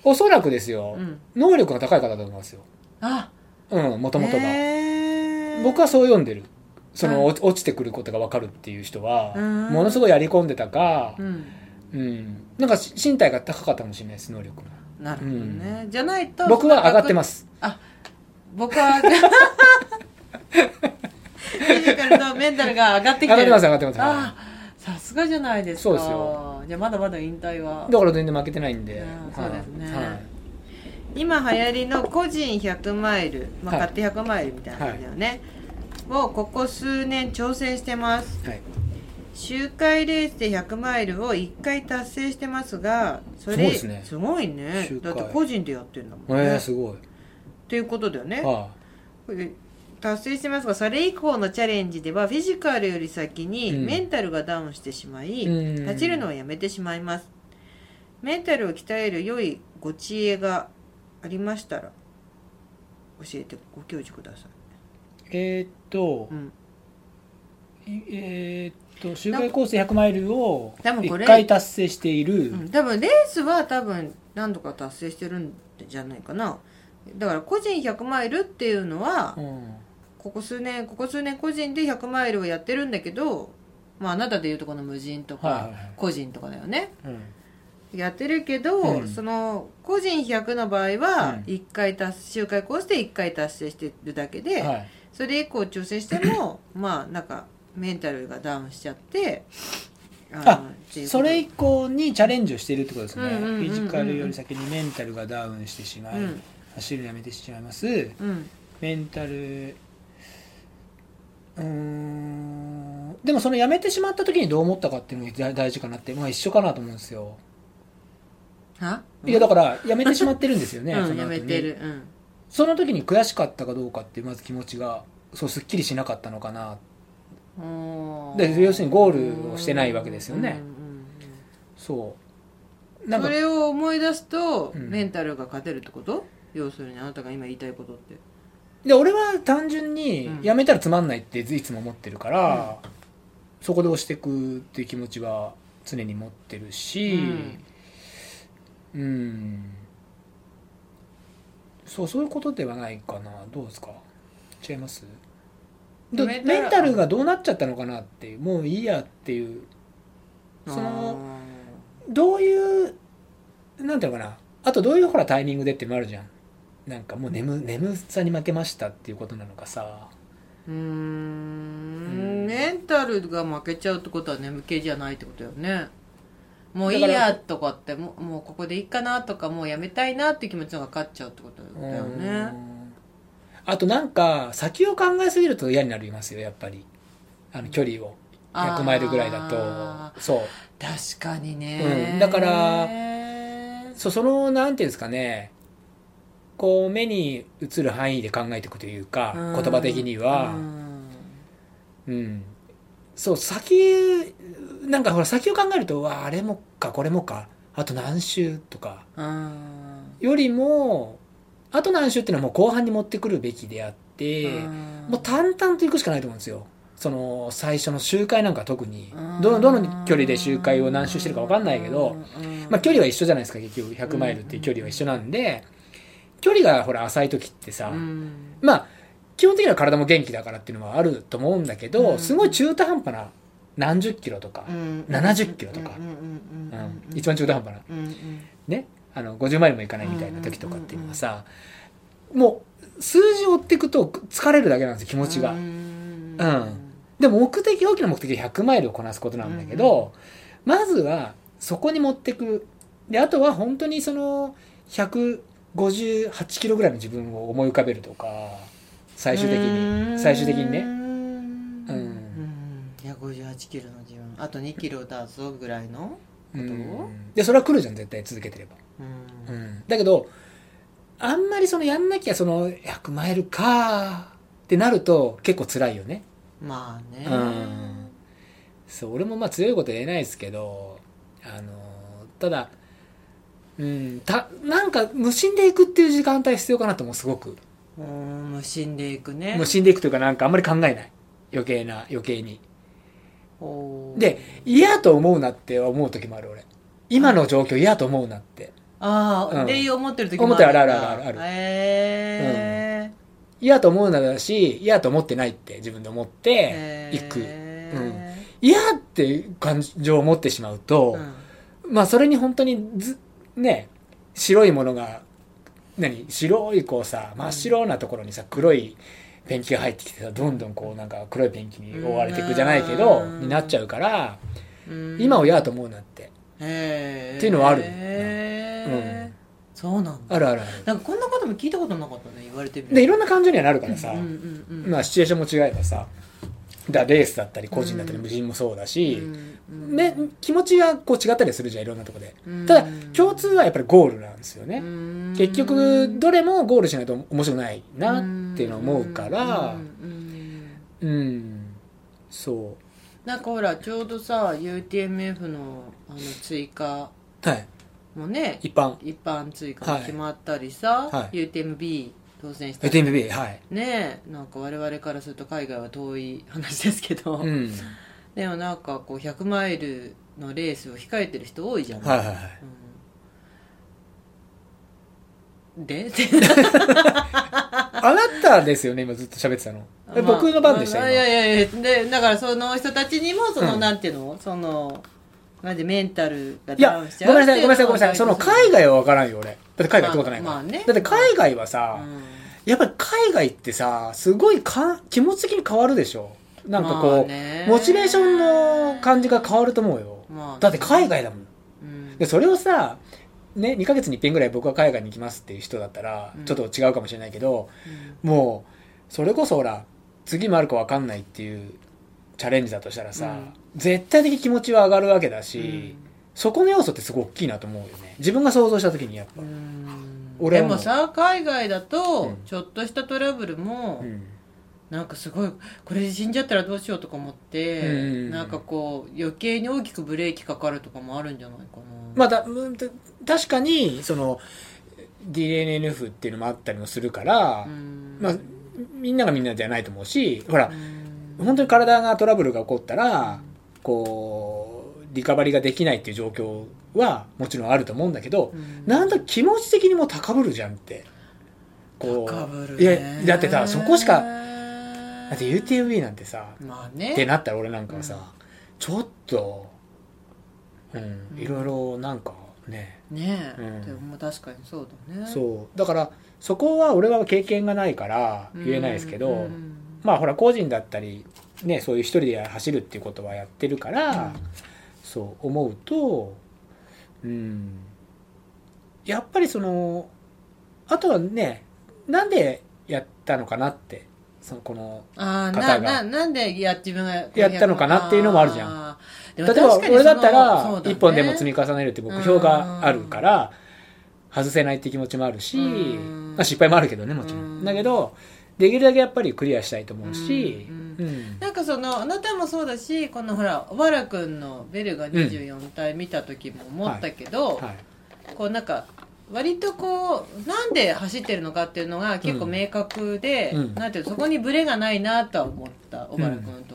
おそらくですよ、うん。能力が高い方だと思いますよ。あ。うんもともとが、へー。僕はそう読んでるその、はい落落ちてくることが分かるっていう人はうん。ものすごいやり込んでたかうん。うん、なんかし身体が高かったかもしれないです能力がなるほどね、じゃないと僕は上がってます。す僕は [laughs] フィジカルとメンタルが上がってきてる。上がってます上がってます。あさすがじゃないですか。そうですよ。じゃあまだまだ引退は。だから全然負けてないんで、うんそうですね。はい。今流行りの個人100マイル、まあ、はい。勝手100マイルみたいな感じだよね、をここ数年挑戦してます。はい。周回レースで100マイルを1回達成してますがそれすね。すごいね。だって個人でやってるんだもんえね、ー、すごい、っていうことだよね。はこれ達成してますがそれ以降のチャレンジではフィジカルより先にうん。メンタルがダウンしてしまい、うん。立ちるのをやめてしまいます。メンタルを鍛える良いご知恵がありましたら教えてご教授ください、い、えー、っと、うん、えー、っと周回コース100マイルを多分これ1回達成している、うん。多分レースは多分何度か達成してるんじゃないかな。だから個人100マイルっていうのはうん。ここ数年ここ数年個人で100マイルをやってるんだけどまああなたでいうとこの無人とかはいはいはい。個人とかだよね。うん。やってるけど、うん。その個人100の場合はうん。1回達周回コースで1回達成してるだけで、はいそれ以降挑戦しても [coughs] まあなんかメンタルがダウンしちゃってあそれ以降にチャレンジをしているってことですね、うんうんうんうんうん。フィジカルより先にメンタルがダウンしてしまい、うん。走るのやめてしまいます。うん。メンタルうーんでもそのやめてしまった時にどう思ったかっていうのが大大事かなってまあ一緒かなと思うんですよ。は？いやだからやめてしまってるんですよね、やめてる、うん、その時に悔しかったかどうかってまず気持ちがそうすっきりしなかったのかな。で要するにゴールをしてないわけですよね。うんうんうんそう。なんかそれを思い出すと、うん。メンタルが勝てるってこと？要するにあなたが今言いたいことって。で俺は単純にうん。やめたらつまんないっていつも思ってるから、そこで押していくっていう気持ちは常に持ってるしうん、そうそういうことではないかな。どうですか？違います？どメンタルがどうなっちゃったのかなっていうもういいやっていう。そのどういうなんていうのかな？あとどういうほらタイミングでってもあるじゃん。なんかもう眠眠さに負けましたっていうことなのかさ。うーん。うん。メンタルが負けちゃうってことは眠気じゃないってことよねもういいやとかってもうもうここでいいかなとかもうやめたいなっていう気持ちが勝っちゃうってことだようねん。あとなんか先を考えすぎると嫌になりますよやっぱり。あの距離を。100マイルぐらいだあと。そう。確かにね、うん。だからそうそのなんていうんですかね。こう目に映る範囲で考えていくというかうん。言葉的には。うん。うん。そう先なんかほら先を考えるとわああれもかこれもかあと何周とかうんよりもあと何周っていうのはもう後半に持ってくるべきであって、うんもう淡々といくしかないと思うんですよ。その最初の周回なんか特に。うんどどの距離で周回を何周してるか分かんないけど、うんまあ、距離は一緒じゃないですか結局。100マイルっていう距離は一緒なんで距離がほら浅い時ってさ、うん。まあ基本的には体も元気だからっていうのはあると思うんだけど、うん。すごい中途半端な何十キロとか、うん。70キロとか。うんうんうんうん一番中途半端な。うんうん。ね。あの50マイルもいかないみたいな時とかっていうのはさ、もう数字を追っていくと疲れるだけなんですよ気持ちが、うんうんでも目的大きな目的は100マイルをこなすことなんだけど、まずはそこに持ってく。であとは本当にその158キロぐらいの自分を思い浮かべるとか最終的に。最終的にね。うんうん158キロの自分。あと2キロ出すぐらいのうん。でそれは来るじゃん絶対続けてれば、うん。うん。だけどあんまりそのやんなきゃその100マイルかってなると結構辛いよね。まあね。うん。そう俺もまあ強いこと言えないですけどあのただうんたなんか無心で行くっていう時間帯必要かなと思うすごく。うん無心でいくね。もう死んでいくというかなんかあんまり考えない。余計な余計にで嫌と思うなって思う時もある俺。今の状況嫌と思うなって。ああ、うん。で思ってる時思ってるあるあるあるあるへえ嫌と思うなだし嫌と思ってないって自分で思っていく。嫌っていう感情を持ってしまうと、うん。まあそれに本当にずね白いものが何？白いこうさ真っ白なところにさ黒いペンキが入ってきてさどんどんこうなんか黒いペンキに覆われていくじゃないけどうん。になっちゃうからうん。今を嫌と思うなって。っていうのはあるへー。そうなんだ。あるあるある。なんかこんなことも聞いたことなかったね言われてみるでいろんな感情にはなるからさ。うんうんうんまあシチュエーションも違えばさだレースだったり個人だったりうん無人もそうだし、うん。ね、気持ちがこう違ったりするじゃんいろんなとこで。うん。ただ共通はやっぱりゴールなんですよね、うん。結局どれもゴールしないと面白くないなっていうのを思うからうんうんうなんかほらちょうどさ UTMF のあの追加うはい。もね一般。一般追加も決まったりさ、はい。UTMB 当選したり。UTMB はい。ねえなんか我々からすると海外は遠い話ですけど、うん。でもなんかこう100マイルのレースを控えてる人多いじゃん、はいはいはい。うんで？[laughs] あなたですよね今ずっと喋ってたの。え僕の番でしたまあいや今いやいや。でだからその人たちにもその、うん。なんていうの？そのなんでメンタルがダウンしちゃごうめんなさいごめんなさいごめんなさい。その海外外は分からんよ俺。だって海外行ったことないから、まあまあね。だって海外はさ、うん。やっぱり海外ってさすごいか気持ち的に変わるでしょ。なんかこう、まあね。モチベーションの感じが変わると思うよ、まあね。だって海外だもん。うん。でそれをさね、2ヶ月に1遍ぐらい僕は海外に行きますっていう人だったらうん。ちょっと違うかもしれないけど、もうそれこそほら次もあるか分かんないっていうチャレンジだとしたらさ、うん。絶対的気持ちは上がるわけだうし、ん。そこの要素ってすごい大きいなと思うよね。自分が想像した時にやっぱ、うん。俺でもさ海外だとうん。ちょっとしたトラブルも、うん。なんかすごいこれで死んじゃったらどうしようとか思って、うんなんかこう余計に大きくブレーキかかるとかもあるんじゃないかな。まあだうんた確かにその DNF っていうのもあったりもするから、うん。まあ、みんながみんなじゃないと思うしほらうん本当に体がトラブルが起こったら、こうリカバリーができないっていう状況はもちろんあると思うんだけど、うん。なんと気持ち的にも高ぶるじゃんって。こう高ぶるいねやだってさそこしかだって UTMB なんてさまあね。ってなったら俺なんかはさ、うん。ちょっとうんうんいろいろなんかね、ねえ、うん。でも確かにそうだね。そう。だからそこは俺は経験がないから言えないですけど、うんまあほら個人だったりねそういう一人で走るっていうことはやってるから、そう思うとうん。やっぱりそのあとはねなんでやったのかなってそのこのああ方が。なななんでや自分がやったのか。なっていうのもあるじゃん。ん例えば俺だったら一一本でも積み重ねるって目標があるから外せないって気持ちもあるしうん。まあ失敗もあるけどねもちろうん。んだけどできるだけやっぱりクリアしたいと思うしうん。うん。なんかそのあなたもそうだしこのほら小原君のベルが24体見た時も思ったけど、はい。こうなんか割とこうなんで走ってるのかっていうのが結構明確で、うん。なんていうのそこにブレがないなとは思った小原君特に、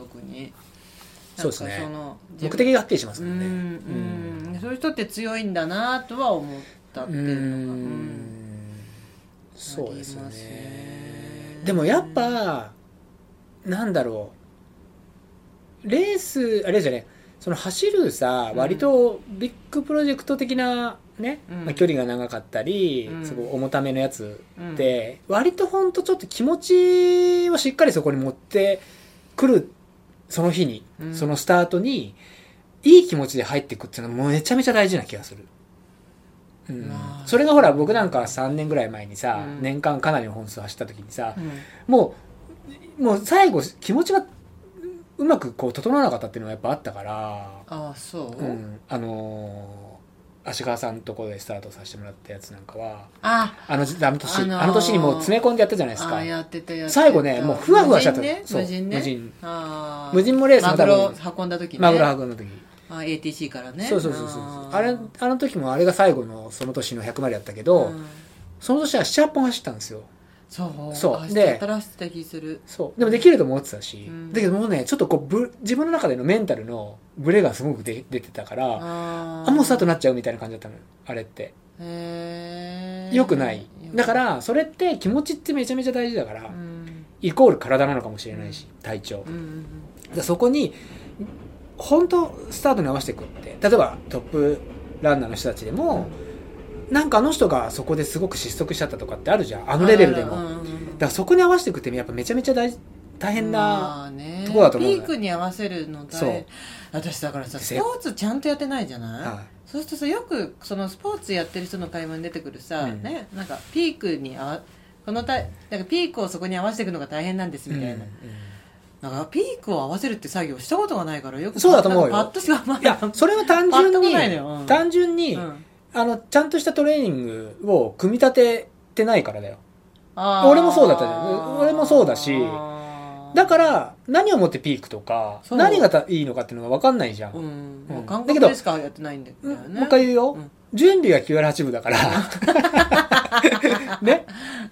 そうですね。目的がはっきりしますうん。もん。ねうん。そういう人って強いんだなとは思ったってういうのが、うん。んそうですねね。でもやっぱなんだろう。レースあれじゃね。その走るさうん。割とビッグプロジェクト的なね、うん。まあ、距離が長かったり、うん。すごい重ためのやつうん。って、割とほんとちょっと気持ちをしっかりそこに持ってくるその日に、うん。そのスタートにいい気持ちで入っていくっていうのはもうめちゃめちゃ大事な気がする。うん。まあ。それがほら僕なんか3年ぐらい前にさ、うん。年間かなりの本数走った時にさ、うん。もうもう最後気持ちがうまくこう整わなかったっていうのがやっぱあったから、ああそう、うん、あのー足川さんのところでスタートさせてもらったやつなんかはああのあの年、あのーあの年にもう詰め込んでやったじゃないですか。やってたやってた。最後ねもうふわふわしちゃった無人ね無人ね。無人。無人もレースもマグ多分ロ運んだ時ね。マグロ運んだ時。あ ATC からね。そうそうそうそうー。あれあの時もあれが最後のその年の100マイルやったけど、うん。その年は78本走ったんですよそう。そう。走でってたら走ってた気する。そう。でもできると思ってたし、うん。だけどもうねちょっとこうぶ自分の中でのメンタルのブレがすごく出出てたからああもうスタートになっちゃうみたいな感じだったのよあれって。よくない。だからそれって気持ちってめちゃめちゃ大事だから、うん。イコール体なのかもしれないし体調、うんうんでそこに本当スタートに合わせていくって。例えばトップランナーの人たちでも、なんかあの人がそこですごく失速しちゃったとかってあるじゃん。あのレベルでも、うんうんうんだからそこに合わせていくってやっぱめちゃめちゃ大大変な、とこだと思うピークに合わせるの大そう。変私だからさスポーツちゃんとやってないじゃない、はそうするとさよくそのスポーツやってる人の会話に出てくるさ、うん。ねなんかピークにあわこのたなんかピークをそこに合わせていくのが大変なんですいみたいな、うんなんかピークを合わせるって作業したことがないからよくそうだと思うよ。パッとしかまい。やそれは単純に単純に、うんあのちゃんとしたトレーニングを組み立ててないからだよ。俺もそうだったじゃん。俺もそうだし。だから何をもってピークとか何がたいいのかっていうのが分かんないじゃん、うん、感覚でしかやってないんだよね、うんもう一回言うよ、うん。準備が9割8分だから。[laughs] ね。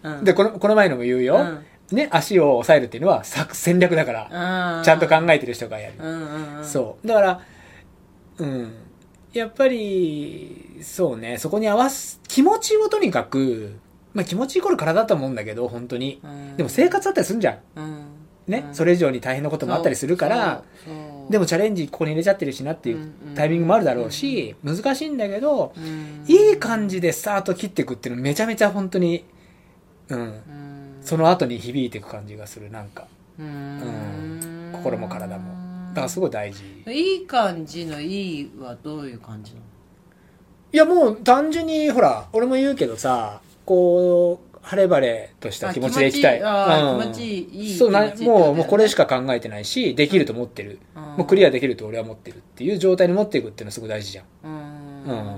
うん。でこのこの前のも言うよ、うん。ね足を抑えるっていうのは作戦略だから、うん。ちゃんと考えてる人がやる、うんうんうん。そう。だからうんやっぱりそうね。そこに合わす気持ちをとにかくまあ気持ちイコール体だと思うんだけど本当に。うん。でも生活だったりするんじゃん。うん。ね、うん。それ以上に大変なこともあったりするからでもチャレンジここに入れちゃってるしなっていうタイミングもあるだろうし、難しいんだけど、うん。いい感じでスタート切っていくっていうのめちゃめちゃ本当に、うん、うん。その後に響いていく感じがするなんか。うん。心も体も。だからすごい大事。いい感じのいいはどういう感じなの？いやもう単純にほら俺も言うけどさこう晴れ晴れとした気持ちでいきたい。うん。あ気持ちいいいいそうな気持ちいいってことだよね。もうもうこれしか考えてないしできると思ってる、もうクリアできると俺は思ってるっていう状態に持っていくっていうのはすごい大事じゃん。うん。うん。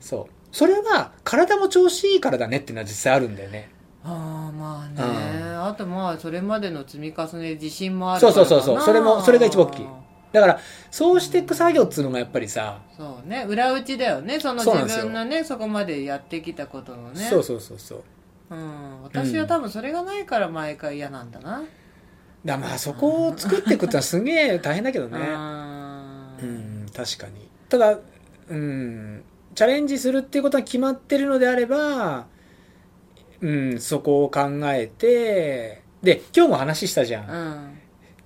そう。それは体も調子いいからだねっていうのは実際あるんだよねああまあね、うあとまあそれまでの積み重ね自信もあるそうそうそうそう。それもそれが一番大きい。だからそうしていく作業っつうのがやっぱりさ、そうね。裏打ちだよね。そのそうなんですよ。自分のねそこまでやってきたことのね。そうそうそうそう。うん、私は多分それがないから毎回嫌なんだな、だからまあそこを作っていくってのはすげえ大変だけどね。うん。うん確かに。ただうん。チャレンジするっていうことが決まってるのであればうんそこを考えてで今日も話したじゃん、うん。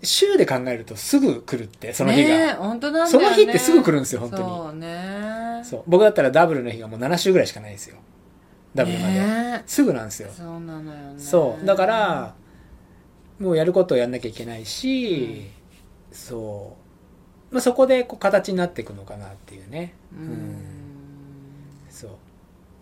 週で考えるとすぐ来るってその日が、ねえ本当なんだその日ってすぐ来るんですよ本当に。そうね。そう。僕だったらダブルの日がもう7週ぐらいしかないですよ。ダブルまで、ねすぐなんですよ。えそうなのよね。そう。だからもうやることをやんなきゃいけないし、そう、まあ、そこでこう形になっていくのかなっていうね。うん、そう。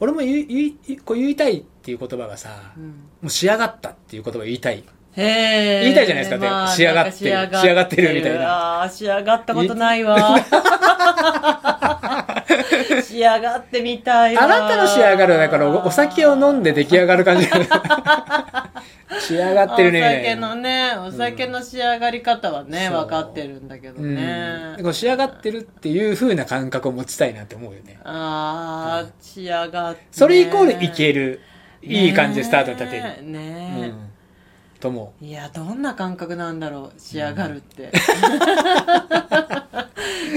俺も言い言いこう言いたいっていう言葉がさ、うん。もう仕上がったっていう言葉を言いたい。へえ言いたいじゃないですかで仕上がってる仕上がって。るみたいな。ああ仕上がったことないわ。[laughs] [laughs] 仕上がってみたいわあなたの仕上がるはだからおお酒を飲んで出来上がる感じ [laughs] 仕上がってるね。お酒なのねお酒の仕上がり方はね、そう。分かってるんだけどうん。ね、こう仕上がってるっていう風な感覚を持ちたいなって思うよね。ああ、仕上がって、ね、それイコールいける、いい感じでスタートに立てる、ねえ。ねうん、と思えいやどんな感覚なんだろう仕上がるって、[laughs]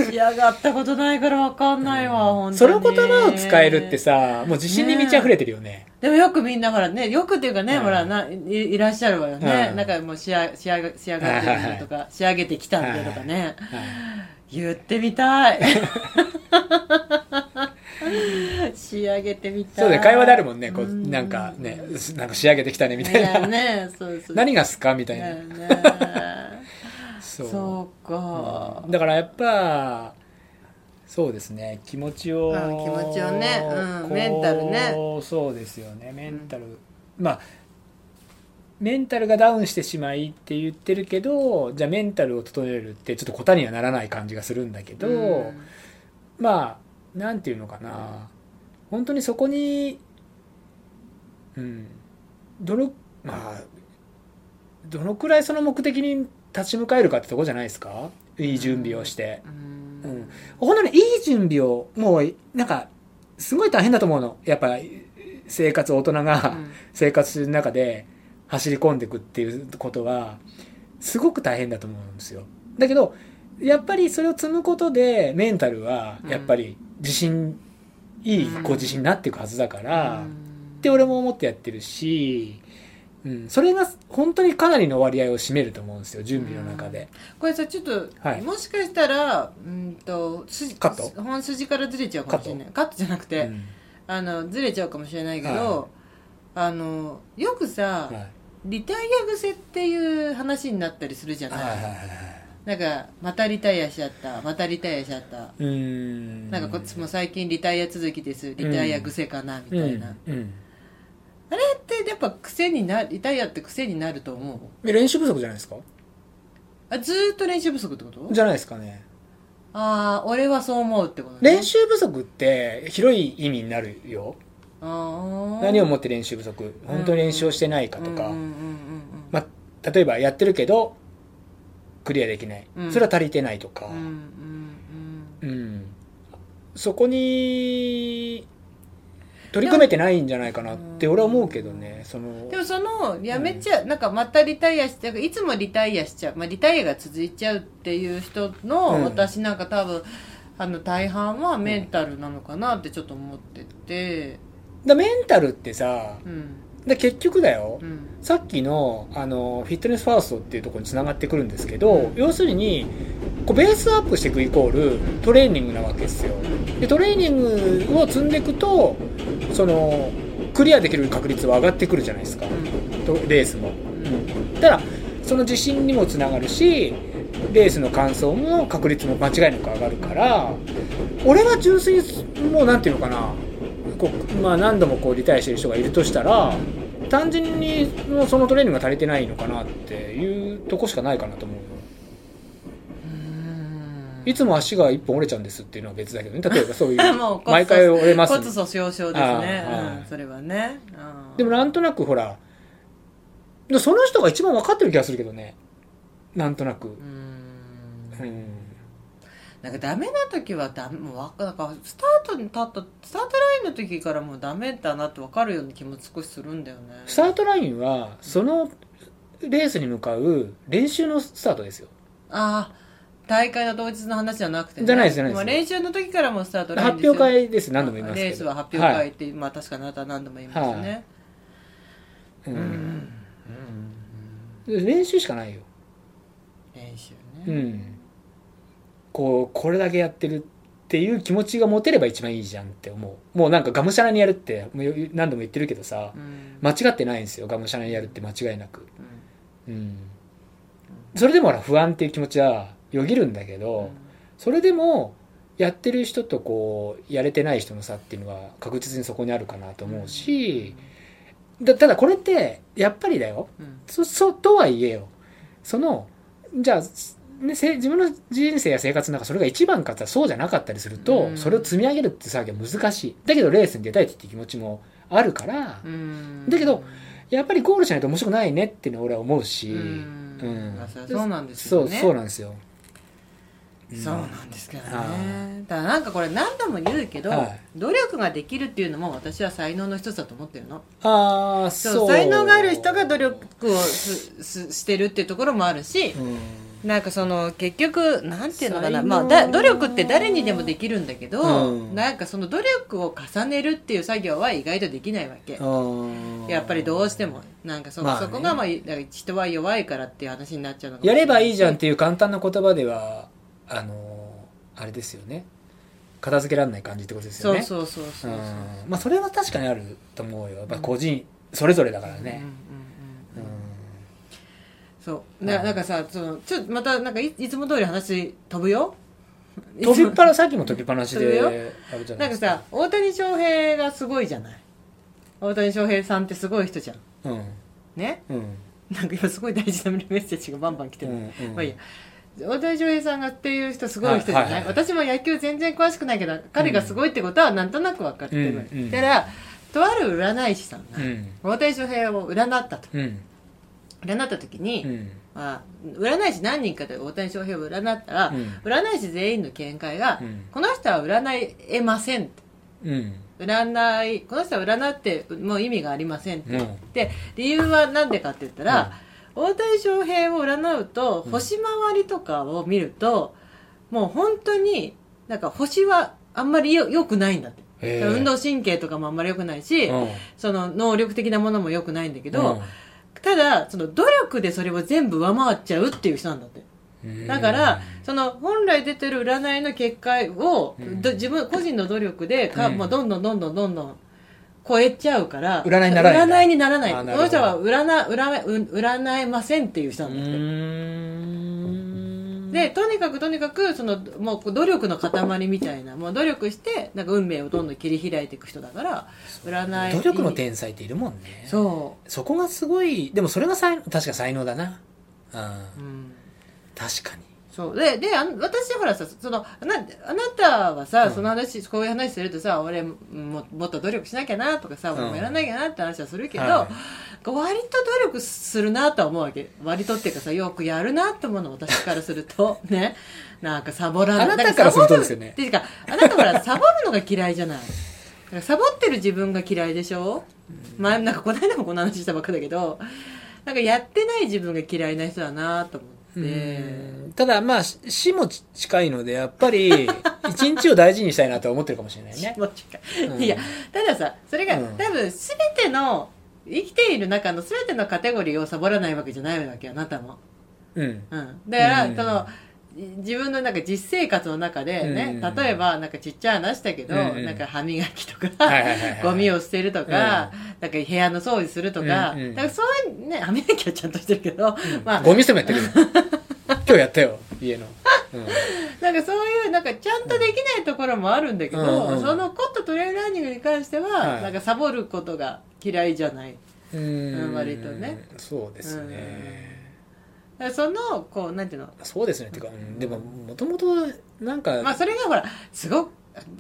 仕上がったことないから分かんないわ、本当に。うその言葉を使えるってさもう自信に満ち溢れてるよね。でもよくみんなほらねよくっていうかね、うん。ほらないいらっしゃるわよね、うん。なんかもう仕上仕上が仕上がってるんだとか、仕上げてきたんだとかね、はい。言ってみたい [laughs] [laughs] 仕上げてみたい。そうだよ会話であるもんね。こううん。なんかねなんか仕上げてきたねみたいな、ねそうそう何がすかみたいな、[laughs] そう。か、だからやっぱそうですね。気持ちを、うん気持ちをねうんメンタルね。そうですよね。メンタル、まあメンタルがダウンしてしまいって言ってるけどじゃあメンタルを整えるってちょっと答えにはならない感じがするんだけど、うん。まあなんていうのかな。本当にそこにうんどのまあどのくらいその目的に立ち向かえるかってとこじゃないですか。いい準備をして、うん。うん、本当にいい準備をもうなんかすごい大変だと思うの。やっぱ生活大人が、うん。生活する中で走り込んでいくっていうことはすごく大変だと思うんですよ。だけどやっぱりそれを積むことでメンタルはやっぱり自信、いいこう自信になっていくはずだから、って俺も思ってやってるし、うん、それが本当にかなりの割合を占めると思うんですよ準備の中で、これさちょっと、はい。もしかしたらうんと筋カット？本筋からずれちゃうかもしれない。カット。じゃなくて、うん。あのずれちゃうかもしれないけど、はあのよくさ、はい。リタイア癖っていう話になったりするじゃない、はいはいはいなんかまたリタイアしちゃった。またリタイアしちゃった、うーん。なんかこっちも最近リタイア続きです。リタイア癖かなみたいな、うん。うん。あれってやっぱ癖になリタイアって癖になると思う？え練習不足じゃないですか？あずーっと練習不足ってこと？じゃないですかね。ああ俺はそう思うってことね。練習不足って広い意味になるよ。あー。何をもって練習不足？本当に練習をしてないかとか、うんうんうんうん。まあ、例えばやってるけどクリアできない、うん。それは足りてないとか。うんうんうん。うん。そこに取り組めてないんじゃないかなって俺は思うけどね。そのでもそのやめちゃう、なんかまたリタイアしちゃう。いつもリタイアしちゃう、まあ、リタイアが続いちゃうっていう人の、うん。私なんか多分あの大半はメンタルなのかなってちょっと思ってて。だメンタルってさうんだ結局だよ、うん。さっきのあのフィットネスファーストっていうところにつながってくるんですけど、要するにこうベースアップしていくイコールトレーニングなわけですよ。でトレーニングを積んでいくとそのクリアできる確率は上がってくるじゃないですか。とレースも。だからその自信にもつながるしレースの完走も確率も間違いなく上がるから俺は純粋にもうなんていうのかなこう、まあ、何度もこうリタイアしてる人がいるとしたら単純にもうそのトレーニングが足りてないのかなっていうとこしかないかなと思う。いつも足が一本折れちゃうんですっていうのは別だけどね。例えばそういう [laughs] 毎回折れます。骨粗鬆症ですね、うん、それはね、うんでもなんとなくほらでその人が一番分かってる気がするけどね。なんとなく。うん。うんなんかダメな時はダメもうわなんかスタートに立ったスタートラインの時からもうダメだなって分かるような気も少しするんだよね。スタートラインはそのレースに向かう練習のスタートですよ。ああ大会の当日の話じゃなくて、ね、じゃないですじゃないです。まあ練習の時からもうスタートライン発ですよ。表会です。何度も言いますけど。レースは発表会って、まあ確かにあなたは何度も言いますよね、はい。うん。うん。練習しかないよ。練習ね、うんこうこれだけやってるっていう気持ちが持てれば一番いいじゃんって思う。もうなんかがむしゃらにやるって何度も言ってるけどさうん。間違ってないんですよ。がむしゃらにやるって間違いなく。うん。うん。それでもほら不安っていう気持ちはよぎるんだけど、それでもやってる人とこうやれてない人の差っていうのは確実にそこにあるかなと思うし、だただこれってやっぱりだよ。うん。そそとはいえよ。そのじゃあ、ね、せ自分の人生や生活の中それが一番かってそうじゃなかったりすると、うん。それを積み上げるって作業は難しい。だけどレースに出たいっていう気持ちもあるから、うん。だけどやっぱりゴールしないと面白くないねっていうのは俺は思うし、うん。そうなんですそうよね。そうなんですよ、そうなんですけどはねだからなんかこれ何度も言うけど、はい。努力ができるっていうのも私は才能の一つだと思ってるの。ああそうそう才能がある人が努力をすすしてるっていうところもあるし、うんなんかその結局なんていうのかな、まあ、だ努力って誰にでもできるんだけど、うん。なんかその努力を重ねるっていう作業は意外とできないわけ、うんやっぱりどうしてもなんかそ,、まあね。そこがまあ人は弱いからっていう話になっちゃうのかやればいいじゃんっていう簡単な言葉ではあのあれですよね。片付けられない感じってことですよね。そうそうそうそうまあそれは確かにあると思うよ。やっぱ個人それぞれだからね。うんそう。ななんかさそのちょっとまたなんかいいつも通り話飛ぶよ。[laughs] 飛びっぱなさっきも飛びっぱなしであれじゃなんかさ大谷翔平がすごいじゃない？大谷翔平さんってすごい人じゃん。うん。ね？うん。なんか今すごい大事なメッセージがバンバン来てる、うんうん。まあいいや。大谷翔平さんがっていう人すごい人じゃない,、はいはいはい。私も野球全然詳しくないけど彼がすごいってことはなんとなく分かってる、うんうん。だからとある占い師さんがうん。大谷翔平を占ったと。うん占った時に、うん。まあ、占い師何人かで大谷翔平を占ったら、うん。占い師全員の見解が、うん。この人は占えませんって。うん。占いこの人は占ってもう意味がありませんって。うん。言って、理由は何でかって言ったら、大谷翔平を占うとうん。星回りとかを見ると、もう本当になんか星はあんまりよ良くないんだって。運動神経とかもあんまり良くないし、うん。その能力的なものも良くないんだけど、うんただその努力でそれを全部上回っちゃうっていう人なんだって。だから、その本来出てる占いの結果を、うん。ど自分個人の努力でか、うん。もうどんどんどんどんどんどん超えちゃうから占いにならない占いにならない。こあなるほど。の人は占占う占えませんっていう人うなんだって、んでとにかくとにかくそのもう努力の塊みたいな。もう努力してなんか運命をどんどん切り開いていく人だから占い努力の天才っているもんね。そそこがすごいでもそれが才確か才能だな。うん。う、うん、確かにそう。でであん私ほらさそのあなあなたはさ、うん。その話こういう話するとさ俺ももっと努力しなきゃなとかさ、うん。俺もやらなきゃなって話はするけど、は割と努力するなとは思うわけ。割とっていうかさよくやるなと思うの私からすると。[laughs] ね。なんかサボらない。あなたからするとですよね。っていうかあなたほらサボるのが嫌いじゃない。だからサボってる自分が嫌いでしょ、前なんかこの間もこの話したばっかだけどなんかやってない自分が嫌いな人だなと思ってう。んただまあし死もち近いのでやっぱり [laughs] 一日を大事にしたいなとは思ってるかもしれないね。も近い、うん。いやたださそれが、うん。多分全ての生きている中の全てのカテゴリーをサボらないわけじゃないわけよあなたも、うん。うん、だから、うん。その自分のなんか実生活の中でね、うん。例えばなんかちっちゃい話だけど、うん。なんか歯磨きとか、はいはいはいはい。ゴミを捨てるとか、なんか部屋の掃除するとか、うんうんだからそういうね歯磨きはちゃんとしてるけど、まあ。ゴミ捨てもやってる。よ [laughs] 今日やったよ家の、うん。なんかそういうなんかちゃんとできないところもあるんだけど、うんうんそのコットトレイルランニングに関しては、はい。なんかサボることが嫌いじゃない。うん。割とね。そうですね、そのこうなんていうの？そうですね。っていうか、うん。でももともとなんか、まあそれがほらすごく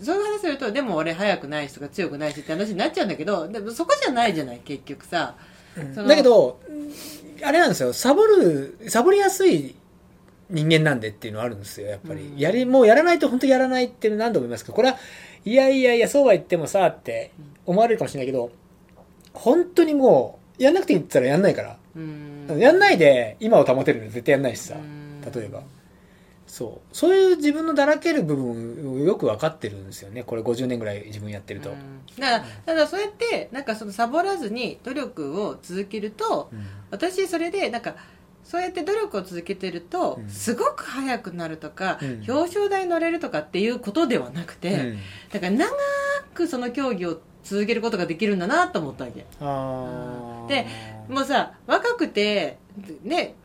そういう話するとでも俺速くないしとか強くないしって話になっちゃうんだけどでもそこじゃないじゃない結局さ。うん。だけどうんあれなんですよ。サボるサボりやすい人間なんでっていうのはあるんですよやっぱり、うん。やりもうやらないと本当やらないって何度も言います。けどこれはいやいやいやそうは言ってもさって思われるかもしれないけど本当にもうやんなくていいって言ったらやんないから、うん。やんないで今を保てるの絶対やんないしさ、うん。例えば。そう。そういう自分のだらける部分をよく分かってるんですよね。これ50年ぐらい自分やってると、うん。だからただそうやってなんかそのサボらずに努力を続けるとうん。私それでなんかそうやって努力を続けてると、うん。すごく速くなるとか、うん。表彰台に乗れるとかっていうことではなくて、うん。だから長くその競技を続けることができるんだなと思ったわけ。あーでもうさ若くてね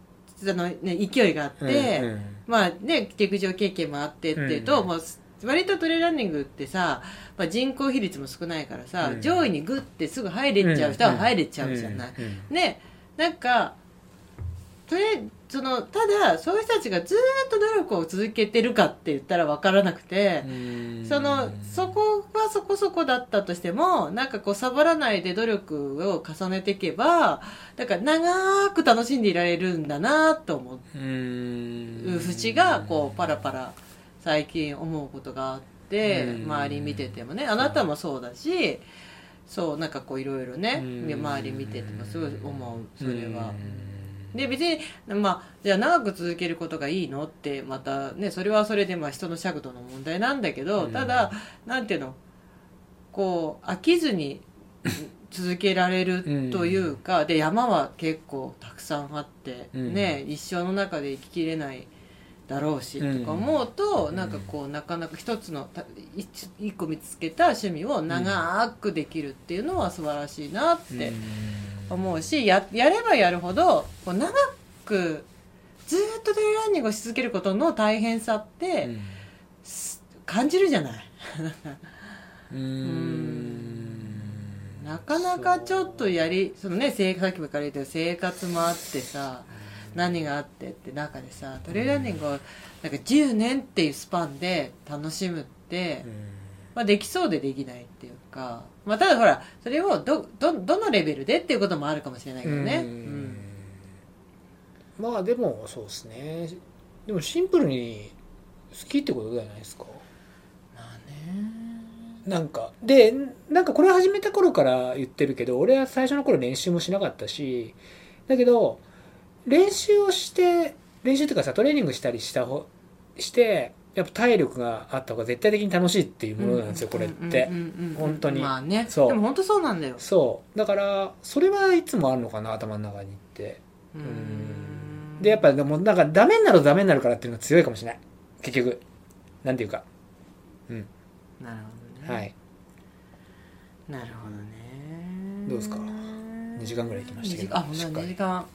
あのね勢いがあって、まあね陸上経験もあってっていうと、うん。もう割とトレーランニングってさ、まあ、人口比率も少ないからさ、うん。上位にグッてすぐ入れちゃう人は入れちゃうじゃない、ねなんかとりあえずそのただそういう人たちがずーっと努力を続けてるかって言ったら分からなくて、うん。そのそこはそこそこだったとしてもなんかこうサボらないで努力を重ねていけばだから長く楽しんでいられるんだなと思う。うん。節がこうパラパラ最近思うことがあってうん。周り見ててもね。あなたもそうだしそうなんかこういろいろねうん。周り見ててもすごい思う。それは。うんで別に、まあ、じゃあ長く続けることがいいのってまたねそれはそれでまあ人の尺度の問題なんだけど、うん。ただなんていうのこう飽きずに続けられるというか、で山は結構たくさんあって、うん。ね一生の中で生ききれないだろうし、うん。とか思うとうん。なんかこうなかなか一つのた一一個見つけた趣味を長くできるっていうのは素晴らしいなって。思うしややればやるほどこう長くずーっとトレーランニングをし続けることの大変さって、うん。す感じるじゃない。うん。なかなかちょっとやりそのね生さっきもから言ったように生活もあってさ何があってって中でさトレーランニングをなんか10年っていうスパンで楽しむって、まあ、できそうでできないっていうか、まあ、ただほらそれをどどどのレベルでっていうこともあるかもしれないけどね、うん。うん。まあでもそうですね。でもシンプルに好きってことじゃないですか？まあね。なんかでなんかこれ始めた頃から言ってるけど俺は最初の頃練習もしなかったしだけど練習をして練習っていうかさトレーニングしたりしたほしてやっぱ体力があった方が絶対的に楽しいっていうものなんですよ、これって、うんうんうんうん本当にまあねそうでも本当そうなんだよそうだからそれはいつもあるのかな頭の中にってうんでやっぱでもなんかダメになるとダメになるからっていうのが強いかもしれない結局なんていうかうんなるほどねはいなるほどねどうですか2時間ぐらい行きましたけどあほんと2時間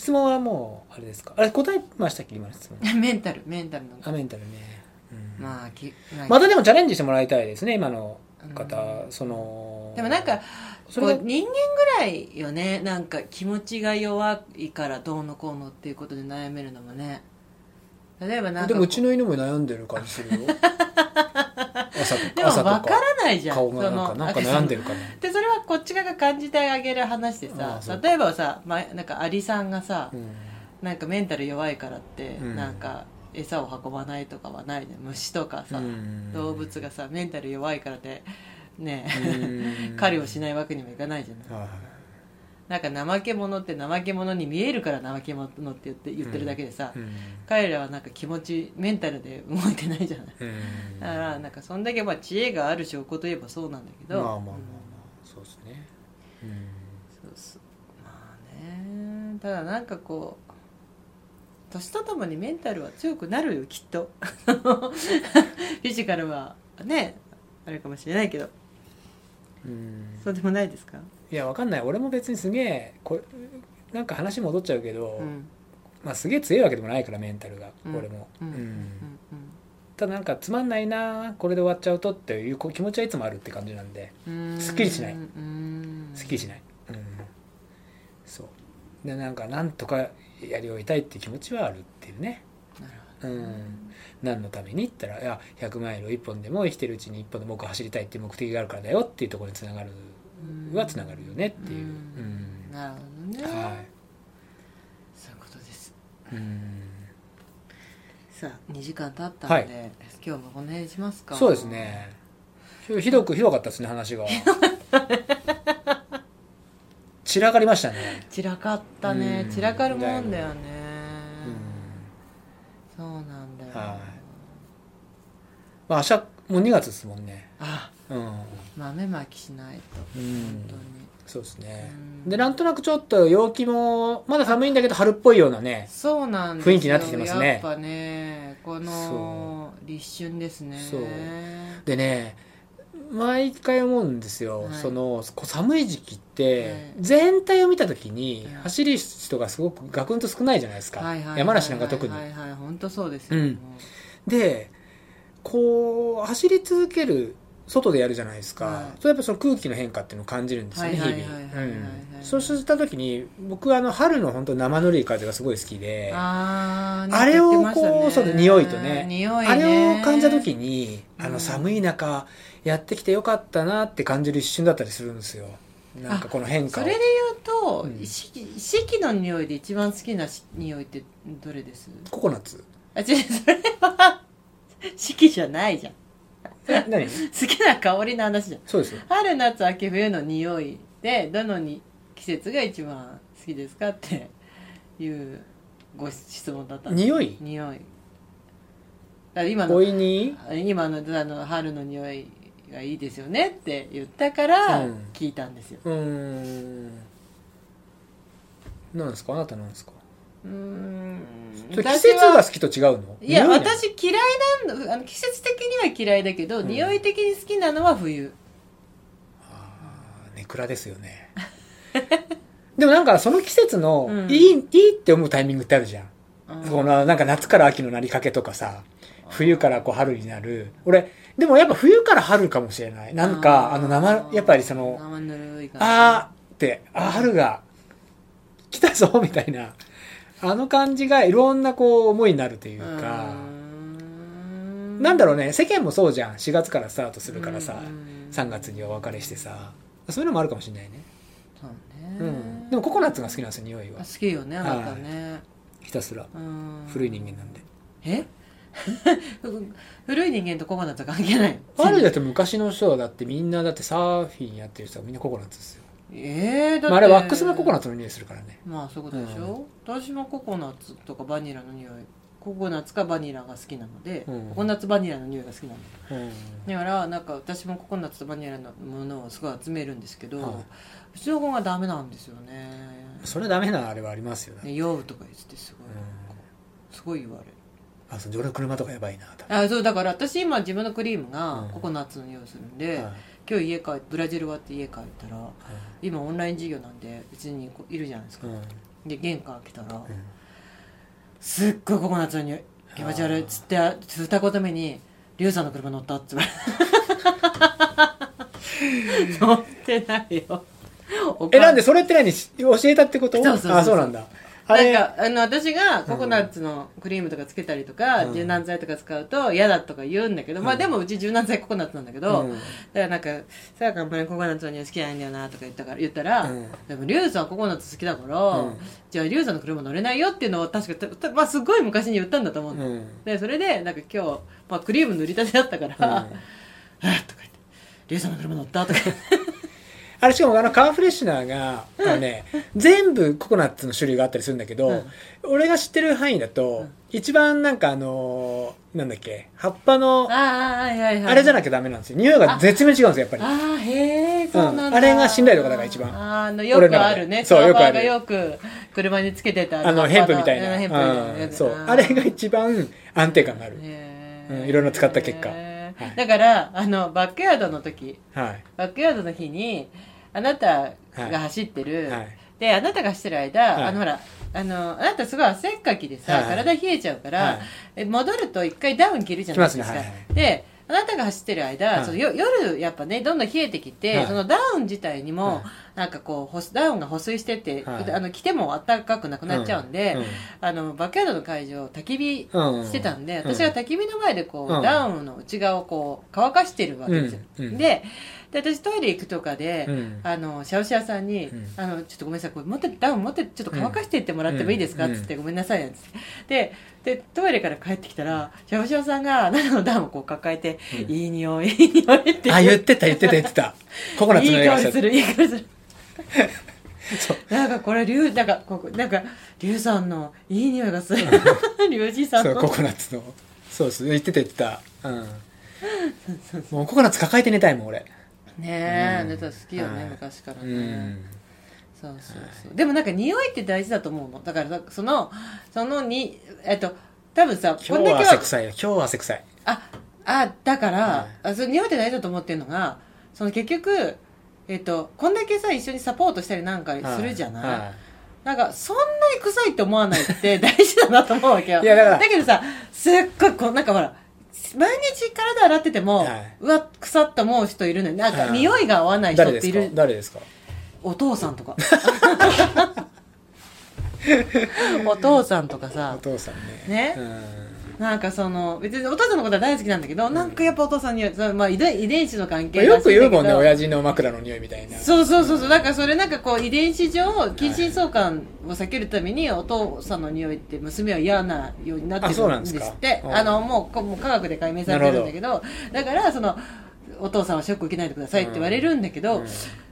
質問はもうあれですか？あれ答えましたっけ今の質問。[laughs] メンタルメンタルの。あメンタルね、うん。まあきまたでもチャレンジしてもらいたいですね今の方、うん。そのでもなんかそれ人間ぐらいよねなんか気持ちが弱いからどうのこうのっていうことで悩めるのもね。例えばなんかでもうちの犬も悩んでる感じするよ [laughs] でも分か。らかないじゃん。顔がなんかそのなんか悩んでるかな。でそれはこっち側が感じてあげる話でさ例えばさ、ま、なんかアリさんがさ、うん。なんかメンタル弱いからって、うん。なんか餌を運ばないとかはないね虫とかさ、うん。動物がさメンタル弱いからってねうん。[laughs] 狩りをしないわけにもいかないじゃないはいなんか怠け者って怠け者に見えるから怠け者って言って言ってるだけでさ、うん。彼らはなんか気持ちメンタルで動いてないじゃない。うん。だからなんかそんだけまあ知恵がある証拠といえばそうなんだけど。まあまあまあまあうんそうですね。うんそうそうまあね。ただなんかこう年とともにメンタルは強くなるよきっと。[laughs] フィジカルはねあれかもしれないけどうん。そうでもないですか？いやわかんない。俺も別にすげえこれなんか話戻っちゃうけど、うん。まあすげえ強いわけでもないからメンタルが、うん。俺も、うん。うん。ただなんかつまんないなこれで終わっちゃうとっていうこう気持ちはいつもあるって感じなんでうん。すっきりしない。うん。すっきりしない、うん、そう。でなんかなんとかやり終えたいっていう気持ちはあるっていうねうん。何のためにって言ったらいや100マイルを1本でも生きてるうちに1本でも多く走りたいっていう目的があるからだよっていうところにつながるうん。はつながるよねっていう、ううん。んなるほどね、はそういうことです。い、うん。さあ2時間経ったので、はい。今日もこの辺にしますか？そうですね。ひひどくひどかったですね話が。散らかりましたね。散らかったね。うん散らかるもんだよね、うんそうなんだ。よ、はい。まあ明日もう2月ですもんね。あうん、豆まきしないとうん。本当に。そうですね。うん。でなんとなくちょっと陽気もまだ寒いんだけど春っぽいようなねそうなんですよ。雰囲気になってきてますね。やっぱねこの立春ですね。そう。でね毎回思うんですよ、はい。その寒い時期ってはい。全体を見た時にはい。走る人がすごくガクンと少ないじゃないですか、山梨なんか特に、はいはい本当そうですよ、うん。でこう走り続ける外でやるじゃないですか、はい。それやっぱその空気の変化っていうのを感じるんですよね日々。そうした時に僕はあの春の本当生ぬるい風がすごい好きであーあれをこうそう匂いとね。匂いね。あれを感じた時にあうん。の寒い中やってきてよかったなって感じる一瞬だったりするんですよ。なんかこの変化を。それで言うと、うん。四季四季の匂いで一番好きなし匂いってどれです？ココナッツ。あ違うそれは四季じゃないじゃん。え何？[laughs] 好きな香りの話じゃん。そうですよ。春夏秋冬の匂いでどのに季節が一番好きですかっていうご質問だった匂い？匂い。だ今の今のあの春の匂いがいいですよねって言ったからうん。聞いたんですよ、うーん。何ですか？あなたなんですか？うーん。それ季私は節が好きと違うの？いや匂なの？私嫌いなんだあの季節的には嫌いだけど、うん。匂い的に好きなのは冬。あーネクラですよね。[laughs] でもなんかその季節のうん。いい、いいって思うタイミングってあるじゃん、うん。このなんか夏から秋のなりかけとかさ冬からこう春になる。俺でもやっぱ冬から春かもしれない。なんかあの生やっぱりそのあーってあー春が来たぞみたいな。あの感じがいろんなこう思いになるというか。なんだろうね世間もそうじゃん。4月からスタートするからさ3月にはお別れしてさ。そういうのもあるかもしれないね、そううね、ん、でもココナッツが好きなんですよ匂いは。好きよねあなたね、ひたすら。うん。古い人間なんで。え？[laughs] 古い人間とココナッツは関係ない。あるだって昔の人はだってみんなだってサーフィンやってる人はみんなココナッツですよ、えー、だって、まあ、あれワックスがココナッツの匂いするからね。まあそういうことでしょ、私もココナッツとかバニラの匂い。ココナッツかバニラが好きなので、うん。ココナッツバニラの匂いが好きなのうん。だからなんか私もココナッツとバニラのものをすごい集めるんですけど、はい。うちの子がダメなんですよね。それダメなあれはありますよ、ね酔うとか言ってすごい、うん。すごい言われるあそう俺の車とかやばいな多分。あそうだから私今自分のクリームがうん。ココナッツの匂いするんで、はい。今日家帰ってブラジル終わって家帰ったら今オンライン授業なんでうちにこういるじゃないですか、うん。で玄関開けたら、うん。すっごいココナッツの匂い気持ち悪いっつって二言目に「リュウさんの車乗った?」って言われて。[laughs] 乗ってないよ。えなんでそれって何？し教えたってこと？そうそうそう。あそうなんだなんかあの私がココナッツのクリームとかつけたりとか、うん。柔軟剤とか使うと嫌だとか言うんだけど、まあでもうち柔軟剤ココナッツなんだけど、うん。だからなんか「さやかんこれココナッツの匂い好きなんだよな」とか言ったから言ったら、うん。でもリュウさんココナッツ好きだから、うん。じゃあリュウさんの車乗れないよっていうのを確かたまあすごい昔に言ったんだと思うんだ、うん。でそれでなんか今日、まあ、クリーム塗りたてだったから「うん。[laughs] はぁとか言って「リュウさんの車乗った?」とか。言ってあれしかもあのカーフレッシュナーが、あのね、[laughs] 全部ココナッツの種類があったりするんだけど、うん。俺が知ってる範囲だと、うん。一番なんかあのーなんだっけ、葉っぱの、あいはいはいあれじゃなきゃダメなんですよ。匂いが絶妙に違うんですよ、やっぱり。ああへえそうなんだ、うん。あれが信頼度が高い一番。あーあのよくあるね。そうよくある。がよく車につけてたあの、ヘンプみたいな。うんヘンプそう。あれが一番安定感がある。いろいろ使った結果。はいだからあのバックヤードの時。はい。バックヤードの日にあなたが走ってる、はい。であなたが走ってる間、はい。あのほらあのあなたすごい汗っかきでさ、はい。体冷えちゃうから、戻ると一回ダウン着るじゃないですか、すね。であなたが走ってる間、はい。そのよ夜やっぱねどんどん冷えてきて、はい。そのダウン自体にも、はい。なんかこうほダウンが保水してて、はい。あの着ても暖かくなくなっちゃうんで、うん。あのバックヤードの会場焚き火うんしてたんで、うん。私が焚き火の前でこう、うんダウンの内側をこう乾かしてるわけですよ、でで私トイレ行くとかで、うんあのシャオシャオさんに、うんあのちょっとごめんなさいこれ持ってダウン持ってちょっと乾かしていってもらってもいいですか、うんつってごめんなさいなんつってででトイレから帰ってきたらシャオシャオさんが中のダウンをこう抱えて、うんいい匂いいい匂いってあ、言ってた、言ってた、言ってた。ココナッツいいの匂いがした。香りするいい香りするそう。なんかこれリュウなんかここなんかリュウさんのいい匂いがするリュウジさんそう、のココナッツの。そうです。言ってた、言ってた。うん。もうココナッツ抱えて寝たいもん、俺。ねえ、うん。ネタ好きよね、はい。昔からうね、ん。そうそうそう。でもなんか匂いって大事だと思うの。だからそのそのにえっと多分さ今日は汗臭いよ。今日は汗臭い。ああだから、はい。あその匂いって大事だと思ってるのがその結局えっとこんだけさ一緒にサポートしたりなんかするじゃない、はなんかそんなに臭いって思わないって大事だなと思うわけよ。いやだからけどさすっごいこうなんかほら毎日体洗ってても、はい。うわ臭って思う人いるのになんかはい。匂いが合わないい。人誰ですか？っている誰ですか？お父さんとか。[laughs] お父さんとかおさ父さんね。ね。うん。なんかその別にお父さんのことは大好きなんだけど、なんかやっぱお父さんにはその、まあ、遺伝遺伝子の関係よく言うもんね、親父の枕の匂いみたいな。そうそうそう。そうだからそれなんかこう遺伝子上近親相関を避けるためにお父さんの匂いって娘は嫌なようになってるんですって。うんあのもうこもう科学で解明されてるんだけどだからそのお父さんはショック受けないでくださいって言われるんだけど、うん。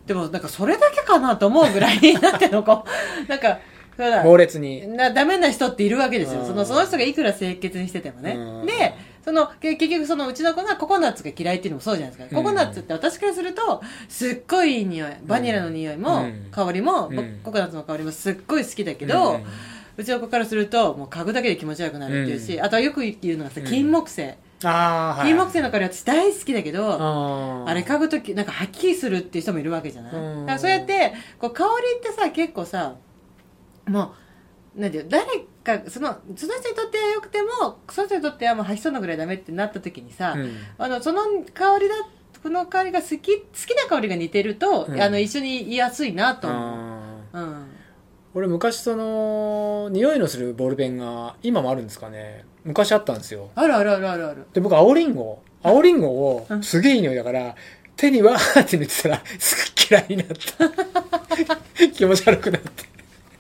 でもなんかそれだけかなと思うぐらいになってんのこう。なんか猛烈に。なダメな人っているわけですよ、うん。そのその人がいくら清潔にしててもね、うん。でそのけ結局そのうちの子がココナッツが嫌いっていうのもそうじゃないですか、うん。ココナッツって私からするとすっごいいい。匂いバニラの匂いも、うん。香りも、うん。ココナッツの香りもすっごい好きだけど、ううんちの子からするともう嗅ぐだけで気持ち悪くなるっていうし、うん。あとはよく言うのがさうん。金木犀、ああ、はい。金木犀の香り私大好きだけど、あれ嗅ぐときなんか吐き気するっていう人もいるわけじゃない、うん。だからそうやってこう香りってさ結構さもうなんていう誰かそのその人にとってはよくてもその人にとってはもう吐きそうなぐらいダメってなった時にさ、うん。あのその香りだこの香りが好き好きな香りが似てると、うん。あの一緒に言いやすいなと思う、うん、俺昔その匂いのするボールペンが今もあるんですかね。昔あったんですよ。あるあるあるあるある。で僕青リンゴ。青リンゴをうん。すげえいい匂いだから手にわーって塗ってたらすぐ嫌いになった。[laughs] 気持ち悪くなって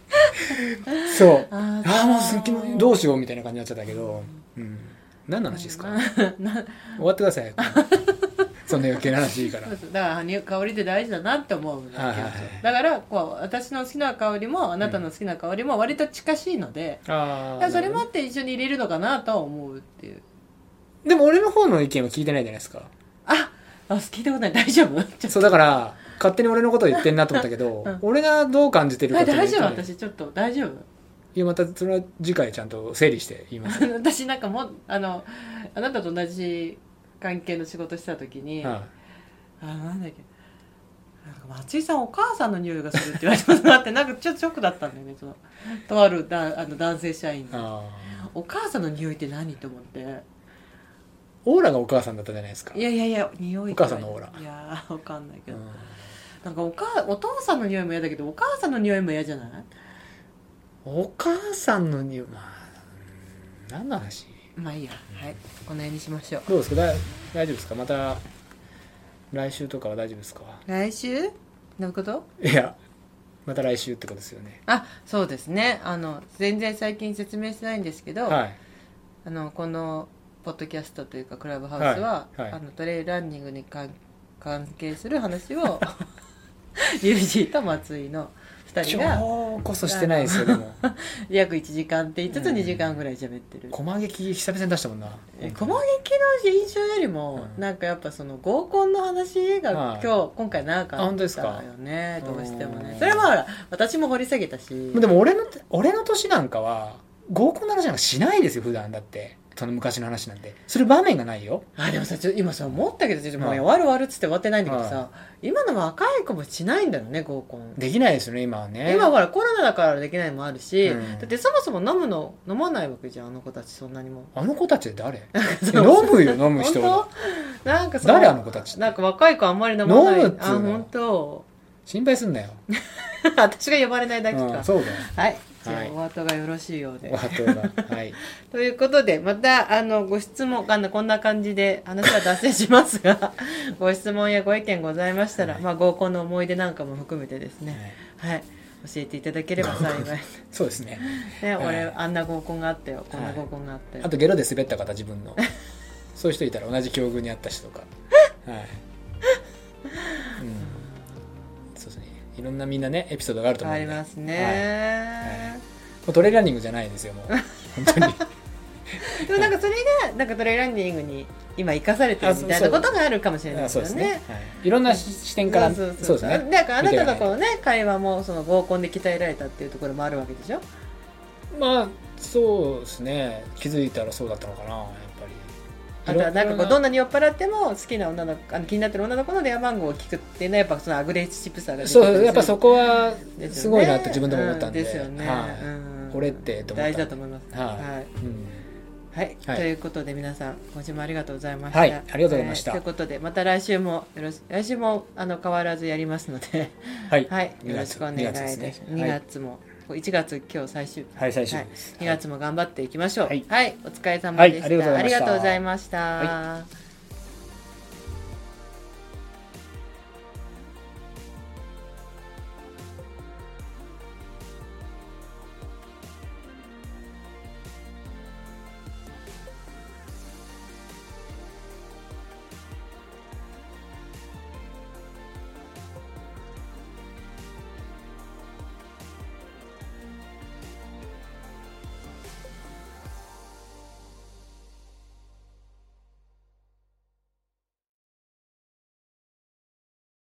[laughs] そう。あああもうすっきりどうしようみたいな感じになっちゃったけど、うん、何の話ですか？[laughs] 終わってください。[laughs] そんな余計な話いいから。だからに香りって大事だなって思うはいはいはい。だからこう私の好きな香りもあなたの好きな香りも割と近しいので、あだからそれもあって一緒に入れるのかなとは思うっていう。でも俺の方の意見は聞いてないじゃないですか。ああ聞いたことない。大丈夫？そうだから勝手に俺のことを言ってんなと思ったけど、うん。俺がどう感じてるかあっていうのを大丈夫？私ちょっと大丈夫？いやまたそれは次回ちゃんと整理して言います、[laughs] 私なんかもうあのあなたと同じ関係の仕事してた時に、はあなんだっけ？なんか松井さんお母さんの匂いがするって言われたことがあってなんかちょっとショックだったんだよねそのとあるだあの男性社員い、のああ。お母さんの匂いって何？と思って。オーラがお母さんだったじゃないですか。いやいやいや匂いお母さんのオーラ。いやわかんないけど、うんなんかおかお父さんの匂いも嫌だけどお母さんの匂いも嫌じゃない？お母さんの匂いまあうん何の話？まあいいや。はい。この辺にしましょう。どうですか？だ大丈夫ですか？また来週とかは大丈夫ですか？来週？どういうこと？いやまた来週ってことですよね。あそうですね。あの全然最近説明してないんですけど、はい。あのこのポッドキャストというかクラブハウスは、はい。はい。あのトレイランニングに関関係する話を [laughs] ユージーと松井の2人が。今日こそしてないですよでも。[laughs] 約1時間って言いつつうん。2時間ぐらい喋ってる、駒劇久々に出したもんな。え小茂劇の印象よりも、うん。なんかやっぱその合コンの話がはい。今日、今回長かあ本当ですったか？よねどうしてもね。うん。それはほら私も掘り下げたし。でも俺の俺の年なんかは合コンの話なんかしないですよ普段だってその昔の話なんてする場面がないよ。あでもさちょ今さ思ったけどちょっともうはい終わる終わるっつって終わってないんだけどさ、は今の若い子もしないんだよね合コン。できないですよね今はね。今ほらコロナだからできないのもあるし、うん。だってそもそも飲むの飲まないわけじゃんあの子たちそんなにも。あの子たちって誰？飲むよ飲む人本当？なんかその誰あの子たちって？なんか若い子あんまり飲まない。飲むっつうの。あ本当。心配すんなよ、[laughs] 私が呼ばれないだけか、うん、そうだよ。はいお後がよろしいようで。はい。[laughs] ということでまたあのご質問あのこんな感じで話は脱線しますが [laughs] ご質問やご意見ございましたら、はい。まあ、合コンの思い出なんかも含めてですね。はい。教えていただければ幸い。[laughs] そうですね。ね、はい。俺あんな合コンがあったよ。こんな合コンがあったよ、あとゲロで滑った方自分の。そういう人いたら同じ境遇にあった人とか。はい、うん、いろんなみんなねエピソードがあると思うんで。ありますね、はい。もうトレーランニングじゃないんですよもう。[laughs] 本当に。でもなんかそれがなんかトレイランニングに今生かされてるみたいなことがあるかもしれないあですよね。そうですね、はい、いろんなし視点からそうそうですね。だからあなたのこ見てのね会話もその合コンで鍛えられたっていうところもあるわけでしょ？まあそうですね。気づいたらそうだったのかなやっあとはなんかこうどんななに酔っ払っても好きな女の子あの気になってる女の子の電話番号を聞くっていうのはやっぱそのアグレッシブさがそうやっぱそこはですごいなって自分でも思ったんで,、うですよね、はい。うん。これってと思大事だと思います。はい。はい。うん。はい、はい。ということで皆さん今週もありがとうございました。はい。ありがとうございました。ということでまた来週もよろし来週もあの変わらずやりますので、はい、はい、2よろ月しくお願いで2月す。ですね。2月も、1月今日最終日。はい最終日です、2月も頑張っていきましょう。はいはい、お疲れ様でした。はいありがとうございました